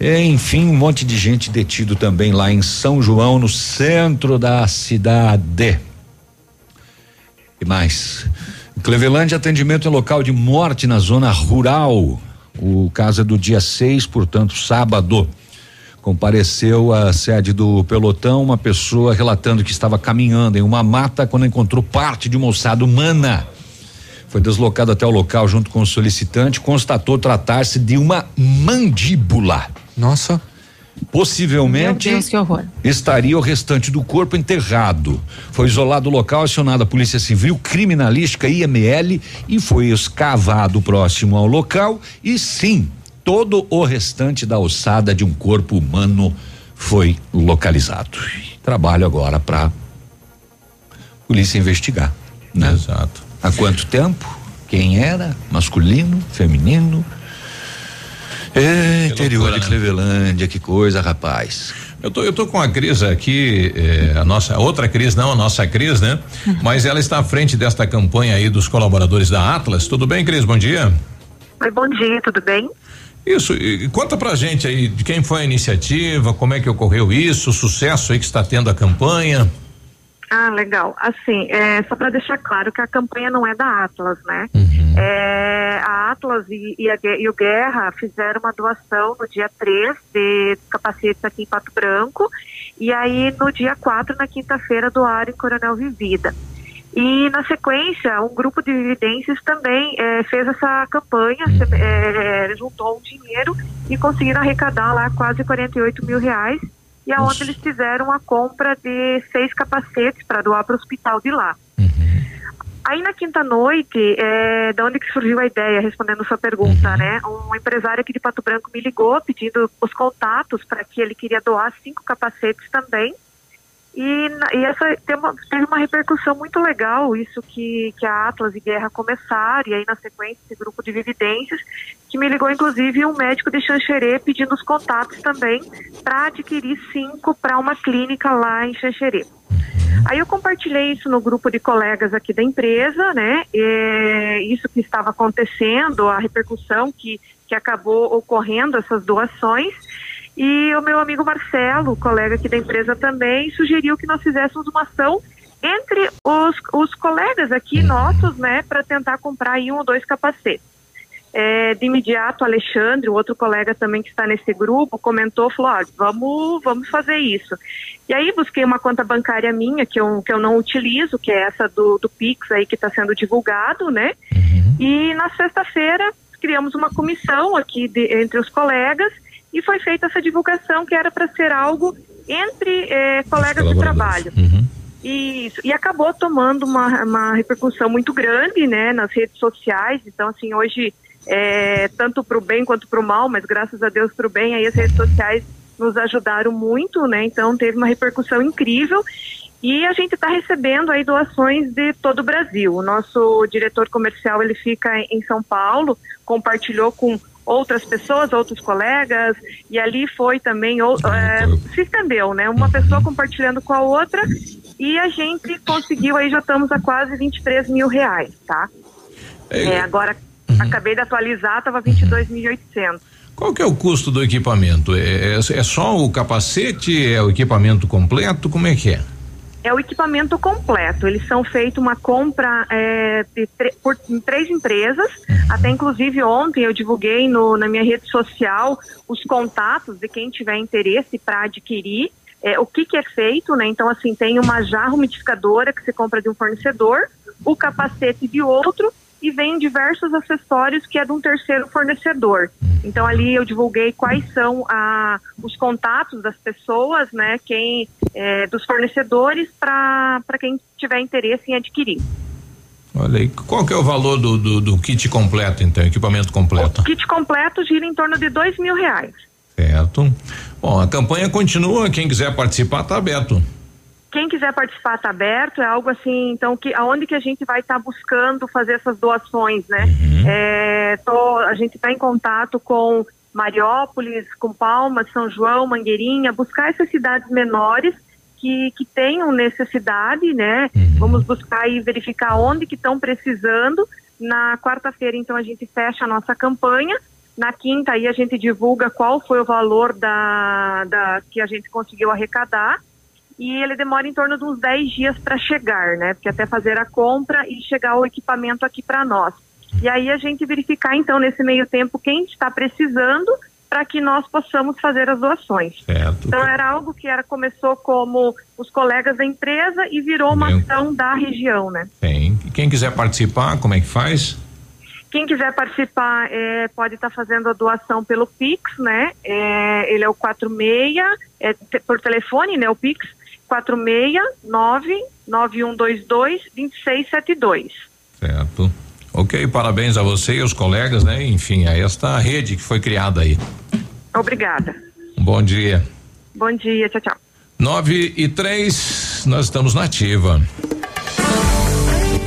É, enfim, um monte de gente detido também lá em São João, no centro da cidade. E mais? Clevelândia, atendimento em local de morte na zona rural. O caso é do dia 6, portanto, sábado. Compareceu à sede do pelotão uma pessoa relatando que estava caminhando em uma mata quando encontrou parte de uma ossada humana. Foi deslocado até o local junto com o solicitante, constatou tratar-se de uma mandíbula. Nossa. Possivelmente Deus, que horror. estaria o restante do corpo enterrado. Foi isolado o local, acionada a Polícia Civil, Criminalística IML e foi escavado próximo ao local e sim, todo o restante da ossada de um corpo humano foi localizado. Trabalho agora para polícia investigar, né? Exato. Há quanto tempo? Quem era? Masculino? Feminino? É, interior de Clevelândia, que coisa, rapaz. Eu tô, eu tô com a Cris aqui, eh, a nossa, outra Cris, não, a nossa Cris, né? Mas ela está à frente desta campanha aí dos colaboradores da Atlas. Tudo bem, Cris? Bom dia. Oi, bom dia, tudo bem? Isso, e conta pra gente aí de quem foi a iniciativa, como é que ocorreu isso, o sucesso aí que está tendo a campanha. Ah, legal. Assim, é, só para deixar claro que a campanha não é da Atlas, né? É, a Atlas e, e a e o Guerra fizeram uma doação no dia 3 de capacetes aqui em Pato Branco e aí no dia 4, na quinta-feira, doaram em Coronel Vivida. E na sequência, um grupo de evidências também eh, fez essa campanha, se- eh, juntou um dinheiro e conseguiram arrecadar lá quase 48 mil reais. E aonde eles fizeram a compra de seis capacetes para doar para o hospital de lá. Aí na quinta noite, é, da onde que surgiu a ideia, respondendo sua pergunta, né? Um empresário aqui de Pato Branco me ligou pedindo os contatos para que ele queria doar cinco capacetes também. E, e essa teve uma, teve uma repercussão muito legal, isso que, que a Atlas e Guerra começaram, e aí na sequência esse grupo de Vividências, que me ligou inclusive um médico de Xanxerê pedindo os contatos também para adquirir cinco para uma clínica lá em Xanxerê. Aí eu compartilhei isso no grupo de colegas aqui da empresa, né? É, isso que estava acontecendo, a repercussão que, que acabou ocorrendo, essas doações. E o meu amigo Marcelo, colega aqui da empresa também, sugeriu que nós fizéssemos uma ação entre os, os colegas aqui nossos, né, para tentar comprar aí um ou dois capacetes. É, de imediato, Alexandre, o outro colega também que está nesse grupo, comentou, falou, "Ó, vamos, vamos fazer isso. E aí busquei uma conta bancária minha, que eu, que eu não utilizo, que é essa do, do Pix aí que está sendo divulgado, né? E na sexta-feira criamos uma comissão aqui de- entre os colegas e foi feita essa divulgação que era para ser algo entre eh, colegas de trabalho. Isso, e acabou tomando uma, uma repercussão muito grande, né, nas redes sociais. Então, assim, hoje, é, tanto para o bem quanto para o mal, mas graças a Deus para o bem, aí as redes sociais nos ajudaram muito, né? Então, teve uma repercussão incrível. E a gente está recebendo aí doações de todo o Brasil. O nosso diretor comercial, ele fica em São Paulo, compartilhou com outras pessoas, outros colegas, e ali foi também, ou, é, se estendeu, né? Uma pessoa compartilhando com a outra, e a gente conseguiu, aí já estamos a quase 23 mil reais, tá? É, agora, acabei de atualizar, estava 22.800. Qual que é o custo do equipamento? É, é, é só o capacete? É o equipamento completo? Como é que é? É o equipamento completo. Eles são feitos uma compra é, por três empresas. Até inclusive ontem eu divulguei no, na minha rede social os contatos de quem tiver interesse para adquirir. É, o que, que é feito, né? Então, assim, tem uma jarra umidificadora que se compra de um fornecedor, o capacete de outro e vem diversos acessórios que é de um terceiro fornecedor. Então ali eu divulguei quais são a, os contatos das pessoas, né, quem é, dos fornecedores para quem tiver interesse em adquirir. Olha aí, qual que é o valor do, do, do, kit completo, então, equipamento completo? O kit completo gira em torno de dois mil reais. Certo. Bom, a campanha continua, quem quiser participar está aberto. Quem quiser participar está aberto, é algo assim, então, que aonde que a gente vai estar tá buscando fazer essas doações, né? Uhum. É, tô, a gente está em contato com Mariópolis, com Palmas, São João, Mangueirinha, buscar essas cidades menores que, que tenham necessidade, né? Uhum. Vamos buscar e verificar onde que estão precisando. Na quarta-feira, então, a gente fecha a nossa campanha. Na quinta, aí a gente divulga qual foi o valor da, da que a gente conseguiu arrecadar e ele demora em torno de uns 10 dias para chegar, né? Porque até fazer a compra e chegar o equipamento aqui para nós. E aí a gente verificar então nesse meio tempo quem está precisando para que nós possamos fazer as doações. Certo. Então era algo que era começou como os colegas da empresa e virou uma ação da região, né? Tem. Quem quiser participar, como é que faz? Quem quiser participar é, pode estar tá fazendo a doação pelo Pix, né? É, ele é o 46, é, por telefone, né? O Pix 469 9122 2672. Certo. Ok, parabéns a você e os colegas, né? Enfim, a esta rede que foi criada aí. Obrigada. Um bom dia. Bom dia, tchau, tchau. Nove e três, nós estamos na ativa.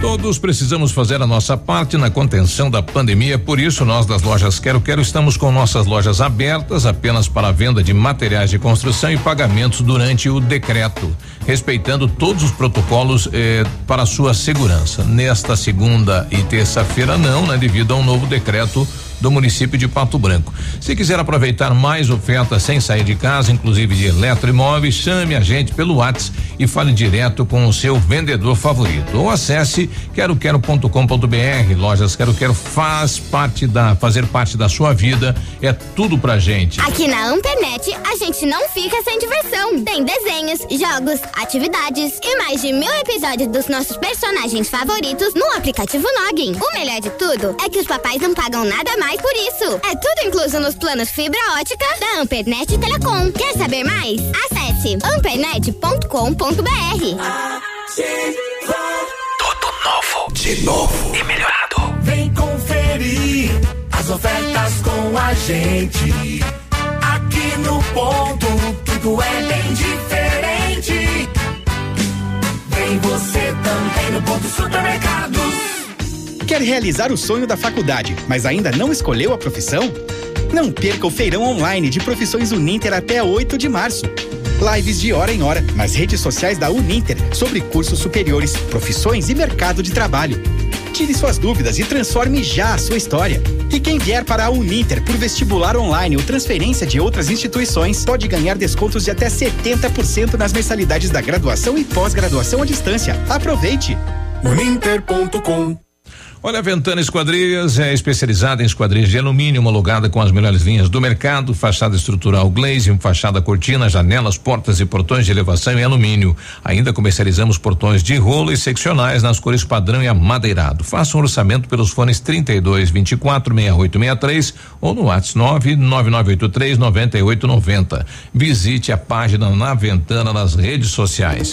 Todos precisamos fazer a nossa parte na contenção da pandemia, por isso nós das lojas Quero Quero estamos com nossas lojas abertas apenas para a venda de materiais de construção e pagamentos durante o decreto, respeitando todos os protocolos eh, para sua segurança. Nesta segunda e terça-feira não, né, devido a um novo decreto do município de Pato Branco. Se quiser aproveitar mais ofertas sem sair de casa, inclusive de eletroimóveis, chame a gente pelo WhatsApp e fale direto com o seu vendedor favorito. Ou acesse queroquero.com.br. Lojas Quero Quero faz parte da fazer parte da sua vida. É tudo pra gente. Aqui na Ampernet a gente não fica sem diversão. Tem desenhos, jogos, atividades e mais de mil episódios dos nossos personagens favoritos no aplicativo Login. O melhor de tudo é que os papais não pagam nada mais mais por isso. É tudo incluso nos planos fibra ótica da Ampernet Telecom. Quer saber mais? Acesse ampernet.com.br. Tudo novo, de novo e melhorado. Vem conferir as ofertas com a gente. Aqui no ponto, tudo é bem diferente. Vem você também no ponto supermercados. Quer realizar o sonho da faculdade, mas ainda não escolheu a profissão? Não perca o feirão online de profissões Uninter até 8 de março. Lives de hora em hora nas redes sociais da Uninter sobre cursos superiores, profissões e mercado de trabalho. Tire suas dúvidas e transforme já a sua história. E quem vier para a Uninter por vestibular online ou transferência de outras instituições pode ganhar descontos de até 70% nas mensalidades da graduação e pós-graduação à distância. Aproveite! Uninter.com Olha, a Ventana Esquadrias é especializada em esquadrias de alumínio, homologada com as melhores linhas do mercado, fachada estrutural glaze, fachada cortina, janelas, portas e portões de elevação em alumínio. Ainda comercializamos portões de rolo e seccionais nas cores padrão e amadeirado. Faça um orçamento pelos fones 32 24 6863 ou no WhatsApp 99983 9890. Visite a página na Ventana nas redes sociais.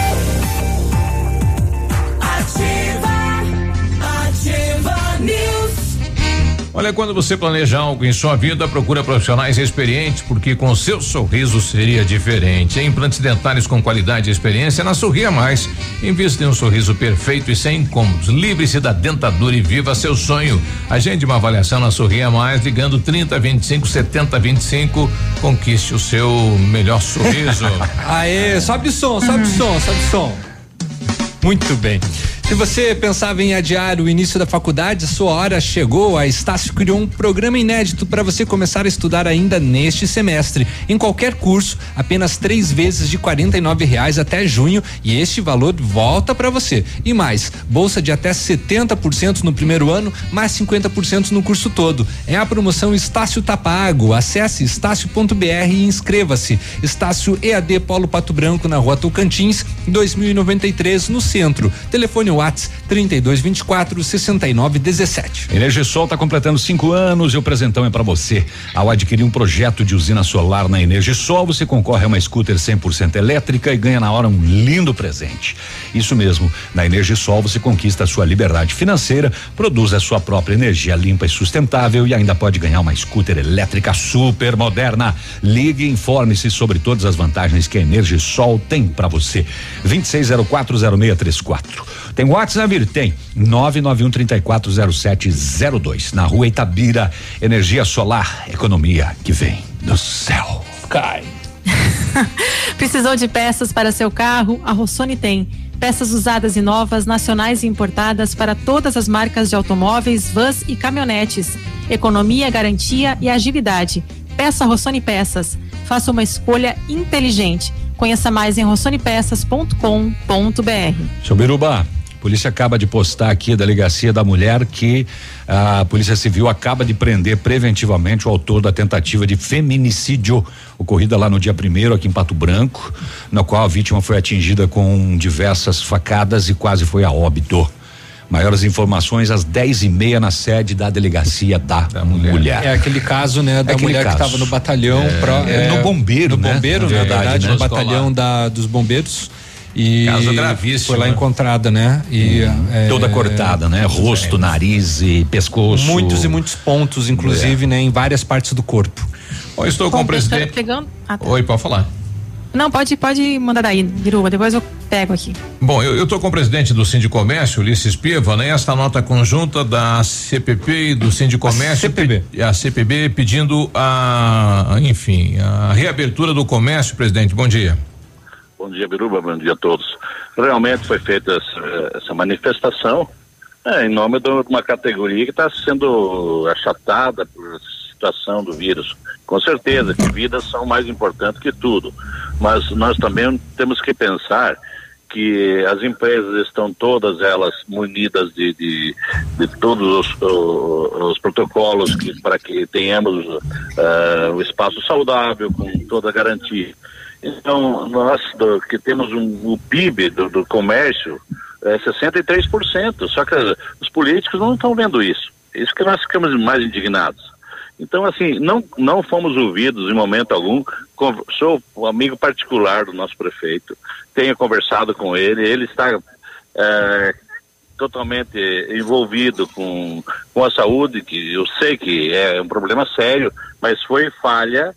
Olha, quando você planeja algo em sua vida, procura profissionais experientes, porque com seu sorriso seria diferente. Em implantes dentários com qualidade e experiência, na Sorria Mais. Invista em um sorriso perfeito e sem incômodos. Livre-se da dentadura e viva seu sonho. Agende uma avaliação na Sorria Mais, ligando 30 25 70 25. Conquiste o seu melhor sorriso. Aê, sobe o som, sobe o som, sobe o som. Muito bem. Se você pensava em adiar o início da faculdade, sua hora chegou. A Estácio criou um programa inédito para você começar a estudar ainda neste semestre. Em qualquer curso, apenas três vezes de R$ reais até junho e este valor volta para você. E mais, bolsa de até 70% no primeiro ano, mais 50% no curso todo. É a promoção Estácio Tapago. Acesse estácio.br e inscreva-se. Estácio EAD Polo Pato Branco na Rua Tocantins, 2093 no centro. Telefone Whats 3224 6917. Energisol está completando cinco anos e o presentão é para você. Ao adquirir um projeto de usina solar na Energisol, você concorre a uma scooter 100% elétrica e ganha na hora um lindo presente. Isso mesmo, na Energisol você conquista a sua liberdade financeira, produz a sua própria energia limpa e sustentável e ainda pode ganhar uma scooter elétrica super moderna. Ligue e informe-se sobre todas as vantagens que a Energisol tem para você. 26040634. Tem WhatsApp, Vir? Tem. 991340702. Na rua Itabira, energia solar, economia que vem do céu. Cai. Precisou de peças para seu carro? A Rossoni tem. Peças usadas e novas, nacionais e importadas para todas as marcas de automóveis, vans e caminhonetes. Economia, garantia e agilidade. Peça Rossoni Peças. Faça uma escolha inteligente. Conheça mais em rossonepeças.com.br. Seu Biruba, polícia acaba de postar aqui a delegacia da mulher que a Polícia Civil acaba de prender preventivamente o autor da tentativa de feminicídio ocorrida lá no dia primeiro aqui em Pato Branco, na qual a vítima foi atingida com diversas facadas e quase foi a óbito. Maiores informações às dez e meia na sede da delegacia da, mulher. É aquele caso, né, da É mulher que caso. estava no batalhão. É, pró- é, no bombeiro, no né? bombeiro, Na na verdade, verdade, né? no batalhão da, dos bombeiros. E Caso gravíssimo, Foi lá né? encontrada, né? E é, Toda cortada, né? Rosto, nariz e pescoço. Muitos e muitos pontos, inclusive, né, em várias partes do corpo. Estou com o presidente. Pegando. Ah, tá. Oi, pode falar. Não, pode, pode mandar daí, Biruba. Depois eu pego aqui. Bom, eu estou com o presidente do Sindicomércio, Ulisses Piva, né? Esta nota conjunta da CPP e do Sindicomércio. CPB. pe- A CPB pedindo a, enfim, a reabertura do comércio, presidente. Bom dia. Bom dia, Biruba. Bom dia a todos. Realmente foi feita essa, manifestação é, em nome de uma categoria que está sendo achatada por situação do vírus. Com certeza que vidas são mais importantes que tudo, mas nós também temos que pensar que as empresas estão todas elas munidas de, de, de todos os, o- os protocolos para que tenhamos ah, o espaço saudável com toda a garantia. Então, nós do- que temos um, o PIB do, do comércio é 63%, só que os políticos não estão vendo isso. Isso que nós ficamos mais indignados. Então, assim, não, não fomos ouvidos em momento algum. Sou o amigo particular do nosso prefeito, tenho conversado com ele, ele está eh, totalmente envolvido com, com a saúde, que eu sei que é um problema sério, mas foi falha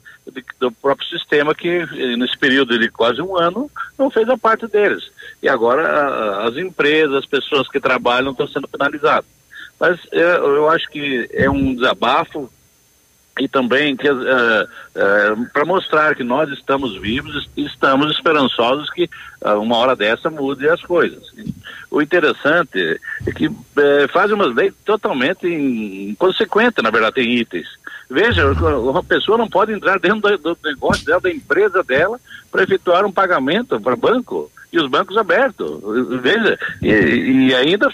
do próprio sistema que eh, nesse período de quase um ano não fez a parte deles. E agora as empresas, as pessoas que trabalham estão sendo penalizadas. Mas eh, eu acho que é um desabafo e também uh, uh, para mostrar que nós estamos vivos e estamos esperançosos que uh, uma hora dessa mude as coisas. O interessante é que faz umas leis totalmente inconsequentes, na verdade, tem itens. Veja, uma pessoa não pode entrar dentro do, do negócio dela, da empresa dela, para efetuar um pagamento para banco e os bancos abertos. Veja, e, e ainda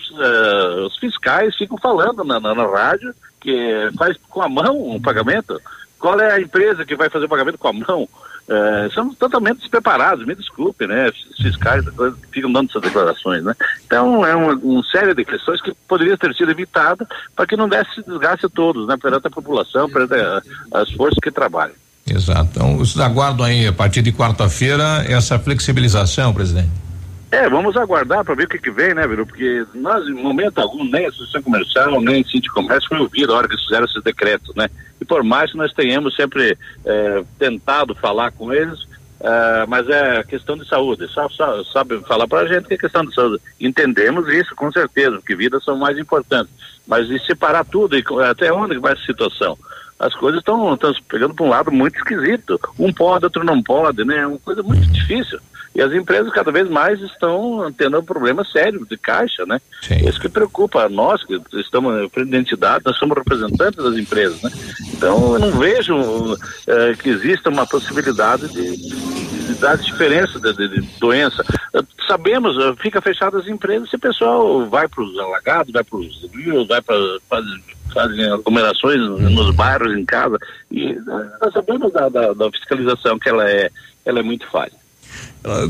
os fiscais ficam falando na, na, na rádio que faz com a mão um pagamento? Qual é a empresa que vai fazer o pagamento com a mão? É, são totalmente despreparados, me desculpe, né? Fiscais ficam dando essas declarações, né? Então é uma, uma série de questões que poderiam ter sido evitadas para que não desse desgaste a todos, né? Perante a população, perante a, as forças que trabalham. Exato. Então, vocês aguardam aí, a partir de quarta-feira, essa flexibilização, presidente? É, vamos aguardar para ver o que, que vem, né, Viru? Porque nós, em momento algum, nem a Associação Comercial, nem a Cinti Comércio foi ouvido a hora que fizeram esses decretos, né? E por mais que nós tenhamos sempre é, tentado falar com eles, é, mas é questão de saúde, sabe, sabe, sabe falar para a gente que é questão de saúde. Entendemos isso, com certeza, porque vidas são mais importantes. Mas e separar tudo, e até onde vai essa situação? As coisas estão pegando para um lado muito esquisito. Um pode, outro não pode, né? É uma coisa muito difícil. E as empresas cada vez mais estão tendo um problema sério de caixa, né? Sim. Isso que preocupa a nós, que estamos frente de identidade, nós somos representantes das empresas, né? Então eu não vejo eh, que exista uma possibilidade de, de dar diferença de, de, de, doença. Sabemos, eh, fica fechado as empresas se o pessoal vai para os alagados, vai para os rios, vai para fazem aglomerações nos bairros, em casa, e nós sabemos da, da, da fiscalização que ela é, ela é muito falha.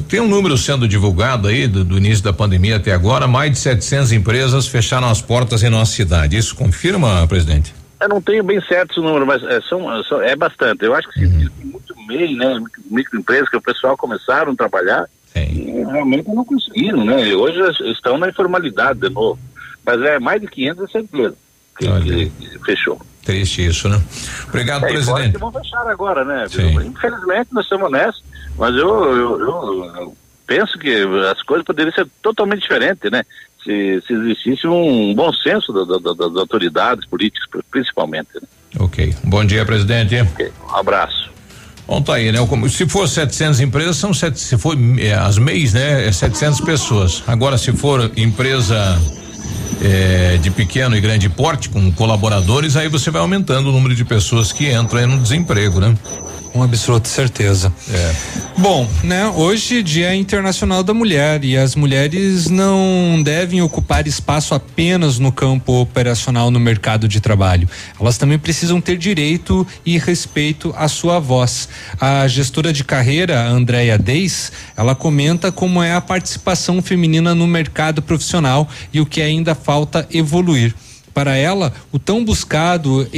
Tem um número sendo divulgado aí do, do, início da pandemia até agora, mais de 700 empresas fecharam as portas em nossa cidade. Isso confirma, presidente? Eu não tenho bem certo esse número, mas é, são, são, é bastante. Eu acho que uhum. tem muito MEI, né, microempresas que o pessoal começaram a trabalhar Sim. e realmente não conseguiram, né? E hoje estão na informalidade de novo. Mas é mais de 500 essa empresa que, que, que fechou. Triste isso, né? Obrigado, é, presidente. Vão fechar agora, né? Infelizmente nós estamos nessa, mas eu, eu, eu, penso que as coisas poderiam ser totalmente diferentes, né? Se, se existisse um bom senso da, da, das autoridades políticas, principalmente. Né? Ok. Bom dia, presidente. Okay. Um abraço. Bom, tá aí, né? Se for 700 empresas, são sete, se for é, as MEIs, né? É 700 pessoas. Agora, se for empresa é, de pequeno e grande porte, com colaboradores, aí você vai aumentando o número de pessoas que entram no desemprego, né? Com absoluta certeza. É. Bom, né? Hoje Dia Internacional da Mulher e as mulheres não devem ocupar espaço apenas no campo operacional no mercado de trabalho. Elas também precisam ter direito e respeito à sua voz. A gestora de carreira, Andréia Deis, ela comenta como é a participação feminina no mercado profissional e o que ainda falta evoluir. Para ela, o tão buscado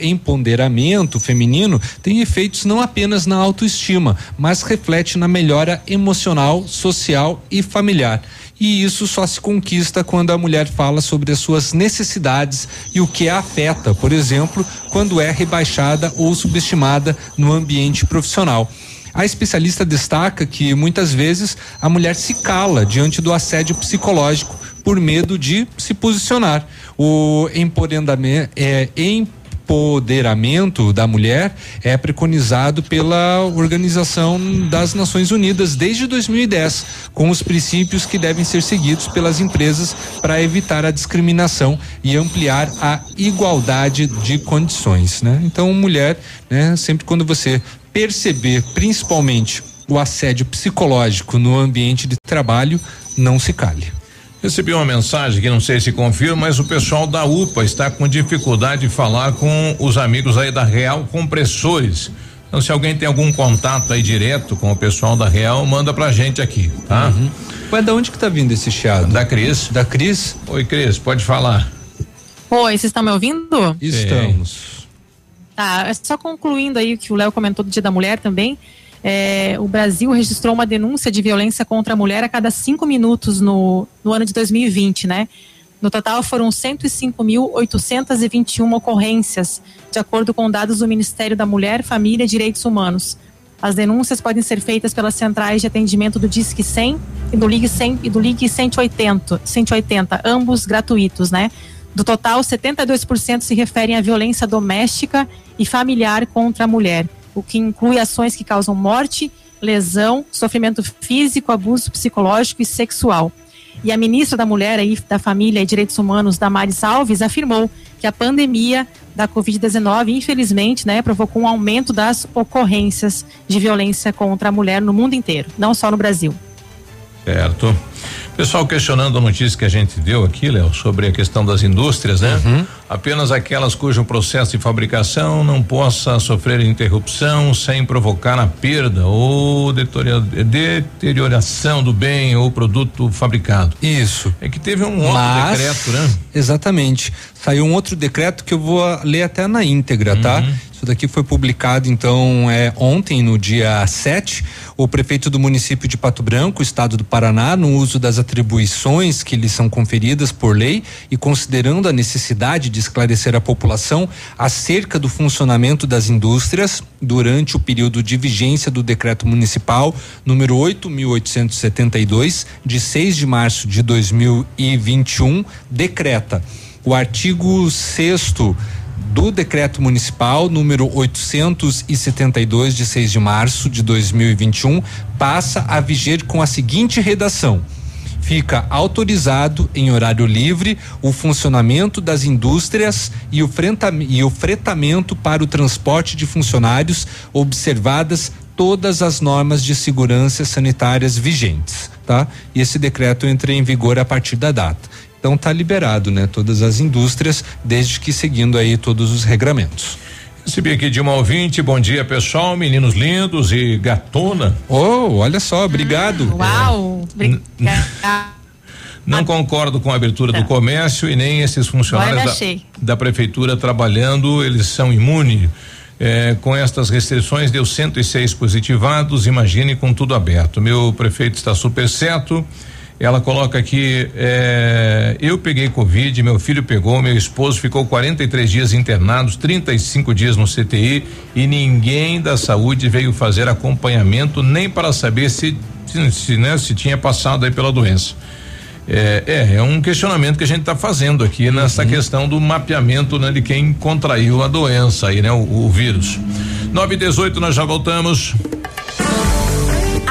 empoderamento feminino tem efeitos não apenas na autoestima, mas reflete na melhora emocional, social e familiar. E isso só se conquista quando a mulher fala sobre as suas necessidades e o que a afeta, por exemplo, quando é rebaixada ou subestimada no ambiente profissional. A especialista destaca que muitas vezes a mulher se cala diante do assédio psicológico por medo de se posicionar. O empoderamento é empoderamento da mulher é preconizado pela Organização das Nações Unidas desde 2010, com os princípios que devem ser seguidos pelas empresas para evitar a discriminação e ampliar a igualdade de condições, né? Então, mulher, né, sempre quando você perceber, principalmente o assédio psicológico no ambiente de trabalho, não se cale. Recebi uma mensagem que não sei se confirma, mas o pessoal da UPA está com dificuldade de falar com os amigos aí da Real Compressores. Então, se alguém tem algum contato aí direto com o pessoal da Real, manda pra gente aqui, tá? Uhum. Mas da onde que tá vindo esse chiado? Da Cris. Da Cris? Oi, Cris, pode falar. Oi, vocês estão me ouvindo? Estamos. Tá, é só concluindo aí o que o Léo comentou do Dia da Mulher também é, o Brasil registrou uma denúncia de violência contra a mulher a cada cinco minutos no, no ano de 2020, né? No total, foram 105.821 ocorrências, de acordo com dados do Ministério da Mulher, Família e Direitos Humanos. As denúncias podem ser feitas pelas centrais de atendimento do Disque 100 e do Ligue 100 e do Ligue 180, 180, ambos gratuitos, né? Do total, 72% se referem à violência doméstica e familiar contra a mulher, o que inclui ações que causam morte, lesão, sofrimento físico, abuso psicológico e sexual. E a ministra da Mulher aí, da Família e Direitos Humanos, Damares Alves, afirmou que a pandemia da Covid-19, infelizmente, né, provocou um aumento das ocorrências de violência contra a mulher no mundo inteiro, não só no Brasil. Certo. Pessoal questionando a notícia que a gente deu aqui, Léo, sobre a questão das indústrias, né? Uhum. Apenas aquelas cujo processo de fabricação não possa sofrer interrupção sem provocar a perda ou deterioração do bem ou produto fabricado. Isso. É que teve um outro Mas, decreto, né? Exatamente. Saiu um outro decreto que eu vou ler até na íntegra, tá? Uhum. Isso daqui foi publicado, então, é, ontem, no dia 7. O prefeito do município de Pato Branco, estado do Paraná, no uso das atribuições que lhe são conferidas por lei e considerando a necessidade de esclarecer a população acerca do funcionamento das indústrias durante o período de vigência do decreto municipal número 8.872, de 6 de março de 2021, decreta o artigo 6 do decreto municipal número 872 de 6 de março de 2021 passa a viger com a seguinte redação: fica autorizado em horário livre o funcionamento das indústrias e o, e o fretamento para o transporte de funcionários, observadas todas as normas de segurança sanitárias vigentes, tá? E esse decreto entra em vigor a partir da data. Então tá liberado, né? Todas as indústrias, desde que seguindo aí todos os regramentos. Recebi aqui de uma ouvinte, bom dia pessoal, meninos lindos e gatona. Oh, olha só, obrigado. Uau! Não concordo com a abertura do comércio e nem esses funcionários da, da, prefeitura trabalhando, eles são imunes. É, com estas restrições, deu 106 positivados. Imagine com tudo aberto. Meu prefeito está super certo. Ela coloca aqui: é, eu peguei Covid, meu filho pegou, meu esposo ficou 43 dias internados, 35 dias no CTI e ninguém da saúde veio fazer acompanhamento nem para saber se, se, né, se tinha passado aí pela doença. É, é, é, um questionamento que a gente está fazendo aqui nessa uhum. questão do mapeamento né, de quem contraiu a doença aí, né? O, o vírus. 9 e 18 nós já voltamos.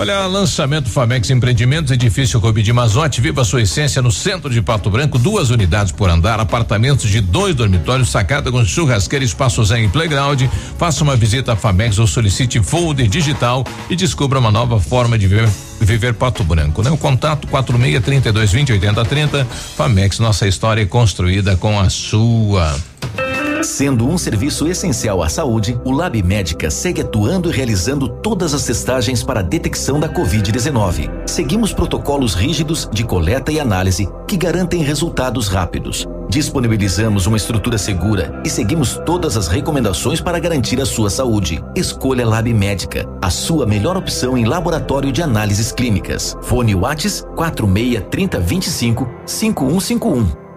Olha, lançamento Famex Empreendimentos, edifício Rubi de Mazote, viva sua essência no centro de Pato Branco, duas unidades por andar, apartamentos de dois dormitórios, sacada com churrasqueira, espaço zen e playground. Faça uma visita à Famex ou solicite folder digital e descubra uma nova forma de viver, viver Pato Branco, né? O contato quatro meia trinta e dois vinte oitenta trinta, Famex, nossa história é construída com a sua. Sendo um serviço essencial à saúde, o Lab Médica segue atuando e realizando todas as testagens para a detecção da Covid-19. Seguimos protocolos rígidos de coleta e análise que garantem resultados rápidos. Disponibilizamos uma estrutura segura e seguimos todas as recomendações para garantir a sua saúde. Escolha Lab Médica, a sua melhor opção em laboratório de análises clínicas. Fone Whats 46 30 25 5151.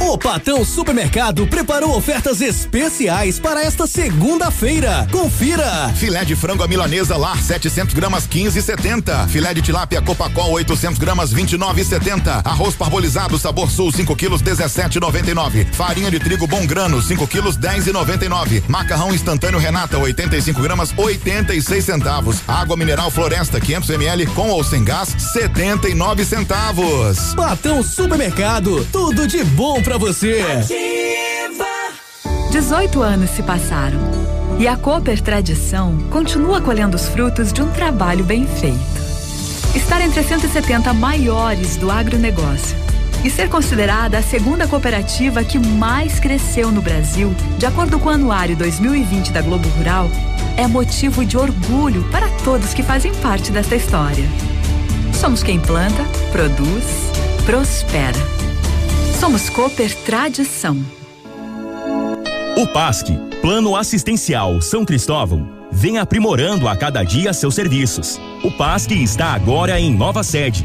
O Patão Supermercado preparou ofertas especiais para esta segunda-feira. Confira! Filé de frango à milanesa lar 700 gramas 15,70. Filé de tilápia Copacol 800 gramas 29,70. Arroz parbolizado sabor sul 5 quilos 17,99. Farinha de trigo bom grano 5 quilos 10,99. Macarrão instantâneo Renata 85 gramas 86 centavos. Água mineral Floresta 500 ml com ou sem gás 79 centavos. Patão Supermercado, tudo de bom pra você. Ativa. 18 anos se passaram e a Cooper Tradição continua colhendo os frutos de um trabalho bem feito. Estar entre as 170 maiores do agronegócio e ser considerada a segunda cooperativa que mais cresceu no Brasil, de acordo com o Anuário 2020 da Globo Rural, é motivo de orgulho para todos que fazem parte desta história. Somos quem planta, produz, prospera. Somos Cooper Tradição. O PASC, Plano Assistencial São Cristóvão, vem aprimorando a cada dia seus serviços. O PASC está agora em nova sede,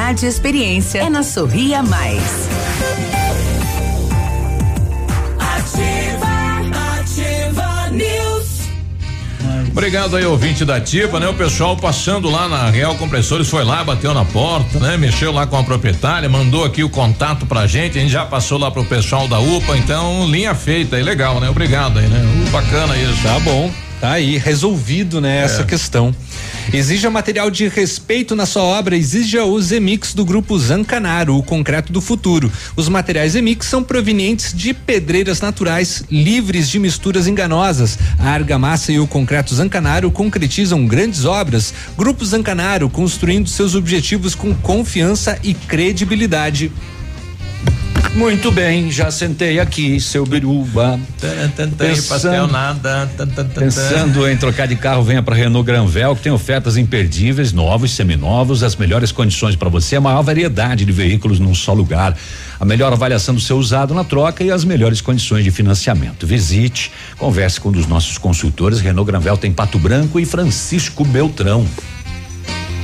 e experiência é na Sorria Mais. Ativa, ativa News. Obrigado aí, ouvinte da Ativa, né? O pessoal passando lá na Real Compressores foi lá, bateu na porta, né? Mexeu lá com a proprietária, mandou aqui o contato pra gente, a gente já passou lá pro pessoal da UPA, então linha feita aí, legal, né? Obrigado aí, né? Uh, bacana isso. Tá bom. Tá aí, resolvido, né, essa É. questão. Exija material de respeito na sua obra, exija o Zemix do grupo Zancanaro, o concreto do futuro. Os materiais Zemix são provenientes de pedreiras naturais, livres de misturas enganosas. A argamassa e o concreto Zancanaro concretizam grandes obras. Grupo Zancanaro, construindo seus objetivos com confiança e credibilidade. Muito bem, já sentei aqui, seu biruba. tan. Pensando em trocar de carro, venha para Renault Granvel, que tem ofertas imperdíveis, novos, seminovos, as melhores condições para você, a maior variedade de veículos num só lugar, a melhor avaliação do seu usado na troca e as melhores condições de financiamento. Visite, converse com um dos nossos consultores. Renault Granvel tem Pato Branco e Francisco Beltrão.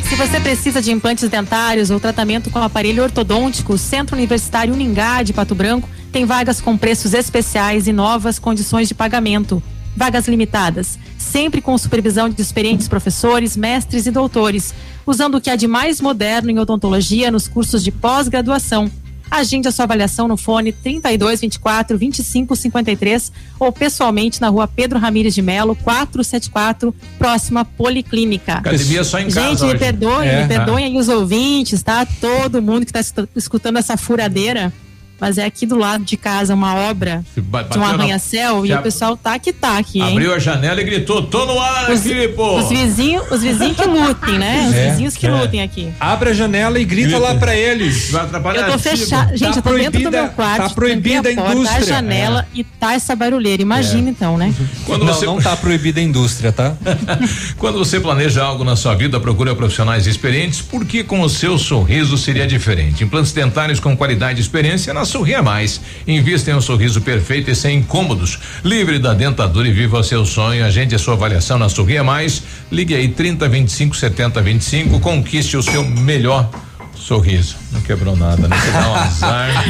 Se você precisa de implantes dentários ou tratamento com aparelho ortodôntico, o Centro Universitário Uningá de Pato Branco tem vagas com preços especiais e novas condições de pagamento. Vagas limitadas, sempre com supervisão de experientes professores, mestres e doutores, usando o que há de mais moderno em odontologia nos cursos de pós-graduação. Agende a sua avaliação no fone 32 24 25 53 ou pessoalmente na rua Pedro Ramires de Melo, 474, próxima Policlínica. Academia só em casa Gente, me perdoem, É. me perdoem aí os ouvintes, tá? Todo mundo que está escutando essa furadeira. Mas é aqui do lado de casa uma obra de um bateu na- arranha-céu e o pessoal tá que tá aqui, hein? Abriu a janela e gritou: tô no ar Os- aqui, pô. Os vizinhos, os vizinhos que lutem, né? Os É, vizinhos que é. lutem aqui. Abre a janela e grita lá pra eles. Vai atrapalhar Eu tô a fechada. Gente, Tá eu tô dentro do proibida- meu quarto. tá proibida tranquei a porta, indústria. A janela e tá essa barulheira. Imagina então, né? Quando não, você- não tá proibida a indústria, tá? Quando você planeja algo na sua vida, procura profissionais experientes, porque com o seu sorriso seria diferente. Implantes dentários com qualidade e experiência na Sorria Mais. Invista em um sorriso perfeito e sem incômodos. Livre da dentadura e viva o seu sonho. Agende a sua avaliação na Sorria Mais. Ligue aí 30 25 70 25. Conquiste o seu melhor sorriso. Não quebrou nada, né? Você dá um azar.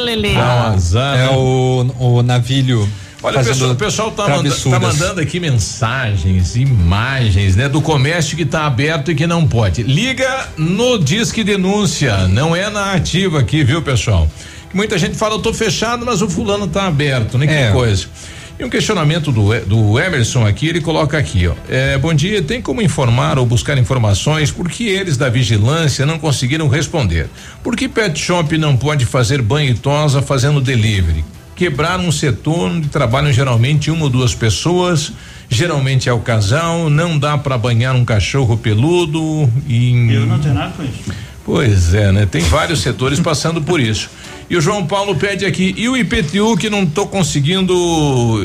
Lelê. Dá um azar. É né? o, o navilho. Olha, pessoal, o pessoal tá, manda- tá mandando aqui mensagens, imagens, né? Do comércio que tá aberto e que não pode. Liga no Disque Denúncia, não é na ativa aqui, viu, pessoal? Muita gente fala, eu tô fechado, mas o fulano tá aberto, né? Que É. coisa. E um questionamento do, do Emerson aqui, ele coloca aqui, ó. É, bom dia, tem como informar ou buscar informações por que eles da vigilância não conseguiram responder? Por que pet shop não pode fazer banho e tosa fazendo delivery? Quebrar um setor onde trabalham geralmente uma ou duas pessoas, geralmente é o casal, não dá para banhar um cachorro peludo e. Eu não tenho nada com isso. Pois é, né? Tem vários setores passando por isso. E o João Paulo pede aqui, e o IPTU que não tô conseguindo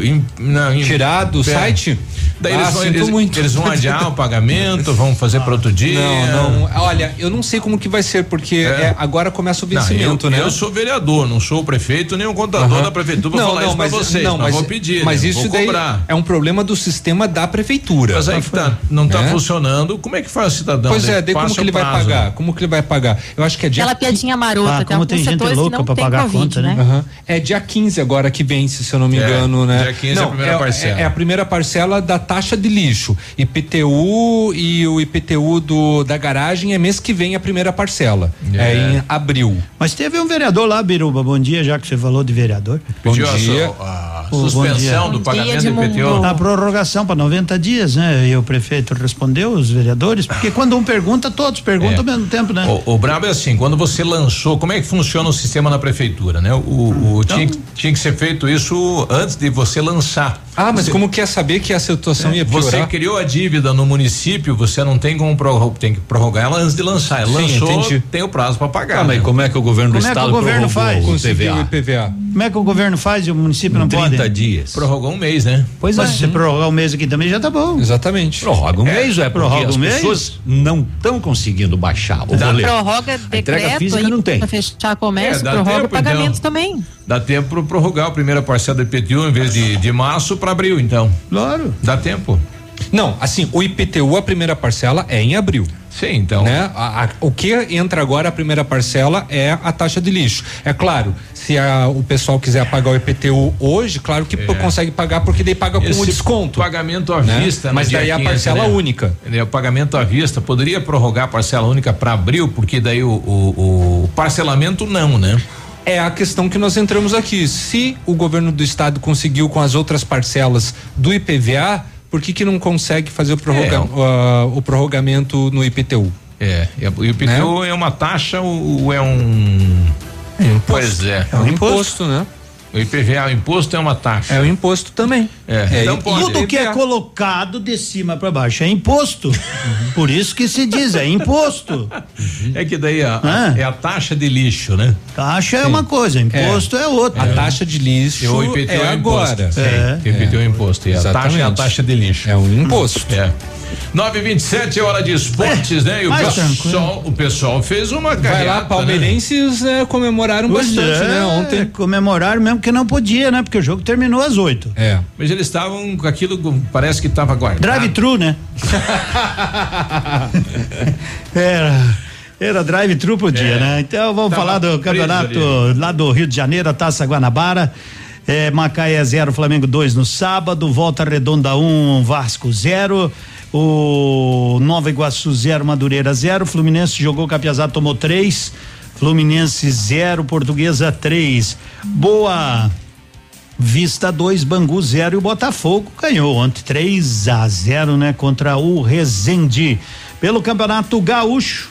im- na- im- Tirar do É. site? Daí Ah, eles, vão, sinto eles, muito. eles vão adiar o pagamento, vão fazer para outro dia. Não, não. Olha, eu não sei como que vai ser, porque é, agora começa o Não, vencimento, eu, né? eu sou vereador, não sou o prefeito nem o contador da prefeitura pra falar isso pra vocês. não, mas mas, vou pedir, mas né? isso vou daí cobrar. é um problema do sistema da prefeitura. Mas aí que tá, não tá Né? funcionando. Como é que faz o cidadão? Pois é, daí como que ele o vai prazo. pagar? Como que ele vai pagar? Eu acho que é dia Aquela piadinha marota, Ah, como tem gente louca não tem pagar a Covid, conta, né? Aham. É dia 15 agora que vence, se eu não me É, engano, né? dia 15 é a não, primeira parcela. É, a primeira parcela da taxa de lixo. IPTU e o IPTU do, da garagem é mês que vem a primeira parcela. É, em abril. Mas teve um vereador lá, Biruba, bom dia, já que você falou de vereador. Pediu Bom a dia. a bom suspensão do pagamento do IPTU. A prorrogação para 90 dias, né? E o prefeito respondeu, os vereadores, porque quando um pergunta, todos perguntam É. ao mesmo tempo, né? O, o brabo é assim, quando você lançou, como é que funciona o sistema na prefeitura, né? O, o- Então tinha, tinha que ser feito isso antes de você lançar. Ah, mas Você- como quer saber que a situação ia Você piorar? criou a dívida no município, você não tem como prorrogar, tem que prorrogar ela antes de lançar. Sim, Lançou, entendi. tem o prazo para pagar. Ah, mas né? como é que o governo do Como é que estado o governo prorrogou faz? o Conseguiu PVA? o IPVA. Como é que o governo faz e o município não pode? 30 dias. Prorrogou um mês, né? Pois é, se você prorrogar um mês aqui também já tá bom. Exatamente. Prorroga um mês, é prorroga as um mês? pessoas não estão conseguindo baixar o boleto. prorroga A decreto física não tem. pra fechar comércio, É, dá prorroga tempo, pagamento então. também. Dá tempo para prorrogar a primeira parcela do IPTU em vez de, de março para abril, então. Claro. Dá tempo. Não, assim, o IPTU, a primeira parcela é em abril. Sim, então. Né? A- a- o que entra agora, a primeira parcela, é a taxa de lixo. É claro, se a- o pessoal quiser pagar o IPTU hoje, claro que É. consegue pagar, porque daí paga com Esse o desconto. Pagamento à né? vista. no Mas daí a 15, parcela né? única. O pagamento à vista poderia prorrogar a parcela única para abril, porque daí o, o- o parcelamento não, né? É a questão que nós entramos aqui. Se o governo do estado conseguiu com as outras parcelas do IPVA, por que que não consegue fazer o, prorroga- ah, o prorrogamento no IPTU? É, e e o IPTU é uma taxa ou ou é um. Pois é. É um imposto, né? O IPVA, o imposto é uma taxa. É o imposto também. É, então e pode. tudo que é colocado de cima para baixo é imposto. Por isso que se diz, é imposto. É que daí a, Ah. é a taxa de lixo, né? Taxa é uma coisa, imposto é, outra. A taxa de lixo o IPTU é, é, imposto. agora. Sim, É. o IPTU é imposto. E a taxa é a taxa de lixo. É um imposto. É. 927 é hora de esportes, né? E o pessoal, o pessoal fez uma Vai carreata, lá, palmeirenses né, comemoraram Pois bastante, é, né? Ontem. Comemoraram mesmo que não podia, né? Porque o jogo terminou às oito. É. Mas eles estavam com aquilo, parece que estava guardado. Drive-thru, né? era. Era drive-thru pro dia, É. né? Então vamos falar do campeonato ali. lá do Rio de Janeiro, a Taça Guanabara. É, Macaé 0, Flamengo 2 no sábado, Volta Redonda 1, um, Vasco 0. O Nova Iguaçu 0, Madureira 0. Fluminense jogou Capiazá, tomou 3. Fluminense 0, Portuguesa 3. Boa Vista 2, Bangu 0 e o Botafogo ganhou ontem 3 a 0, né, contra o Resende. Pelo Campeonato Gaúcho,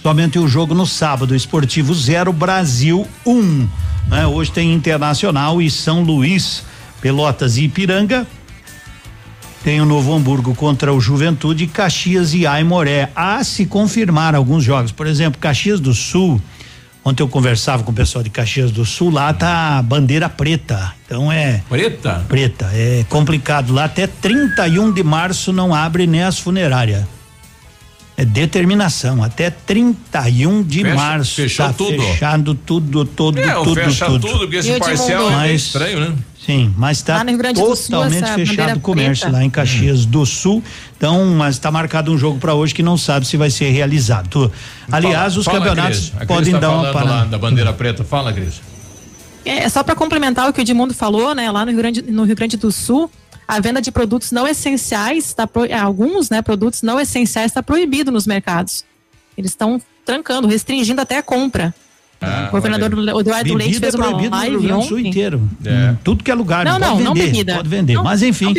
somente o jogo no sábado, Esportivo 0, Brasil 1. Um, né? Hoje tem Internacional e São Luís, Pelotas e Ipiranga. Tem o Novo Hamburgo contra o Juventude, Caxias e Aimoré. A se confirmar alguns jogos, por exemplo, Caxias do Sul. Ontem eu conversava com o pessoal de Caxias do Sul, lá tá a bandeira preta. Então é Preta? preta, é complicado lá até 31 de março não abre nem as funerárias. É determinação, até 31 de Fecha- março. fechou tá tudo. Fechado tudo, todo, É, tudo, fecha tudo. tudo, porque esse E Edmundo? é estranho, né? Sim, mas está Sul, totalmente essa fechado o comércio preta. lá em Caxias do Sul. Então, mas está marcado um jogo para hoje que não sabe se vai ser realizado. Aliás, Fala- os fala, campeonatos Cris. Podem tá dar uma parada. da bandeira preta. Fala, Cris. É só para complementar o que o Edmundo falou, né? Lá no Rio Grande, no Rio Grande do Sul, a venda de produtos não essenciais, tá pro- alguns, né, produtos não essenciais está proibido nos mercados. Eles estão trancando, restringindo até a compra. Ah, o governador Eduardo Leite fez é uma proibido no Rio live do Sul ontem. inteiro. É. Tudo que é lugar, Não, pode não vender. bebida. Pode vender. Não, Mas enfim,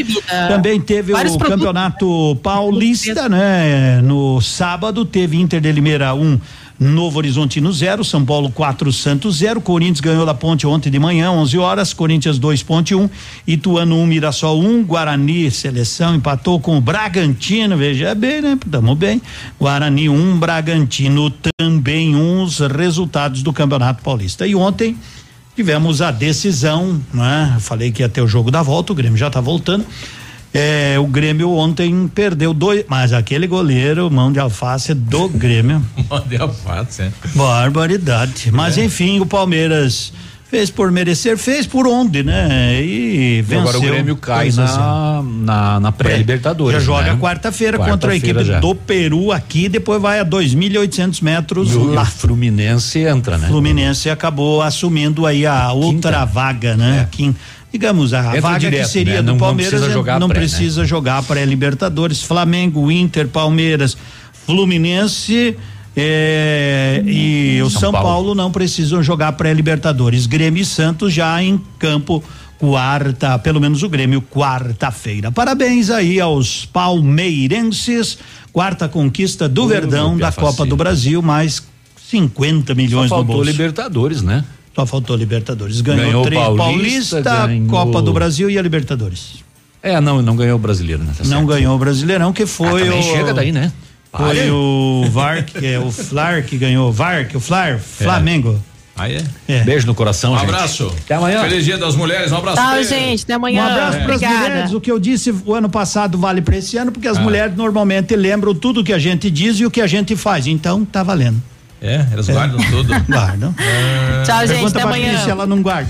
também teve Vários o produtos. campeonato paulista, né? No sábado teve Inter de Limeira 1, Novo Horizontino 0, São Paulo 4, Santos 0. Corinthians ganhou da Ponte ontem de manhã, 11 horas. Corinthians 2, Ponte 1. Um, Ituano 1, um, Mirassol 1. Um, Guarani, seleção, empatou com o Bragantino. Veja bem, né? Tamo bem. Guarani 1, um, Bragantino também uns resultados do Campeonato Paulista. E ontem tivemos a decisão, né? Falei que ia ter o jogo da volta, o Grêmio já tá voltando. É, o Grêmio ontem perdeu dois, mas aquele goleiro, mão de alface do Grêmio. mão de alface, é. Barbaridade. Mas é. enfim, o Palmeiras fez por merecer, fez por onde, né? E venceu. agora o Grêmio cai na, na, na pré-Libertadores. Já joga né? quarta-feira quarta contra a equipe já. do Peru aqui, depois vai a 2.800 metros e lá. O Fluminense entra, né? Fluminense acabou assumindo aí a outra Quinta. vaga, né? É. Quinta digamos, a Entra vaga direto, que seria né? do não, Palmeiras não precisa jogar, não pré, precisa né? jogar pré-Libertadores. Flamengo, Inter, Palmeiras, Fluminense. É, e o São, São Paulo. Paulo não precisam jogar pré-Libertadores. Grêmio e Santos já em campo quarta, pelo menos o Grêmio, quarta-feira. Parabéns aí aos palmeirenses, quarta conquista do uh, Verdão da Copa do Brasil, mais 50 milhões Só faltou Libertadores, né? Só faltou Libertadores. Ganhou, ganhou três Paulista, Paulista ganhou... Copa do Brasil e a Libertadores. É, não, não ganhou o brasileiro, né? Tá não certo. ganhou o brasileirão, que foi ah, o. chega daí, né? Foi o VAR, que é o Flar que ganhou. VAR, que o Flar, Flamengo. É. Ah, é? é? Beijo no coração, um gente. abraço. Até amanhã. Feliz dia das mulheres, um abraço. Tchau, gente, até amanhã. Um abraço é. para as mulheres. O que eu disse o ano passado vale para esse ano, porque as ah. mulheres normalmente lembram tudo que a gente diz e o que a gente faz. Então, tá valendo. É, elas guardam tudo. Guardam. É. Tchau, gente, até amanhã. Se ela não guarda.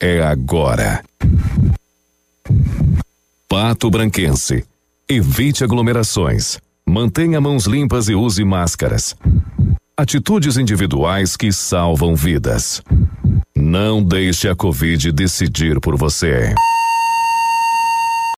é agora. Pato Branquense. Evite aglomerações. Mantenha mãos limpas e use máscaras. Atitudes individuais que salvam vidas. Não deixe a Covid decidir por você.